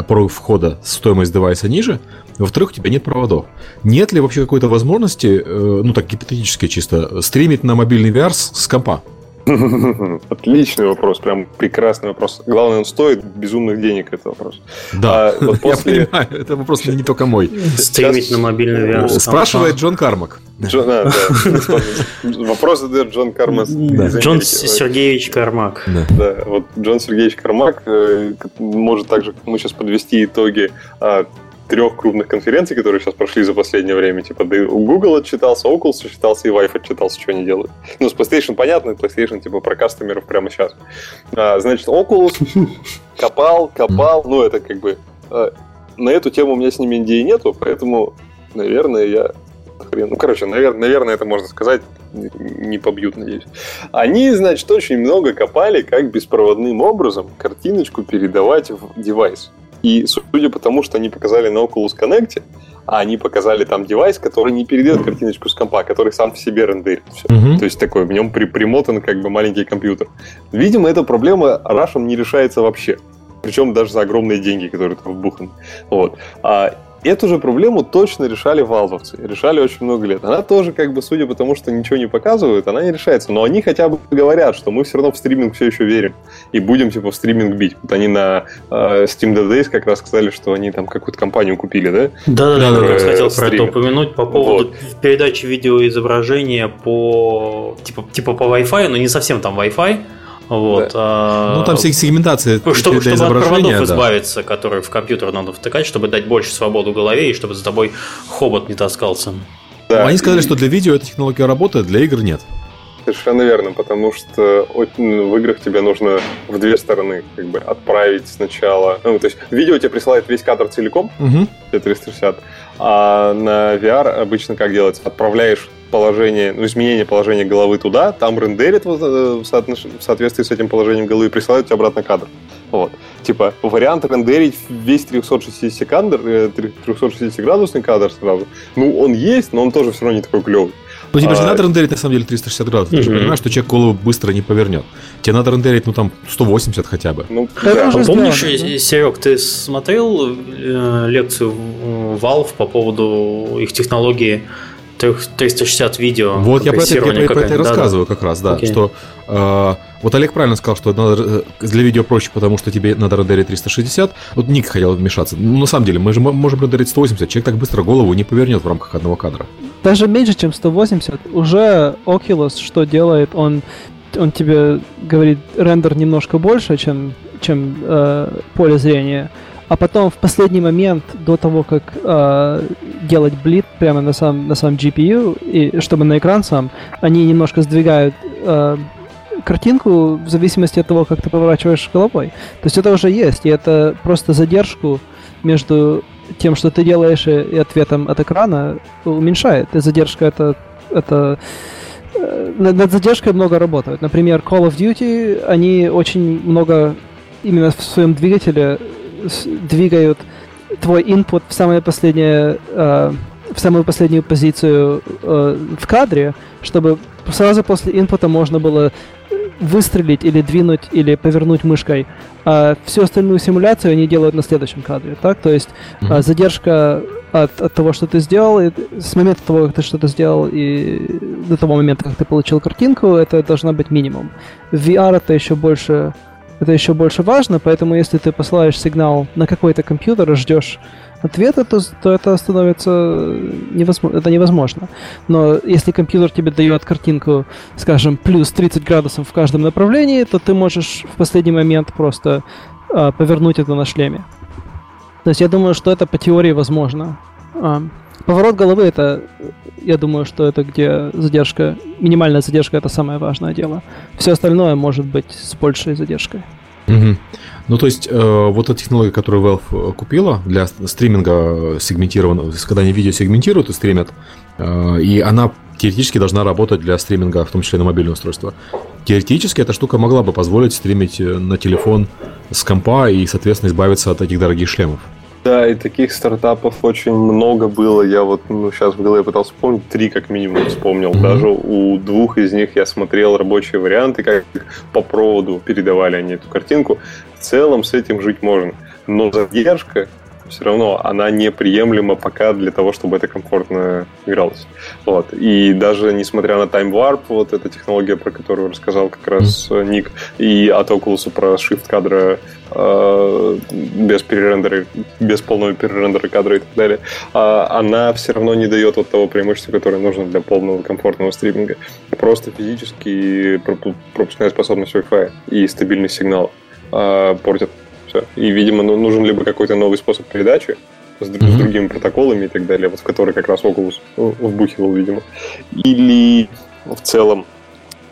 порог входа, стоимость девайса ниже. Во-вторых, у тебя нет проводов. Нет ли вообще какой-то возможности, ну так гипотетически чисто, стримить на мобильный VR с, с компа? Отличный вопрос, прям прекрасный вопрос. Главное, он стоит безумных денег, это вопрос. Да, а, вот после... я понимаю, это вопрос не только мой. Стримить на мобильный VR. Спрашивает Джон Кармак. Джон, а, да. Вопрос задает Джон Кармак. Джон Сергеевич Кармак. Да. вот Джон Сергеевич Кармак э, может также, мы сейчас подвести итоги а, трех крупных конференций, которые сейчас прошли за последнее время. Типа, да Google отчитался, Oculus отчитался и Vive отчитался, что они делают. Ну, с PlayStation понятно, PlayStation типа про кастомеров прямо сейчас. А, значит, Oculus копал, копал, ну, это как бы... А, на эту тему у меня с ними NDA нету, поэтому, наверное, я ну, короче, наверное, наверное, это можно сказать, не побьют, надеюсь. Они, значит, очень много копали, как беспроводным образом картиночку передавать в девайс. И судя по тому, что они показали на Oculus Connect, а они показали там девайс, который не передает картиночку с компа, который сам в себе рендерит все. Uh-huh. То есть такой, в нем при, примотан как бы маленький компьютер. Видимо, эта проблема Russian не решается вообще. Причем даже за огромные деньги, которые там вбуханы. Вот. А Эту же проблему точно решали валвовцы. Решали очень много лет. Она тоже, как бы, судя по тому, что ничего не показывают, она не решается. Но они хотя бы говорят, что мы все равно в стриминг все еще верим. И будем, типа, в стриминг бить. Вот они на э, Steam Dead Days как раз сказали, что они там какую-то компанию купили, да? Да, да, да, я хотел про это упомянуть по поводу вот. передачи видеоизображения по типа, типа по Wi-Fi, но не совсем там Wi-Fi. Вот, да. а, ну, там сегментация чтобы, чтобы от проводов да. избавиться, которые в компьютер надо втыкать, чтобы дать больше свободу голове и чтобы за тобой хобот не таскался. Да. Они сказали, что для видео эта технология работает, для игр нет. Совершенно верно, потому что ну, в играх тебе нужно в две стороны как бы отправить сначала. Ну, то есть видео тебе присылает весь кадр целиком, угу. 360, а на VR обычно как делается? Отправляешь положение, ну, изменение положения головы туда, там рендерит э, в соответствии с этим положением головы и присылают тебе обратно кадр. Вот. Типа, вариант рендерить весь 360 кадр, 360-градусный э, кадр сразу, ну, он есть, но он тоже все равно не такой клевый. Ну, тебе а... же не надо рендерить, на самом деле, 360 градусов. Ты же понимаешь, что человек голову быстро не повернет. Тебе надо рендерить, ну, там, 180 хотя бы. Ну, да. А помнишь, да? Серег, ты смотрел э, лекцию Valve по поводу их технологии 360 видео. Вот я про это, я про, про это и рассказываю да, как раз, да, okay. что э, вот Олег правильно сказал, что надо, э, для видео проще, потому что тебе надо рендерить 360. Вот Ник хотел вмешаться. Ну, на самом деле, мы же можем рендерить 180, человек так быстро голову не повернет в рамках одного кадра. Даже меньше, чем 180. Уже Oculus что делает? Он, он тебе говорит, рендер немножко больше, чем, чем э, поле зрения а потом в последний момент, до того, как э, делать блит прямо на сам, на сам GPU, и чтобы на экран сам, они немножко сдвигают э, картинку в зависимости от того, как ты поворачиваешь головой. То есть это уже есть, и это просто задержку между тем, что ты делаешь, и ответом от экрана уменьшает. И задержка это, это э, над задержкой много работают. Например, Call of Duty, они очень много именно в своем двигателе двигают твой input в самое последнее э, в самую последнюю позицию э, в кадре, чтобы сразу после инпута можно было выстрелить или двинуть или повернуть мышкой. А всю остальную симуляцию они делают на следующем кадре, так? То есть mm-hmm. задержка от, от того, что ты сделал, и с момента того, как ты что-то сделал, и до того момента, как ты получил картинку, это должна быть минимум. В VR это еще больше это еще больше важно, поэтому если ты посылаешь сигнал на какой-то компьютер и ждешь ответа, то, то это становится невозможно, это невозможно. Но если компьютер тебе дает картинку, скажем, плюс 30 градусов в каждом направлении, то ты можешь в последний момент просто а, повернуть это на шлеме. То есть я думаю, что это по теории возможно. А, поворот головы это, я думаю, что это где задержка, минимальная задержка это самое важное дело. Все остальное может быть с большей задержкой. Угу. Ну, то есть, э, вот эта технология, которую Valve э, купила для стриминга сегментированного, когда они видео сегментируют и стримят, э, и она теоретически должна работать для стриминга, в том числе на мобильное устройство. Теоретически эта штука могла бы позволить стримить э, на телефон с компа и, соответственно, избавиться от этих дорогих шлемов. Да, и таких стартапов очень много было. Я вот ну, сейчас в голове пытался вспомнить, три как минимум вспомнил. Mm-hmm. Даже у двух из них я смотрел рабочие варианты, как по проводу передавали они эту картинку. В целом с этим жить можно. Но задержка все равно она неприемлема пока для того, чтобы это комфортно игралось. Вот. И даже несмотря на Time Warp, вот эта технология, про которую рассказал как раз mm. Ник, и от Oculus про shift кадра э, без перерендера, без полного перерендера кадра и так далее, э, она все равно не дает вот того преимущества, которое нужно для полного комфортного стриминга. Просто физически пропускная способность Wi-Fi и стабильный сигнал э, портят все. И, видимо, ну, нужен либо какой-то новый способ передачи с, mm-hmm. с другими протоколами и так далее, вот в который как раз Oculus вбухивал, видимо. Или в целом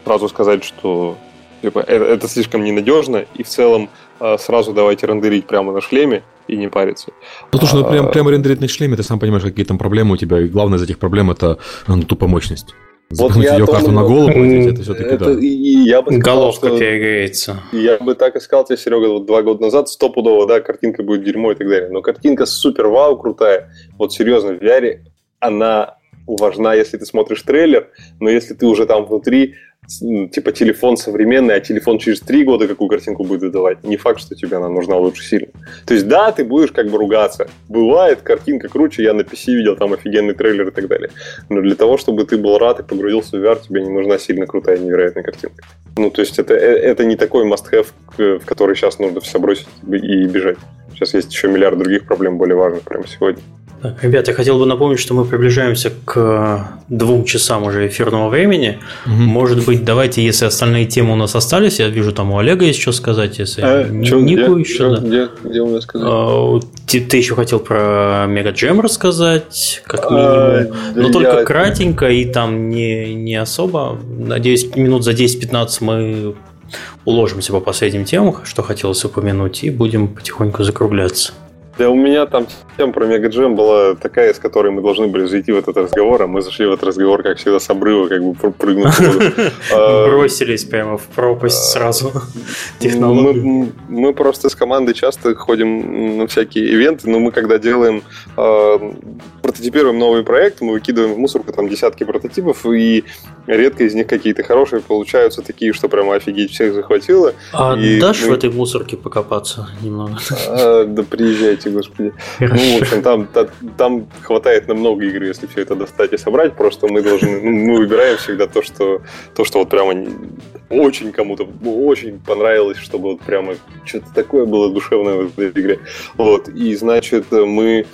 сразу сказать, что типа, это, это слишком ненадежно, и в целом а, сразу давайте рендерить прямо на шлеме и не париться. Ну, то, что ну, прям, прямо рендерить на шлеме, ты сам понимаешь, какие там проблемы у тебя, и главная из этих проблем это ну, тупо мощность. Вот я ее карту на голову, это все-таки да. И, и я бы сказал, Головка что, перегреется. Я бы так и сказал тебе, Серега, вот два года назад стопудово, да, картинка будет дерьмо и так далее. Но картинка супер вау, крутая. Вот серьезно, в VR она важна, если ты смотришь трейлер, но если ты уже там внутри, типа телефон современный, а телефон через три года какую картинку будет выдавать, не факт, что тебе она нужна лучше сильно. То есть да, ты будешь как бы ругаться. Бывает, картинка круче, я на PC видел там офигенный трейлер и так далее. Но для того, чтобы ты был рад и погрузился в VR, тебе не нужна сильно крутая невероятная картинка. Ну, то есть это, э, это не такой must-have, в который сейчас нужно все бросить и бежать. Сейчас есть еще миллиард других проблем более важных прямо сегодня. Так, ребята, я хотел бы напомнить, что мы приближаемся к двум часам уже эфирного времени. Угу. Может быть, давайте, если остальные темы у нас остались, я вижу, там у Олега есть что сказать, если а, Нику где, еще. Что, да. где, где у меня сказать? А, ты, ты еще хотел про Мега Джем рассказать, как а, минимум. А, Но да только я... кратенько и там не, не особо. Надеюсь, минут за 10-15 мы уложимся по последним темам, что хотелось упомянуть, и будем потихоньку закругляться. Да у меня там тема про Мегаджем была такая, с которой мы должны были зайти в этот разговор, а мы зашли в этот разговор, как всегда, с обрыва, как бы прыгнуть. А, Бросились прямо в пропасть а, сразу Мы просто с командой часто ходим на всякие ивенты, но мы когда делаем, а, прототипируем новый проект, мы выкидываем в мусорку там десятки прототипов, и редко из них какие-то хорошие получаются такие, что прямо офигеть всех захватило. А дашь в этой мусорке покопаться немного? Да приезжайте господи. Хорошо. Ну, в общем, там, хватает на много игр, если все это достать и собрать. Просто мы должны, ну, мы выбираем всегда то, что, то, что вот прямо очень кому-то очень понравилось, чтобы вот прямо что-то такое было душевное в этой игре. Вот. И, значит, мы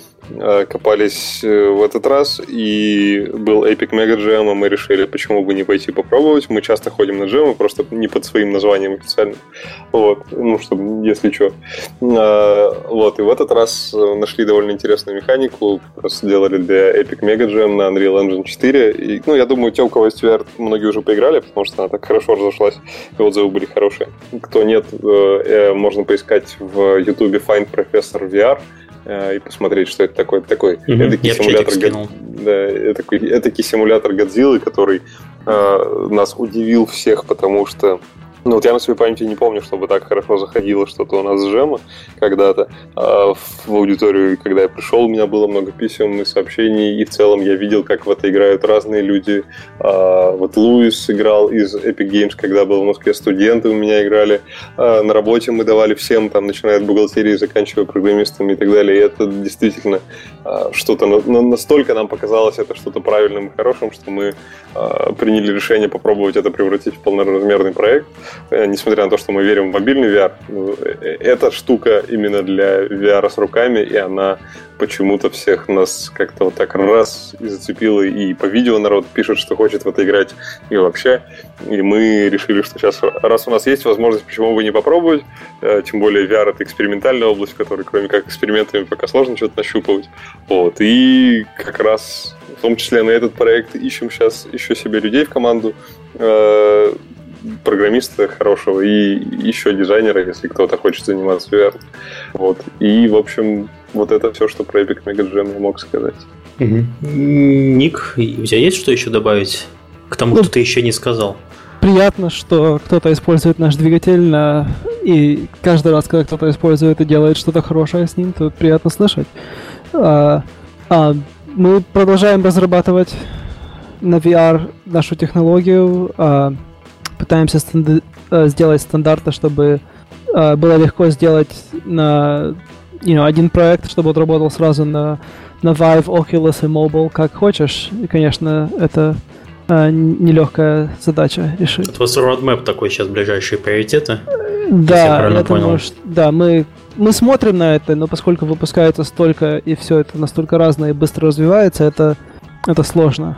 копались э, в этот раз, и был Epic Mega Jam, и мы решили, почему бы не пойти попробовать. Мы часто ходим на джемы, просто не под своим названием официально. Вот, ну, чтобы, если что. А, вот, и в этот раз нашли довольно интересную механику, просто делали для Epic Mega Jam на Unreal Engine 4. И, ну, я думаю, те, у кого есть VR, многие уже поиграли, потому что она так хорошо разошлась, и отзывы были хорошие. Кто нет, можно поискать в YouTube Find Professor VR, Э, и посмотреть, что это такое. Такой mm-hmm. эдакий симулятор, да, такой эдакий симулятор Годзиллы, который э, нас удивил всех, потому что ну вот я на своей памяти не помню, чтобы так хорошо заходило что-то у нас с Жема когда-то. А в аудиторию, когда я пришел, у меня было много писем и сообщений, и в целом я видел, как в это играют разные люди. А, вот Луис играл из Epic Games, когда был в Москве, студенты у меня играли. А, на работе мы давали всем, там, начиная от бухгалтерии, заканчивая программистами и так далее. И это действительно а, что-то настолько нам показалось это что-то правильным и хорошим, что мы а, приняли решение попробовать это превратить в полноразмерный проект. Э, несмотря на то, что мы верим в мобильный VR, ну, э, эта штука именно для VR с руками, и она почему-то всех нас как-то вот так раз и зацепила, и по видео народ пишет, что хочет в это играть, и вообще. И мы решили, что сейчас, раз у нас есть возможность, почему бы не попробовать, э, тем более VR — это экспериментальная область, в которой, кроме как экспериментами, пока сложно что-то нащупывать. Вот. И как раз в том числе на этот проект ищем сейчас еще себе людей в команду, программиста хорошего и еще дизайнера, если кто-то хочет заниматься VR. Вот. И, в общем, вот это все, что про Epic Mega Jam я мог сказать. Угу. Ник, у тебя есть что еще добавить к тому, ну, что ты еще не сказал? Приятно, что кто-то использует наш двигатель, на... и каждый раз, когда кто-то использует и делает что-то хорошее с ним, то приятно слышать. А, а, мы продолжаем разрабатывать на VR нашу технологию. А, пытаемся станды- э, сделать стандарты, чтобы э, было легко сделать на you know, один проект, чтобы он работал сразу на, на Vive, Oculus и Mobile, как хочешь. И, конечно, это э, нелегкая задача решить. Это у вас roadmap такой сейчас, ближайшие приоритеты? Да, я, я думаю, что, да, мы, мы смотрим на это, но поскольку выпускается столько, и все это настолько разное и быстро развивается, это, это сложно.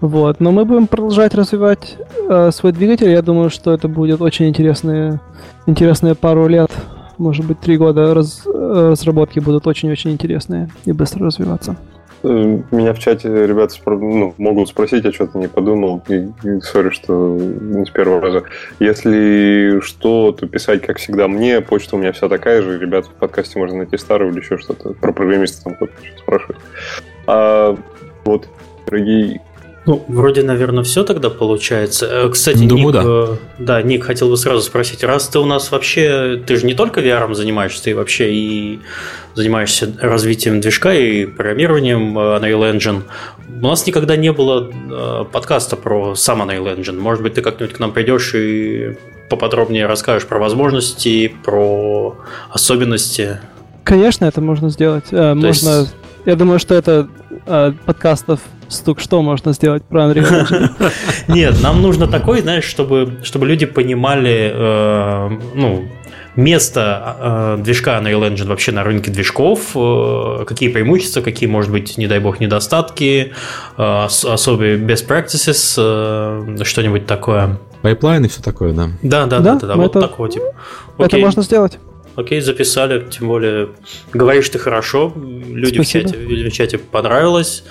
Вот. Но мы будем продолжать развивать э, свой двигатель. Я думаю, что это будет очень интересные, интересные пару лет. Может быть, три года раз, разработки будут очень-очень интересные и быстро развиваться. Э, меня в чате ребята ну, могут спросить, я что-то не подумал. Сори, что не с первого раза. Если что, то писать, как всегда, мне. Почта у меня вся такая же. Ребята в подкасте можно найти старую или еще что-то. Про программиста там кто-то спрашивает. А, вот, дорогие ну, вроде, наверное, все тогда получается. Э, кстати, Думаю, Ник, да. Э, да, Ник, хотел бы сразу спросить, раз ты у нас вообще, ты же не только VR занимаешься, ты вообще и занимаешься развитием движка и программированием э, Unreal Engine. У нас никогда не было подкаста про сам Unreal Engine. Может быть, ты как-нибудь к нам придешь и поподробнее расскажешь про возможности, про особенности. Конечно, это можно сделать. То можно. Есть... Я думаю, что это подкастов стук что можно сделать про Unreal Engine? Нет, нам нужно такой, знаешь, чтобы, чтобы люди понимали, э, ну, место э, движка Unreal Engine вообще на рынке движков, э, какие преимущества, какие, может быть, не дай бог, недостатки, э, особые best practices, э, что-нибудь такое. Пайплайн и все такое, да. Да, да, да, да, да вот это, такого типа. Это можно сделать. Окей, записали, тем более говоришь ты хорошо, люди в чате, в чате понравилось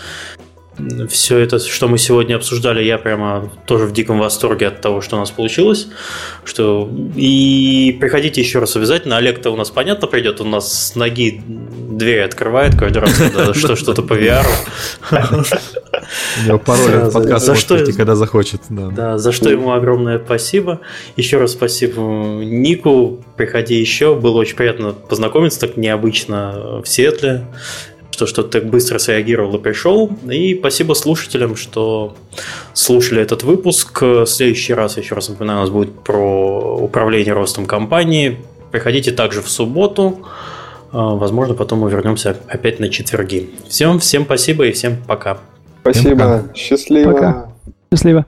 все это, что мы сегодня обсуждали, я прямо тоже в диком восторге от того, что у нас получилось. Что... И приходите еще раз обязательно. Олег-то у нас, понятно, придет, у нас с ноги дверь открывает каждый раз, когда что, что-то по VR. У него пароль подкаст за что, когда захочет. Да. да, за что ему огромное спасибо. Еще раз спасибо Нику. Приходи еще. Было очень приятно познакомиться так необычно в Сиэтле что, что ты быстро среагировал и пришел. И спасибо слушателям, что слушали этот выпуск. В следующий раз, еще раз напоминаю, у нас будет про управление ростом компании. Приходите также в субботу. А, возможно, потом мы вернемся опять на четверги. Всем, всем спасибо и всем пока. Спасибо. Пока. Счастливо. Пока. Счастливо.